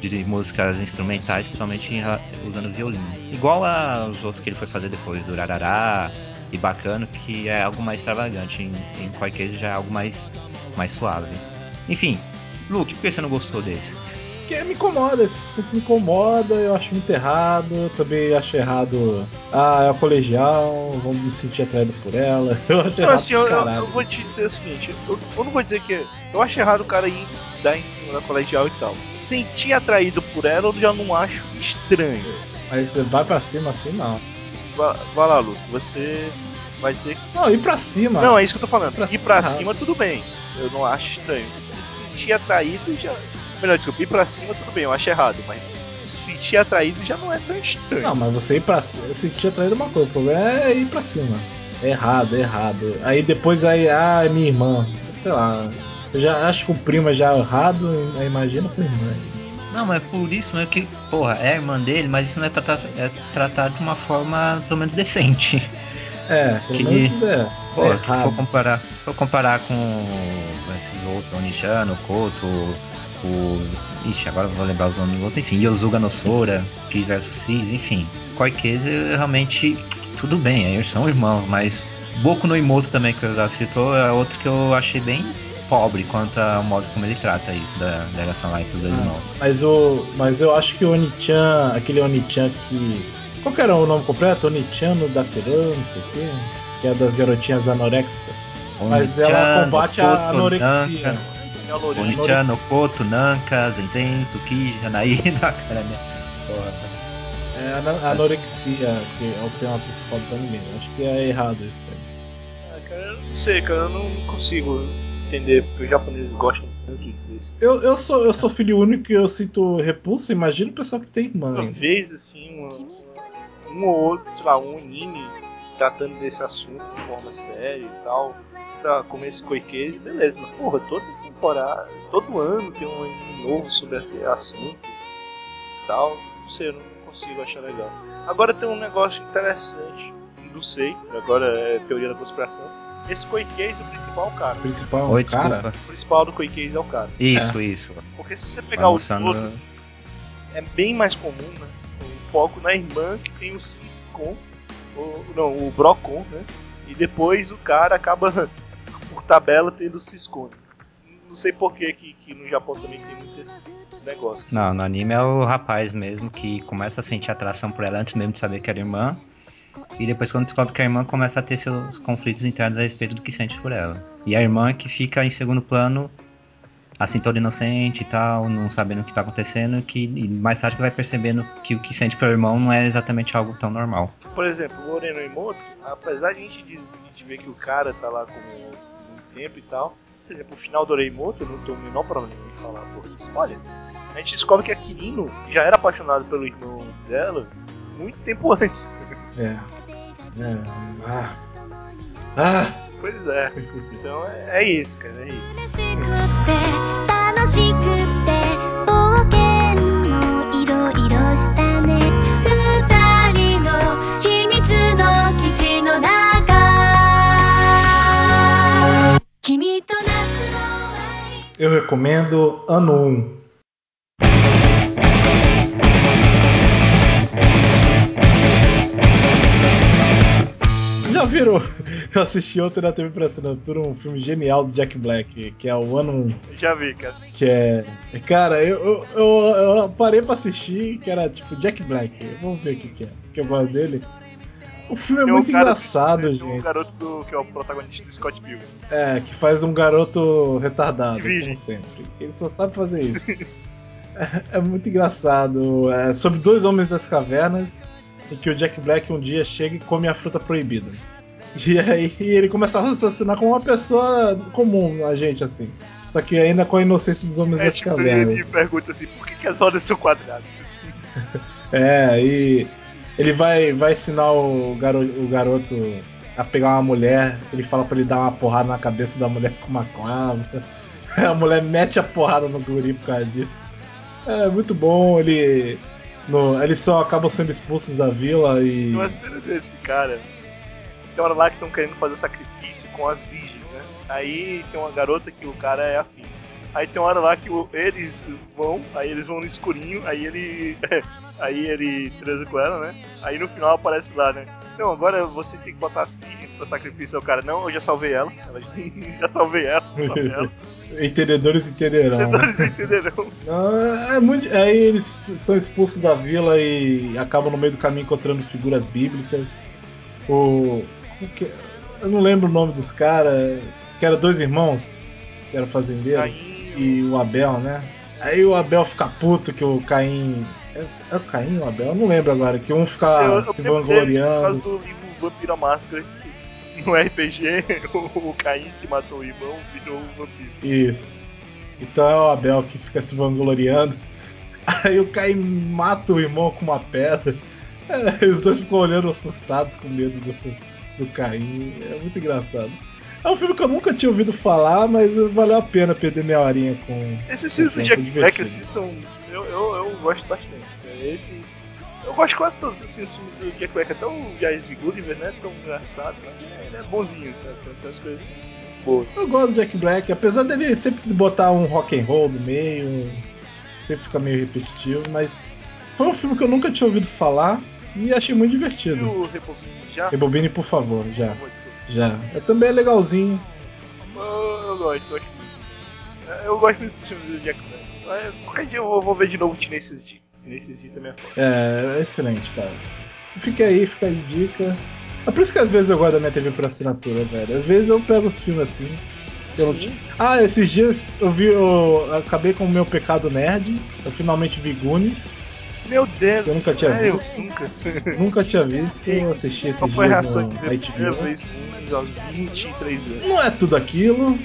de músicas instrumentais, principalmente usando violino. Igual aos outros que ele foi fazer depois, do Rarará e Bacano, que é algo mais extravagante, em, em qualquer já é algo mais, mais suave. Enfim, Luke, por que você não gostou desse? Que me incomoda, isso me incomoda, eu acho muito errado, eu também acho errado. Ah, é o colegial, vou me sentir atraído por ela. Eu acho Não, errado. assim, eu, eu, vou te dizer o seguinte, eu, eu não vou dizer que. Eu acho errado o cara ir dar em cima da colegial e tal. Sentir atraído por ela eu já não acho estranho. Mas você vai pra cima assim, não. Vai, vai lá, Luke, você vai dizer que. Não, ir pra cima. Não, é isso que eu tô falando. Pra ir cima, pra cima, tudo bem. Eu não acho estranho. Se sentir atraído já. Melhor, desculpa, ir pra cima, tudo bem, eu acho errado. Mas se sentir atraído já não é tão estranho. Não, mas você ir pra cima. Se sentir atraído é uma coisa, o problema é ir pra cima. É errado, é errado. Aí depois aí, ah, é minha irmã. Sei lá. Eu já acho que o primo é já errado, aí imagina com a irmã. Não, mas por isso é que, porra, é a irmã dele, mas isso não é tratado, é tratado de uma forma pelo menos decente. É, pelo Que- menos é. Pô, é se for errado. comparar, se for comparar com esses outros, o Nishano, o Koto, o. Ixi, agora eu vou lembrar os nomes do outro, enfim, Yosuga no Sora, Ki versus Cis, enfim. Koikeze realmente tudo bem, eles são irmãos, mas Boku no Imoto também que eu já citou é outro que eu achei bem pobre quanto ao modo como ele trata isso da, da relação lá entre os dois Ah. irmãos. Mas, o, mas eu acho que o Onichan, aquele Onichan que. Qual que era o nome completo? Onichan no Dateran, não sei o quê. Que é das garotinhas anoréxicas. Mas ela combate a anorexia. É. Onichan, Koto, Nanka, Zenzen, Tsukiji, Hanaí, cara, né? Porra. É a anorexia, que é o tema principal do anime. Acho que é errado isso aí. Ah, cara, eu não sei, cara, eu não consigo entender porque os japoneses gostam tanto desse. Eu, eu, sou, eu sou filho único e eu sinto repulsa, imagina o pessoal que tem irmã. Uma vez, assim, uma- uma- um ou outro, sei lá, um anime tratando desse assunto de forma séria e tal, tá, como esse Koikei, beleza, mas porra, toda temporada, todo ano tem um anime novo sobre esse assunto e tal, não sei, eu não consigo achar legal. Agora tem um negócio interessante, não sei, agora é teoria da conspiração. Esse Koikei, o principal cara. O principal Oi, cara. desculpa. O principal do Koikei é o cara. Isso, isso. Porque se você pegar o todo, é bem mais comum, né? O foco na irmã que tem o Ciscom, o, não, o Brocon, né? E depois o cara acaba, tabela, tendo o Ciscom. Não sei por que, que no Japão também tem muito esse negócio. Não, no anime é o rapaz mesmo que começa a sentir atração por ela antes mesmo de saber que era irmã. E depois, quando descobre que a irmã, começa a ter seus conflitos internos a respeito do que sente por ela. E a irmã que fica em segundo plano, assim, toda inocente e tal, não sabendo o que tá acontecendo, que e mais tarde vai percebendo que o que sente pelo irmão não é exatamente algo tão normal. Por exemplo, o Moreno Imoto, apesar de a gente, ver que o cara tá lá com tempo e tal, por exemplo, o final do Oreimoto, eu não tenho o menor problema em falar porra de spoiler. A gente descobre que a Kirino já era apaixonado pelo irmão dela muito tempo antes. É. É. Ah. Ah! Pois é. Então é, é isso, cara, é isso. 楽 Eu recomendo ano 1. Já viram? Eu assisti ontem na TV por assinatura um filme genial do Jack Black, que é o ano 1. Já vi, cara. Que é. Cara, eu, eu, eu, eu parei pra assistir, que era tipo Jack Black. Vamos ver o que, que é. Que eu gosto dele. O filme é Tem um muito do- engraçado, gente. um garoto do, que é o protagonista do Scott Pilgrim. É, que faz um garoto retardado, como sempre. Ele só sabe fazer isso. é, é muito engraçado. É sobre dois homens das cavernas em que o Jack Black um dia chega e come a fruta proibida. E aí ele começa a raciocinar como uma pessoa comum, a gente, assim. Só que ainda com a inocência dos homens É, das tipo, cavernas. ele pergunta assim, por que, que as rodas são quadradas? É, e ele vai, vai ensinar o, garo, o garoto a pegar uma mulher. Ele fala pra ele dar uma porrada na cabeça da mulher com uma clava. A mulher mete a porrada no guri por causa disso. É muito bom, ele. No, eles só acabam sendo expulsos da vila e. Tem uma cena desse, cara. Tem hora lá que estão querendo fazer o sacrifício com as virgens, né? Aí tem uma garota que o cara é afim. Aí tem uma hora lá que eles vão, aí eles vão no escurinho, aí ele. aí ele transa com ela, né? Aí no final aparece lá, né? Não, agora vocês têm que botar as virgens pra sacrifício. O cara, não, eu já salvei ela. ela já salvei ela, salvei ela. Entendedores entenderão. né? Entendedores entenderão. Ah, é muito- Aí eles são expulsos da vila e acabam no meio do caminho encontrando figuras bíblicas. O. Eu não lembro o nome dos caras. Que eram dois irmãos, que eram fazendeiros. Aí E o Abel, né? Aí o Abel fica puto que o Caim. É, é o Caim ou o Abel? Eu não lembro agora. Que um fica eu se deles por causa vangloriando. do livro Vampiro à Máscara. No RPG, o, o Caim que matou o irmão virou um vampiro. Isso. Então é o Abel que fica se vangloriando. Aí o Caim mata o irmão com uma pedra. É, os dois ficam olhando assustados com medo do, do Caim. É muito engraçado. É um filme que eu nunca tinha ouvido falar, mas valeu a pena perder minha horinha com. Esses filmes do Jack. Black assim são. Eu, eu, eu gosto bastante. Esse. Eu gosto quase todos assim, os filmes do Jack Black, até o Jazz de Gulliver, né? Tão engraçado, mas ele é bonzinho, sabe? Tem umas coisas assim muito boas. Eu gosto do Jack Black, apesar dele sempre botar um rock and roll no meio, sempre fica meio repetitivo, mas foi um filme que eu nunca tinha ouvido falar e achei muito E divertido. o Rebobine já? Rebobine, por favor, já. Por favor, desculpa. Já. É também legalzinho. Eu, eu gosto, gosto muito. É, Eu gosto muito dos filmes do Jack Black. Qualquer dia eu vou, ver de novo Tenacious D. Tenacious D também é foda. É, é excelente, cara. Fica aí, fica aí dica. É por isso que às vezes eu gosto da minha TV por assinatura, velho. Às vezes eu pego os filmes assim. Sim. Ah, esses dias eu vi, eu acabei com o meu pecado nerd. Eu finalmente vi Goonies. Meu Deus, Eu nunca tinha sério? visto. Nunca. Nunca tinha visto, eu assisti esses Qual foi a reação no que veio a primeira vez com aos 23 anos? Não é tudo aquilo.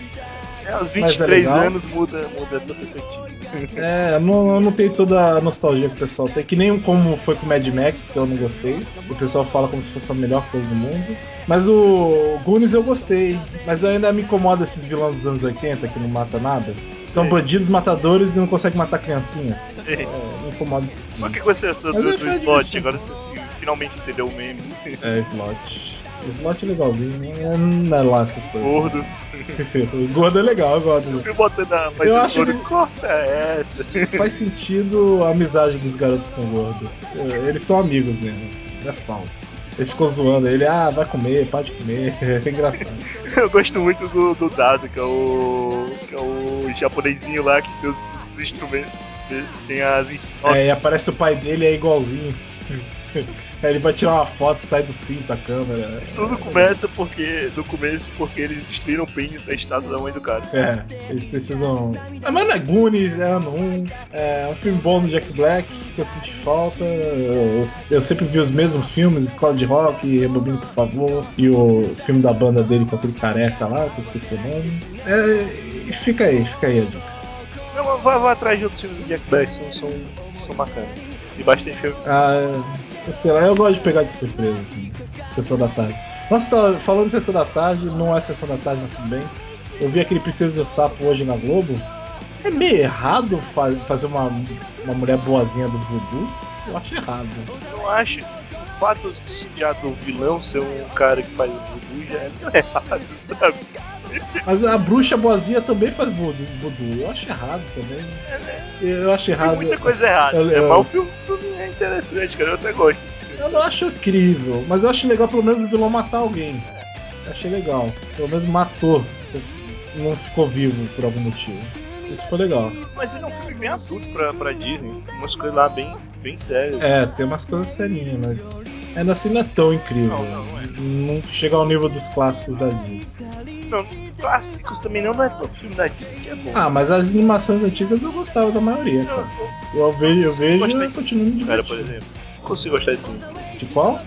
É, aos Mas é 23 legal. anos muda, muda essa perspectiva. É, não, não tem toda a nostalgia que o pessoal tem. Que nem como foi com o Mad Max, que eu não gostei. O pessoal fala como se fosse a melhor coisa do mundo. Mas o Goonies eu gostei. Mas ainda me incomoda esses vilões dos anos 80 que não mata nada. São bandidos matadores e não conseguem matar criancinhas. É, me incomoda. O que você achou Mas do, é do slot? Agora você se- finalmente entendeu o meme. É, slot. Slot é legalzinho? Não é lá essas coisas. Gordo. o gordo é legal, eu gosto. Eu fui botando a Eu acho gordo, que- corta essa. Faz sentido a amizade dos garotos com o gordo. É, Eles são amigos mesmo, assim, não é falso. Eles ficam zoando ele, ah, vai comer, pode comer. É engraçado. Eu gosto muito do, do Dado, que é o. que é o japonesinho lá que tem os instrumentos. Tem as. É, e aparece o pai dele, é igualzinho. Aí ele vai tirar uma foto, sai do cinto a câmera. Tudo começa porque. no começo porque eles destruíram o pênis da estátua da mãe do cara. É, eles precisam. Mas não é Goonies, é ano 1. É um filme bom do Jack Black que eu senti falta. Eu, eu sempre vi os mesmos filmes: Escola de Rock, Rebobine, por favor. E o filme da banda dele com aquele careca lá, que eu esqueci o nome. É, e fica aí, fica aí a dica. Não, vai atrás de outros filmes do Jack Black, são, são, são bacanas. E bastante filme. Ah, sei lá, eu gosto de pegar de surpresa, assim. Sessão da tarde. Nossa, tá, falando de sessão da tarde, não é sessão da tarde, mas tudo bem. Eu vi aquele Princesa e o Sapo hoje na Globo. É meio errado fa- fazer uma, uma mulher boazinha do voodoo. Eu acho errado. Eu acho o fato já do vilão ser um cara que faz voodoo já é errado, sabe? Mas a bruxa boazinha também faz voodoo. Eu acho errado também. Eu acho Tem errado. muita coisa errada. Eu- né? eu- Mas o filme, o filme é interessante, cara. Eu até gosto desse filme. Eu não acho incrível, mas eu acho legal pelo menos o vilão matar alguém. Eu achei legal. Pelo menos matou. Não ficou vivo por algum motivo. Isso foi legal. Mas ele é um filme bem adulto pra, pra Disney. Umas coisas lá bem, bem sérias. É, tem umas coisas serinhas, mas ainda assim não é tão incrível. Não, não, é. Não chega ao nível dos clássicos da Disney. Não, os clássicos também não, não é todo filme da Disney que é bom. Ah, mas as animações antigas eu gostava da maioria, eu, cara. eu vejo, eu vejo e continuo me cara, por divertindo. exemplo. Não consigo gostar de tudo. De qual?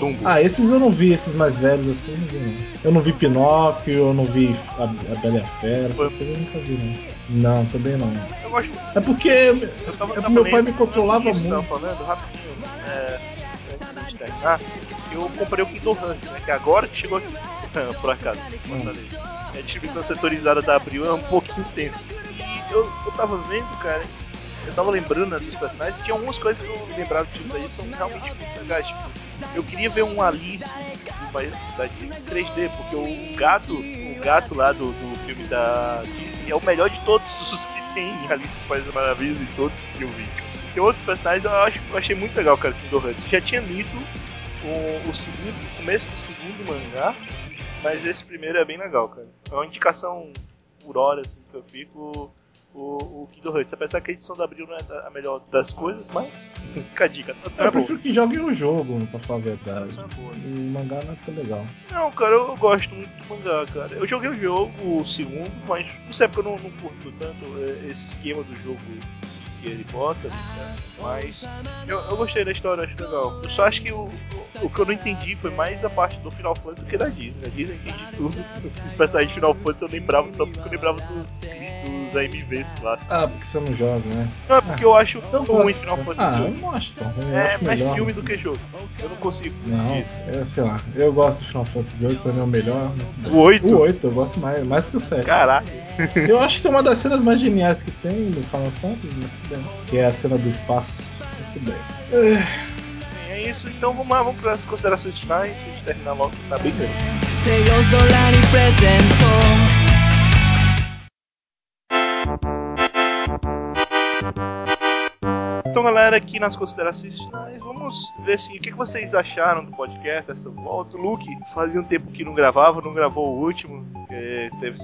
Dumbo. Ah, esses eu não vi, esses mais velhos assim, eu não vi. Eu não vi Pinóquio, eu não vi a, a Bela e a Fera, essas coisas eu nunca vi não. Não, também não. Eu gosto É porque Eu tava, É, tava meu pai me controlava isso, muito. Tava falando rapidinho, é, antes terminar, eu comprei o Kingdom Hearts, né, que agora que chegou aqui, por acaso, Fortaleza. A distribuição setorizada da Abril é um pouquinho tensa. E eu, eu tava vendo, cara, eu tava lembrando dos personagens, tinha algumas coisas que eu lembrava dos filmes aí, são realmente muito legais, tipo, eu queria ver um Alice da Disney em 3D, porque o gato, o gato lá do, do filme da Disney é o melhor de todos os que tem em Alice do País das Maravilhas e todos que eu vi. Tem outros personagens, eu, acho, eu achei muito legal, cara, Kingdom Hearts. Já tinha lido o, o segundo, o começo do segundo mangá, mas esse primeiro é bem legal, cara. É uma indicação por hora, assim, que eu fico o, o Kingdom Hearts. Apesar que a edição da Abril não é a melhor das coisas, mas fica a dica. A tradução eu é boa. prefiro que joguem o jogo, pra falar a verdade. é boa. O mangá não é tão legal. Não, cara, eu gosto muito do mangá, cara. Eu joguei o jogo, o segundo, mas não sei porque eu não, não curto tanto é, esse esquema do jogo que ele bota, né? mas eu, eu gostei da história, acho legal. Eu só acho que o, o, o que eu não entendi foi mais a parte do Final Fantasy do que da Disney. A Disney eu entendi tudo. Os personagens de Final Fantasy eu lembrava só porque eu lembrava dos, dos AMVs clássicos. Ah, porque você não joga, né? Não, é porque eu acho Eu ruim gosto. Final Ah, Fantasy eu VIII. não acho tão ruim. eu É mais melhor, filme assim. do que jogo. Eu não consigo Não, isso. eu sei lá. Eu gosto do Final Fantasy VIII, pra mim é o melhor. O 8? O 8, eu gosto mais, mais que o 7. Caralho. Eu acho que tem uma das cenas mais geniais que tem no Final Fantasy, mas tudo né? que é a cena do espaço. Muito bem. é isso, então vamos lá, vamos para as considerações finais, pra gente terminar logo, tá bem grande. Então, galera, aqui nas considerações finais, vamos ver assim, o que vocês acharam do podcast, essa volta. O Luke fazia um tempo que não gravava, não gravou o último, teve,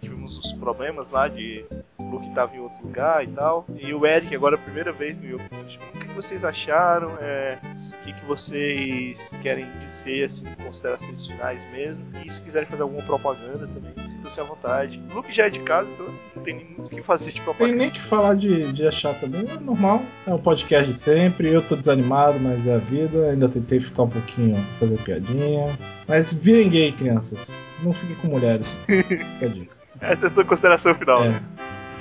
tivemos os problemas lá de Luke estava em outro lugar e tal. E o Eric, agora a primeira vez no Yokut. O que vocês acharam? É, o que, que vocês querem dizer, assim, considerações finais mesmo? E se quiserem fazer alguma propaganda também, sintam-se à vontade. O Luke já é de casa, então não tem nem muito o que fazer de tem propaganda. nem que falar de, de achar também, é normal. É um podcast de sempre. Eu tô desanimado, mas é a vida. Ainda tentei ficar um pouquinho, fazer piadinha. Mas virem gay, crianças. Não fiquem com mulheres. Fica a dica. Essa é a sua consideração final. É.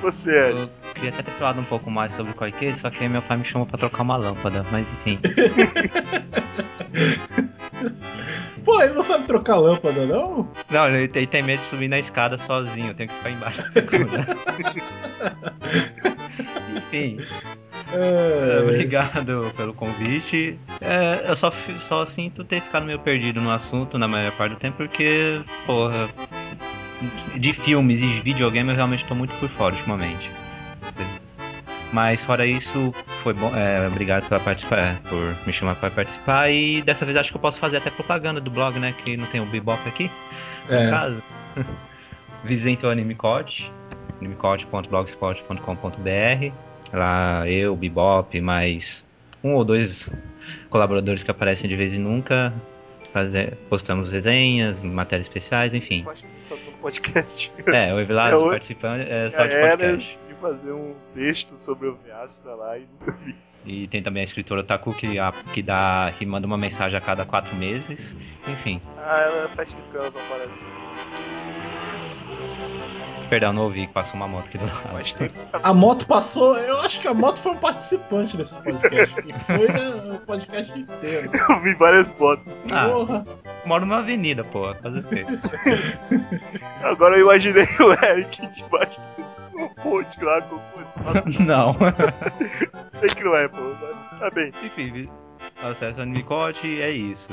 Você, Eric. Eu queria até ter falado um pouco mais sobre o Koike, só que aí meu pai me chamou pra trocar uma lâmpada, mas enfim. Pô, ele não sabe trocar lâmpada, não? Não, ele, ele tem medo de subir na escada sozinho, eu tenho que ficar embaixo. enfim, é, É, obrigado pelo convite. É, eu só, só sinto ter ficado meio perdido no assunto na maior parte do tempo, porque, porra, de filmes e de videogame eu realmente tô muito por fora ultimamente. Mas fora isso, foi bom. é, obrigado pela participar, por me chamar para participar. E dessa vez acho que eu posso fazer até propaganda do blog, né? Que não tem o Bebop aqui. No É. caso. Visite o Animecote, animecote.blogspot.com.br. Lá eu, Bebop, mais um ou dois colaboradores que aparecem de vez em nunca. Fazer, postamos resenhas, matérias especiais, enfim. Eu acho que só no podcast. É, o Evilazo É participando é só de Eras podcast. de fazer um texto sobre o Viastra lá e nunca fiz. E tem também a escritora Taku que, a- que, dá, que manda uma mensagem a cada quatro meses. Enfim, Ah, ela faz tempo que ela não aparece. Perdão, não ouvi que passou uma moto aqui do lado. Faz tempo. A moto passou. Eu acho que a moto foi um participante desse podcast. Foi o podcast inteiro. Eu vi várias fotos. Ah, Porra. moro numa avenida, pô. Fazer o quê? Agora eu imaginei o Eric debaixo do ponte lá com Nossa, Não. sei que não é, pô. mas Tá bem. Enfim, acesso ao Animecote e é isso.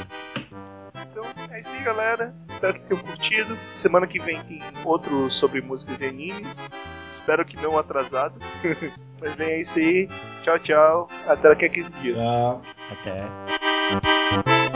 Então é isso aí, galera. Espero que tenham curtido. Semana que vem tem outro sobre músicas e animes. Espero que não atrasado. Mas bem, é isso aí. Tchau, tchau. Até daqui a 15 dias. Tchau. Até.